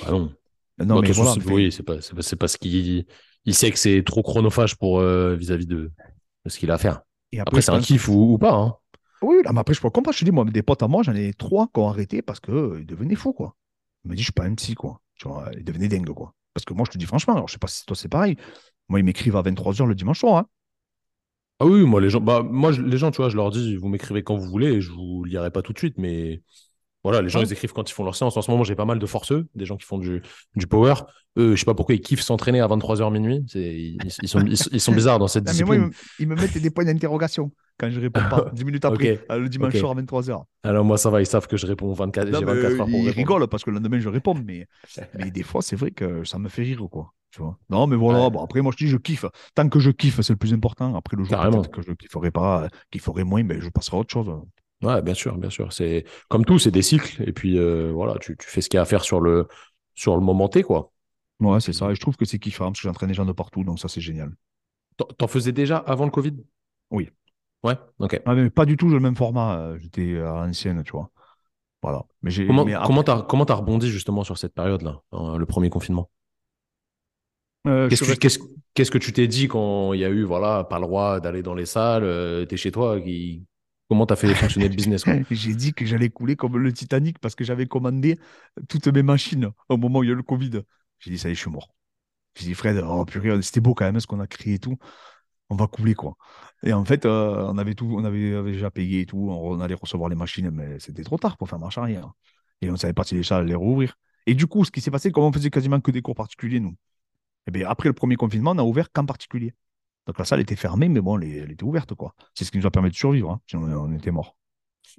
[SPEAKER 3] Ah non.
[SPEAKER 1] Non,
[SPEAKER 3] Bah,
[SPEAKER 1] mais voilà,
[SPEAKER 3] oui, c'est pas, c'est pas, parce qu'il il sait que c'est trop chronophage pour euh, vis-à-vis de, de ce qu'il a à faire.
[SPEAKER 1] et
[SPEAKER 3] Après, c'est un kiff ou, ou pas. hein.
[SPEAKER 1] Oui, là, mais après, je peux comprendre. Je te dis, moi, des potes à moi, j'en ai trois qui ont arrêté parce qu'ils devenaient fous, quoi. Ils me disent, je suis pas un psy, quoi. Tu vois, ils devenaient dingues, quoi. Parce que moi, je te dis franchement, alors, je sais pas si toi, c'est pareil. Moi, ils m'écrivent à 23h le dimanche soir. hein.
[SPEAKER 3] Ah oui, moi, les gens, bah, moi, les gens, tu vois, je leur dis, vous m'écrivez quand vous voulez je vous lirai pas tout de suite, mais voilà, les gens,
[SPEAKER 1] Ouais.
[SPEAKER 3] ils écrivent quand ils font leur séance. En ce moment, j'ai pas mal de forceux, des gens qui font du, du power. Eux, je sais pas pourquoi ils kiffent s'entraîner à 23h minuit. Ils, ils sont, ils, sont- ils sont bizarres dans cette
[SPEAKER 1] mais moi,
[SPEAKER 3] discipline.
[SPEAKER 1] ils me, mettent des points d'interrogation quand je réponds pas. 10 minutes après,
[SPEAKER 3] Ok,
[SPEAKER 1] euh, le dimanche soir à 23h.
[SPEAKER 3] Alors, moi, ça va, ils savent que je réponds 24,
[SPEAKER 1] Non,
[SPEAKER 3] j'ai
[SPEAKER 1] mais,
[SPEAKER 3] 24 heures pour
[SPEAKER 1] ils
[SPEAKER 3] répondre.
[SPEAKER 1] rigolent parce que le lendemain, je réponds. Mais, mais des fois, c'est vrai que ça me fait rire, quoi. Tu vois. Non, mais voilà.
[SPEAKER 3] Ouais.
[SPEAKER 1] Bon, après, moi, je dis, je kiffe. Tant que je kiffe, c'est le plus important. Après, le jour que je kifferai pas, qu'il ferait moins, ben, je passerai à autre chose.
[SPEAKER 3] Ouais, bien sûr, bien sûr. C'est comme tout, c'est des cycles. Et puis, euh, voilà, tu, tu fais ce qu'il y a à faire sur le, sur le moment T, quoi.
[SPEAKER 1] Ouais, c'est ça. Et je trouve que c'est kiffant parce que j'entraîne des gens de partout, donc ça, c'est génial.
[SPEAKER 3] T'en- faisais déjà avant le Covid?
[SPEAKER 1] Oui.
[SPEAKER 3] Ouais, ok.
[SPEAKER 1] Ah, mais pas du tout le même format. euh, J'étais à l'ancienne, tu vois. Voilà. Mais j'ai.
[SPEAKER 3] Comment
[SPEAKER 1] mais après-
[SPEAKER 3] comment t'as comment t'as rebondi justement sur cette période-là, hein, le premier confinement?
[SPEAKER 1] Euh,
[SPEAKER 3] Qu'est-ce que, tu-
[SPEAKER 1] resté-
[SPEAKER 3] qu'est-ce, qu'est-ce que tu t'es dit quand il y a eu, voilà, pas le droit d'aller dans les salles, euh, t'es chez toi, qui... comment t'as fait fonctionner le business
[SPEAKER 1] J'ai dit que j'allais couler comme le Titanic parce que j'avais commandé toutes mes machines au moment où il y a le Covid. J'ai dit, ça y est, je suis mort. J'ai dit, Fred, oh purée, c'était beau quand même ce qu'on a créé et tout. On va couler, quoi. Et en fait, euh, on avait tout, on avait, déjà payé et tout. On, allait recevoir les machines, mais c'était trop tard pour faire marche arrière. Et on savait pas si les salles allaient rouvrir. Et du coup, ce qui s'est passé, comme on faisait quasiment que des cours particuliers, nous, et bien, après le premier confinement, on a ouvert qu'en particulier. Donc la salle était fermée, mais bon, elle, était ouverte, quoi. C'est ce qui nous a permis de survivre, hein. sinon on était morts.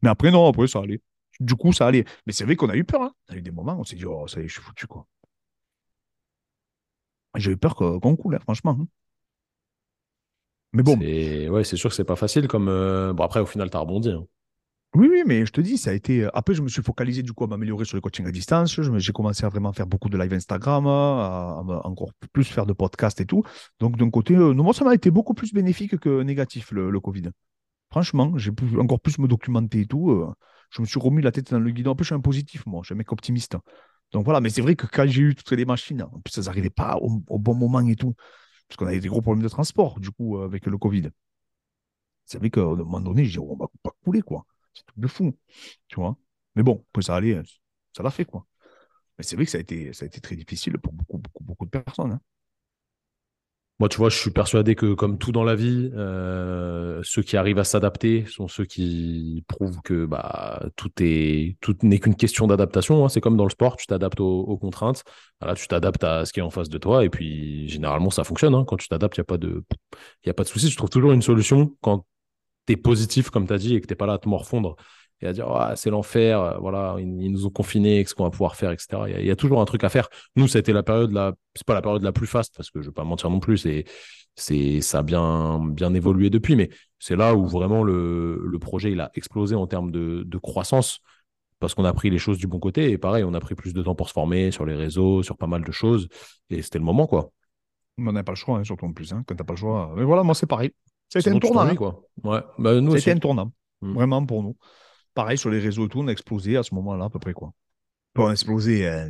[SPEAKER 1] Mais après, non, après, ça allait. Du coup, ça allait. Mais c'est vrai qu'on a eu peur. Hein. On a eu des moments où on s'est dit, oh, ça y est, je suis foutu, quoi. J'ai eu peur qu'on coule, hein, franchement. hein. Mais bon,
[SPEAKER 3] ouais, c'est sûr que c'est pas facile comme. euh, Bon, après, au final, t'as rebondi. hein.
[SPEAKER 1] Oui, oui, mais je te dis, ça a été. Après, je me suis focalisé du coup à m'améliorer sur le coaching à distance. J'ai commencé à vraiment faire beaucoup de live Instagram, à, à encore plus faire de podcasts et tout. Donc, d'un côté, euh, non, moi, ça m'a été beaucoup plus bénéfique que négatif, le, Covid. Franchement, j'ai pu encore plus me documenter et tout. euh, je me suis remis la tête dans le guidon. Plus, je suis un positif, moi. Je suis un mec optimiste. Donc voilà, mais c'est vrai que quand j'ai eu toutes les machines, en plus, elles n'arrivaient pas au, bon moment et tout. Parce qu'on avait des gros problèmes de transport, du coup, euh, avec le Covid. C'est vrai qu'à un moment donné, j'ai dit, on va pas couler, quoi. C'est truc de fou. Tu vois. Mais bon, ça allait, ça l'a fait, quoi. Mais c'est vrai que ça a été, ça a été très difficile pour beaucoup, beaucoup, beaucoup de personnes. hein.
[SPEAKER 3] Moi, tu vois, je suis persuadé que, comme tout dans la vie, euh, ceux qui arrivent à s'adapter sont ceux qui prouvent que bah, tout tout n'est qu'une question d'adaptation. hein. C'est comme dans le sport, tu t'adaptes aux, contraintes. Voilà, tu t'adaptes à ce qui est en face de toi, et puis généralement, ça fonctionne. hein. Quand tu t'adaptes, il n'y a pas de, y a pas de souci. Toujours une solution quand es positif, comme tu as dit, et que tu n'es pas là à te morfondre et à dire ah, c'est l'enfer, euh, voilà, ils, nous ont confinés, qu'est-ce qu'on va pouvoir faire, etc. Il y, a, toujours un truc à faire. Nous, ça a été la période la, c'est pas la période la plus faste parce que je vais pas mentir non plus, c'est, c'est, ça a bien, bien évolué depuis, mais c'est là où vraiment le, le, projet il a explosé en termes de, de croissance parce qu'on a pris les choses du bon côté et pareil, on a pris plus de temps pour se former sur les réseaux, sur pas mal de choses et c'était le moment quoi.
[SPEAKER 1] On n'a pas le choix, hein, surtout en plus. Hein, quand t'as pas le choix. Mais voilà, moi c'est pareil. Été un tournant.
[SPEAKER 3] Hein. Quoi. Ouais. Bah, nous
[SPEAKER 1] un tournant. Mm. Vraiment pour nous. Pareil, sur les réseaux et tout, on a explosé à ce moment-là, à peu près. quoi. on a explosé. Hein,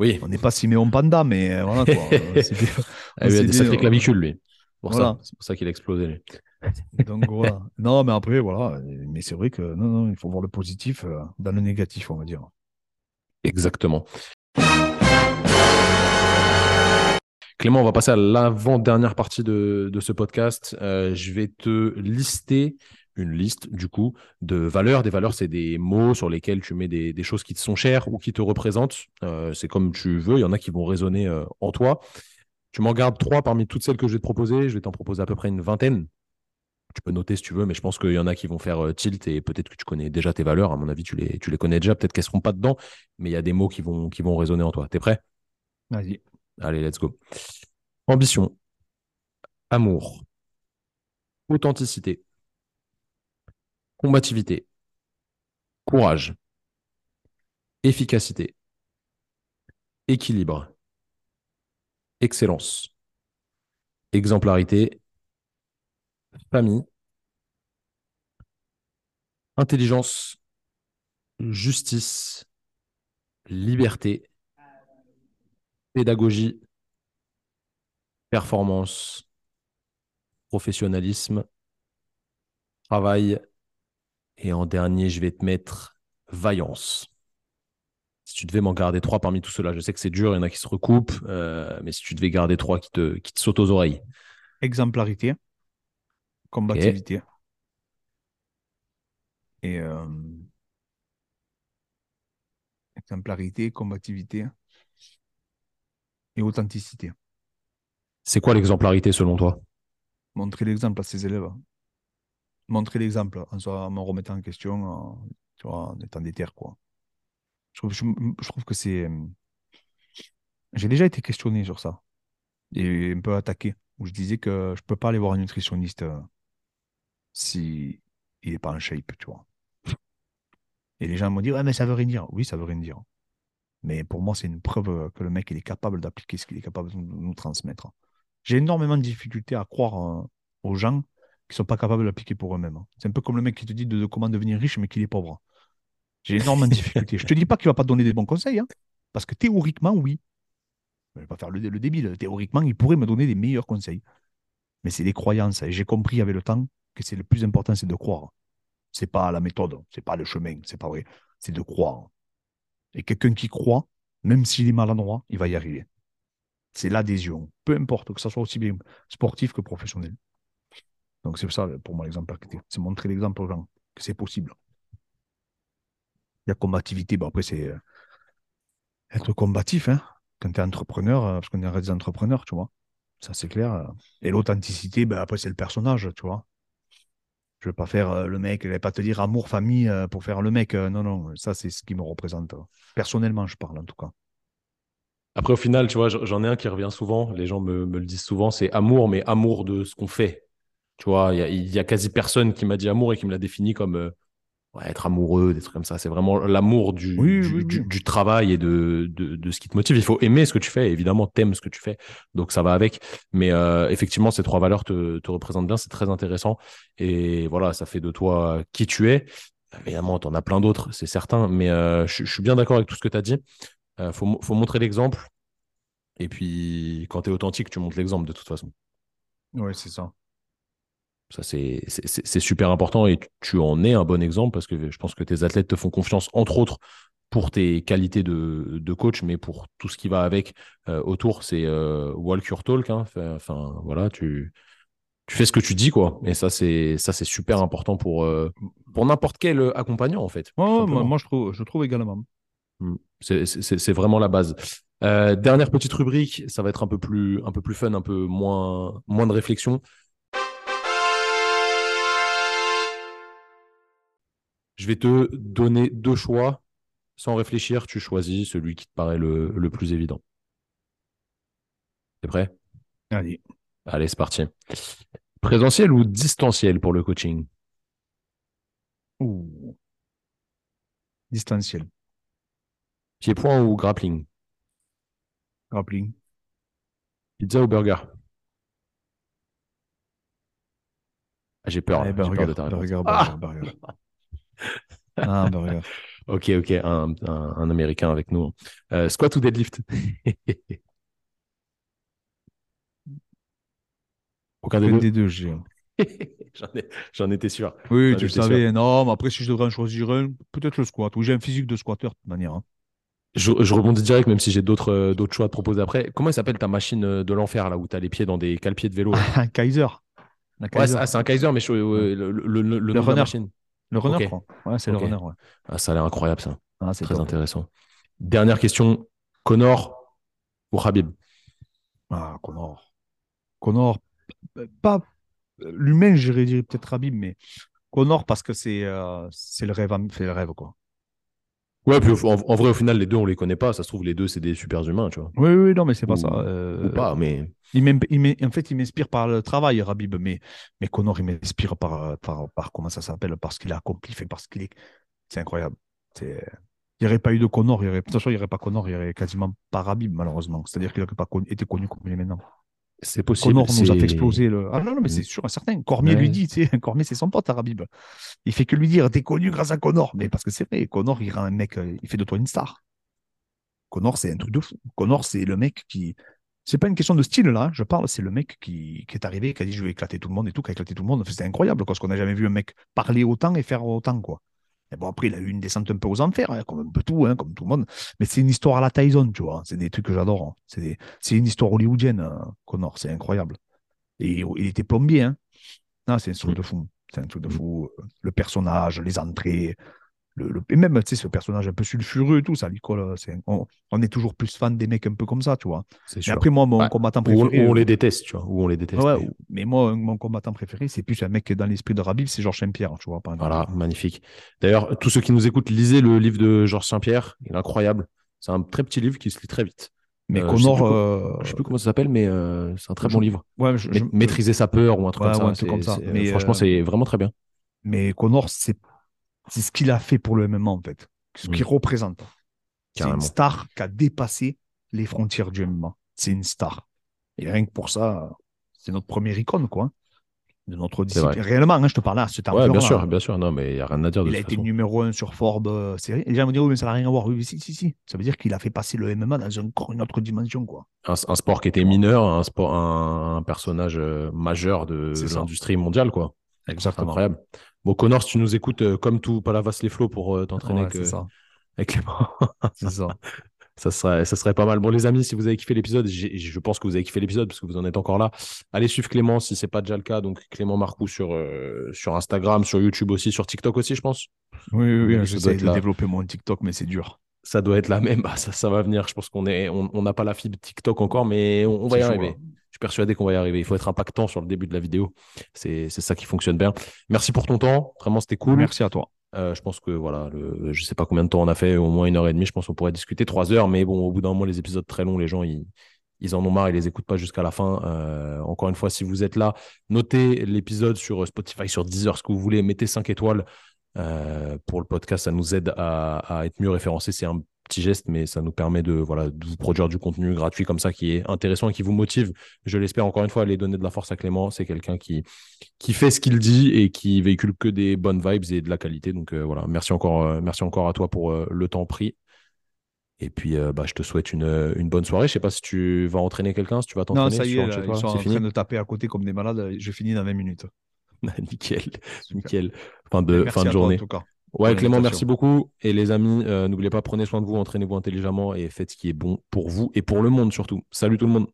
[SPEAKER 3] oui.
[SPEAKER 1] On n'est pas Siméon Panda, mais euh, voilà. Quoi.
[SPEAKER 3] Ah, il a des sacrées clavicules, lui. Voilà. C'est pour ça qu'il a explosé, lui.
[SPEAKER 1] Donc voilà. Non, mais après, voilà. Mais c'est vrai que non, non, il faut voir le positif euh, dans le négatif, on va dire.
[SPEAKER 3] Exactement. Clément, on va passer à l'avant-dernière partie de, ce podcast. Euh, je vais te lister une liste, du coup, de valeurs. Des valeurs, c'est des mots sur lesquels tu mets des, choses qui te sont chères ou qui te représentent. Euh, c'est comme tu veux. Il y en a qui vont résonner euh, en toi. Tu m'en gardes trois parmi toutes celles que je vais te proposer. Je vais t'en proposer à peu près une vingtaine. Tu peux noter si tu veux, mais je pense qu'il y en a qui vont faire tilt et peut-être que tu connais déjà tes valeurs. À mon avis, tu les, tu les connais déjà. Peut-être qu'elles ne seront pas dedans, mais il y a des mots qui vont, qui vont résonner en toi. T'es prêt?
[SPEAKER 1] Vas-y.
[SPEAKER 3] Allez, let's go. Ambition, amour, authenticité, combativité, courage, efficacité, équilibre, excellence, exemplarité, famille, intelligence, justice, liberté, pédagogie, performance, professionnalisme, travail, et en dernier, je vais te mettre vaillance. Si tu devais m'en garder trois parmi tout cela, je sais que c'est dur, il y en a qui se recoupent, euh, mais si tu devais garder trois qui te, qui te sautent aux oreilles.
[SPEAKER 1] Exemplarité, combativité. Et euh, exemplarité, combativité et authenticité.
[SPEAKER 3] C'est quoi l'exemplarité selon toi?
[SPEAKER 1] Montrer l'exemple à ses élèves montrer l'exemple en, me remettant en question, en, tu vois, en étant déter, quoi. Je trouve, je, trouve que c'est. J'ai déjà été questionné sur ça et un peu attaqué, où je disais que je peux pas aller voir un nutritionniste euh, si il n'est pas en shape, tu vois. Et les gens m'ont dit, ouais, mais ça veut rien dire. Oui, ça veut rien dire. Mais pour moi, c'est une preuve que le mec, il est capable d'appliquer ce qu'il est capable de nous transmettre. J'ai énormément de difficultés à croire euh, aux gens qui sont pas capables d'appliquer pour eux-mêmes. Hein. C'est un peu comme le mec qui te dit de, comment devenir riche, mais qu'il est pauvre. J'ai énormément de difficultés. Je te dis pas qu'il va pas donner des bons conseils, hein, parce que théoriquement, oui. Je vais pas faire le, débile. Théoriquement, il pourrait me donner des meilleurs conseils. Mais c'est des croyances. Et j'ai compris avec le temps que c'est le plus important, c'est de croire. C'est pas la méthode, c'est pas le chemin, c'est pas vrai. C'est de croire. Et quelqu'un qui croit, même s'il est maladroit, il va y arriver. C'est l'adhésion. Peu importe que ce soit aussi bien sportif que professionnel. Donc c'est ça pour moi l'exemple C'est montrer l'exemple aux gens que c'est possible. Il y a combativité, après c'est euh, être combatif, hein, quand tu es entrepreneur, euh, parce qu'on est des entrepreneurs, tu vois. Ça c'est clair. Et l'authenticité, ben, après c'est le personnage, tu vois. Je ne veux pas faire le mec, je vais pas te dire amour, famille pour faire le mec. non, non, ça c'est ce qui me représente. Personnellement, je parle en tout cas.
[SPEAKER 3] Après, au final, tu vois, j'en ai un qui revient souvent, les gens me, le disent souvent, c'est amour, mais amour de ce qu'on fait. Tu vois, il y, a quasi personne qui m'a dit amour et qui me l'a défini comme euh, être amoureux, des trucs comme ça. C'est vraiment l'amour du, du, travail et de, de, ce qui te motive. Il faut aimer ce que tu fais. Évidemment, t'aimes ce que tu fais. Donc, ça va avec. Mais euh, effectivement, ces trois valeurs te, te représentent bien. C'est très intéressant. Et voilà, ça fait de toi qui tu es. Évidemment, tu en as plein d'autres, c'est certain. Mais euh, je, suis bien d'accord avec tout ce que tu as dit. Il faut, faut montrer l'exemple. Et puis, quand tu es authentique, tu montres l'exemple de toute façon.
[SPEAKER 1] Oui, c'est ça.
[SPEAKER 3] Ça, c'est super important et tu en es un bon exemple parce que je pense que tes athlètes te font confiance, entre autres, pour tes qualités de, de coach, mais pour tout ce qui va avec euh, autour. C'est euh, walk your talk. Hein. Enfin, voilà, tu, tu fais ce que tu dis, quoi. Et ça, c'est super important pour, euh, pour n'importe quel accompagnant, en fait.
[SPEAKER 1] moi, je trouve, je trouve également.
[SPEAKER 3] Mmh. C'est vraiment la base. dernière petite rubrique, ça va être un peu plus, un peu plus fun, un peu moins, moins de réflexion. Je vais te donner deux choix. Sans réfléchir, tu choisis celui qui te paraît le, le plus évident. T'es prêt?
[SPEAKER 1] Allez.
[SPEAKER 3] Allez, c'est parti. Présentiel ou distanciel pour le coaching?
[SPEAKER 1] Ouh. Distanciel.
[SPEAKER 3] Pied-point ou grappling?
[SPEAKER 1] Grappling.
[SPEAKER 3] Pizza ou burger? Ah, J'ai peur, J'ai peur de ta réponse.
[SPEAKER 1] burger,
[SPEAKER 3] Ah
[SPEAKER 1] burger, burger. Ah, burger.
[SPEAKER 3] Ok, ok, un, un- un Américain avec nous. Euh, squat ou deadlift? Aucun des
[SPEAKER 1] des deux.
[SPEAKER 3] J'en J'en étais sûr.
[SPEAKER 1] Oui, tu le savais. Non, mais après, si je devrais en choisir un, peut-être le squat. Ou j'ai un physique de squatteur, de toute manière. hein.
[SPEAKER 3] Je, je rebondis direct, même si j'ai d'autres euh, d'autres choix à te proposer après. Comment elle s'appelle ta machine euh, de l'enfer, là, où tu as les pieds dans des cale-pieds de vélo
[SPEAKER 1] Un Kaiser.
[SPEAKER 3] Ouais, ah, c'est un Kaiser, mais je- euh, le, le, le, de la machine.
[SPEAKER 1] Le runner,
[SPEAKER 3] ok.
[SPEAKER 1] je crois. Ouais, c'est le runner. Ouais.
[SPEAKER 3] Ah, ça a l'air incroyable, ça.
[SPEAKER 1] Ah, c'est
[SPEAKER 3] Très
[SPEAKER 1] top.
[SPEAKER 3] intéressant. Dernière question. Connor ou Habib?
[SPEAKER 1] Ah, Connor. Connor, pas l'humain, j'irais dire peut-être Habib, mais Connor parce que c'est euh, c'est le rêve, c'est le rêve quoi.
[SPEAKER 3] Ouais, puis en, en vrai, au final, les deux, on les connaît pas. Ça se trouve, les deux, c'est des super humains, tu vois.
[SPEAKER 1] Oui, oui, non, mais c'est pas
[SPEAKER 3] Ou-
[SPEAKER 1] ça. euh,
[SPEAKER 3] Ou pas, mais
[SPEAKER 1] il en fait, il m'inspire par le travail, Habib, mais, mais Connor, il m'inspire par, par, par comment ça s'appelle, parce qu'il a accompli, fait parce qu'il est. C'est incroyable. C'est- Il n'y aurait pas eu de Connor, il y aurait, de toute façon, il n'y aurait pas Connor, il n'y aurait quasiment pas Habib, malheureusement. C'est-à-dire qu'il n'aurait pas été connu comme il est maintenant.
[SPEAKER 3] C'est possible.
[SPEAKER 1] Connor nous a
[SPEAKER 3] c'est-
[SPEAKER 1] fait exploser le. Ah non, non, mais c'est
[SPEAKER 3] Mm.
[SPEAKER 1] sûr et certain. Cormier
[SPEAKER 3] Ouais.
[SPEAKER 1] lui dit, tu sais, Cormier, c'est son pote, Habib. Il fait que lui dire, t'es connu grâce à Connor. Mais parce que c'est vrai, Connor, il rend un mec, euh, il fait de toi une star. Connor, c'est un truc de fou. Connor, c'est le mec qui. C'est pas une question de style, là, hein, je parle, c'est le mec qui, qui est arrivé, qui a dit, je vais éclater tout le monde et tout, qui a éclaté tout le monde. C'était incroyable, quoi, parce qu'on n'a jamais vu un mec parler autant et faire autant, quoi. Et bon, après, il a eu une descente un peu aux enfers, hein, comme un peu tout, hein, comme tout le monde. Mais c'est une histoire à la Tyson, tu vois. C'est des trucs que j'adore. hein. C'est des- c'est une histoire hollywoodienne, hein, Connor. C'est incroyable. Et il était plombier, hein. Non, c'est un truc
[SPEAKER 3] Mm.
[SPEAKER 1] de fou. C'est un truc de fou. Le personnage, les entrées, le, le- et même, tu sais, ce personnage un peu sulfureux et tout, ça lui colle. c'est- On, on est toujours plus fan des mecs un peu comme ça, tu vois. Mais après, moi, mon
[SPEAKER 3] Ouais.
[SPEAKER 1] combattant
[SPEAKER 3] on,
[SPEAKER 1] préféré.
[SPEAKER 3] ou on
[SPEAKER 1] euh,
[SPEAKER 3] les déteste, tu vois. Ou on les déteste.
[SPEAKER 1] ouais,
[SPEAKER 3] mais-
[SPEAKER 1] moi, mon combattant préféré, c'est plus un mec est dans l'esprit de Rabib, c'est Georges Saint-Pierre, tu vois. Par.
[SPEAKER 3] Voilà, magnifique. D'ailleurs, tous ceux qui nous écoutent, lisez le livre de Georges Saint-Pierre. Il est incroyable. C'est un très petit livre qui se lit très vite.
[SPEAKER 1] Mais
[SPEAKER 3] Euh, je sais
[SPEAKER 1] Connor. euh,
[SPEAKER 3] Je sais plus comment ça s'appelle, mais euh, c'est un très
[SPEAKER 1] je-
[SPEAKER 3] bon livre.
[SPEAKER 1] ouais, je-
[SPEAKER 3] Ma-
[SPEAKER 1] je-
[SPEAKER 3] Maîtriser sa peur ou un truc
[SPEAKER 1] Ouais,
[SPEAKER 3] comme ça.
[SPEAKER 1] ouais, un truc
[SPEAKER 3] c'est-
[SPEAKER 1] comme ça.
[SPEAKER 3] c'est-
[SPEAKER 1] Mais,
[SPEAKER 3] franchement,
[SPEAKER 1] euh,
[SPEAKER 3] c'est vraiment très bien.
[SPEAKER 1] Mais Connor, c'est c'est ce qu'il a fait pour le MMA, en fait. Ce qu'il
[SPEAKER 3] Mm.
[SPEAKER 1] représente. C'est une star qui a dépassé les frontières du MMA. C'est une star. Et rien que pour ça, c'est notre première icône, quoi. hein, De notre discipline. Réellement, hein, je te parle là, c'est un
[SPEAKER 3] Ouais, bien sûr,
[SPEAKER 1] là.
[SPEAKER 3] bien sûr. Non, mais il n'y a rien à dire de
[SPEAKER 1] Il a été
[SPEAKER 3] façon.
[SPEAKER 1] numéro un sur Forbes. euh. Les gens vont dire, oui, mais ça n'a rien à voir. Oui, si, si, si. Ça veut dire qu'il a fait passer le MMA dans encore une autre dimension, quoi.
[SPEAKER 3] Un, un sport qui était mineur, un, sport, un, un personnage euh, majeur de l'industrie mondiale, quoi. C'est
[SPEAKER 1] Exactement.
[SPEAKER 3] incroyable. Bon, Connor, si tu nous écoutes, euh, comme tout Palavas les flots pour euh, t'entraîner
[SPEAKER 1] Ouais,
[SPEAKER 3] avec, euh,
[SPEAKER 1] ça.
[SPEAKER 3] avec Clément.
[SPEAKER 1] C'est ça.
[SPEAKER 3] Ça serait, ça serait pas mal. Bon, les amis, si vous avez kiffé l'épisode, je pense que vous avez kiffé l'épisode parce que vous en êtes encore là. Allez suivre Clément si c'est pas déjà le cas. Donc, Clément Marcoux sur, euh, sur Instagram, sur YouTube aussi, sur TikTok aussi, je pense.
[SPEAKER 1] Oui, oui,
[SPEAKER 3] Oui,
[SPEAKER 1] J'essaie
[SPEAKER 3] doit être
[SPEAKER 1] de
[SPEAKER 3] là.
[SPEAKER 1] développer mon TikTok, mais c'est dur.
[SPEAKER 3] Ça doit être la même. Ah, ça, ça va venir. Je pense qu'on est, on n'a pas la fibre TikTok encore, mais on, on va y
[SPEAKER 1] chaud,
[SPEAKER 3] arriver.
[SPEAKER 1] hein.
[SPEAKER 3] Persuadé qu'on va y arriver. Il faut être impactant sur le début de la vidéo. C'est c'est ça qui fonctionne bien. Merci pour ton temps. Vraiment, c'était cool.
[SPEAKER 1] Merci à toi.
[SPEAKER 3] Euh, je pense que voilà, le, je sais pas combien de temps on a fait, au moins une heure et demie. Je pense qu'on pourrait discuter trois heures, mais bon, au bout d'un moment, les épisodes très longs, les gens ils, ils en ont marre, ils les écoutent pas jusqu'à la fin. Euh, encore une fois, si vous êtes là, notez l'épisode sur Spotify, sur Deezer, ce que vous voulez, mettez 5 étoiles euh, pour le podcast. Ça nous aide à, à être mieux référencé. C'est un petit geste, mais ça nous permet de voilà de vous produire du contenu gratuit comme ça qui est intéressant et qui vous motive. Je l'espère encore une fois. Allez donner de la force à Clément. C'est quelqu'un qui qui fait ce qu'il dit et qui véhicule que des bonnes vibes et de la qualité. Donc euh, voilà, merci encore, euh, merci encore à toi pour euh, le temps pris. Et puis, bah, je te souhaite une, une bonne soirée. Je sais pas si tu vas entraîner quelqu'un, si tu vas
[SPEAKER 1] Non,
[SPEAKER 3] t'entraîner.
[SPEAKER 1] ça
[SPEAKER 3] si
[SPEAKER 1] y est, là, ils sont en
[SPEAKER 3] fini.
[SPEAKER 1] train de taper à côté comme des malades. Je finis dans 20 minutes.
[SPEAKER 3] nickel,
[SPEAKER 1] Super.
[SPEAKER 3] nickel. Fin de,
[SPEAKER 1] Merci
[SPEAKER 3] fin de
[SPEAKER 1] toi,
[SPEAKER 3] journée.
[SPEAKER 1] en tout cas.
[SPEAKER 3] Ouais, Clément, merci beaucoup. Et les amis, euh, n'oubliez pas, prenez soin de vous, entraînez-vous intelligemment et faites ce qui est bon pour vous et pour le monde surtout. Salut tout le monde.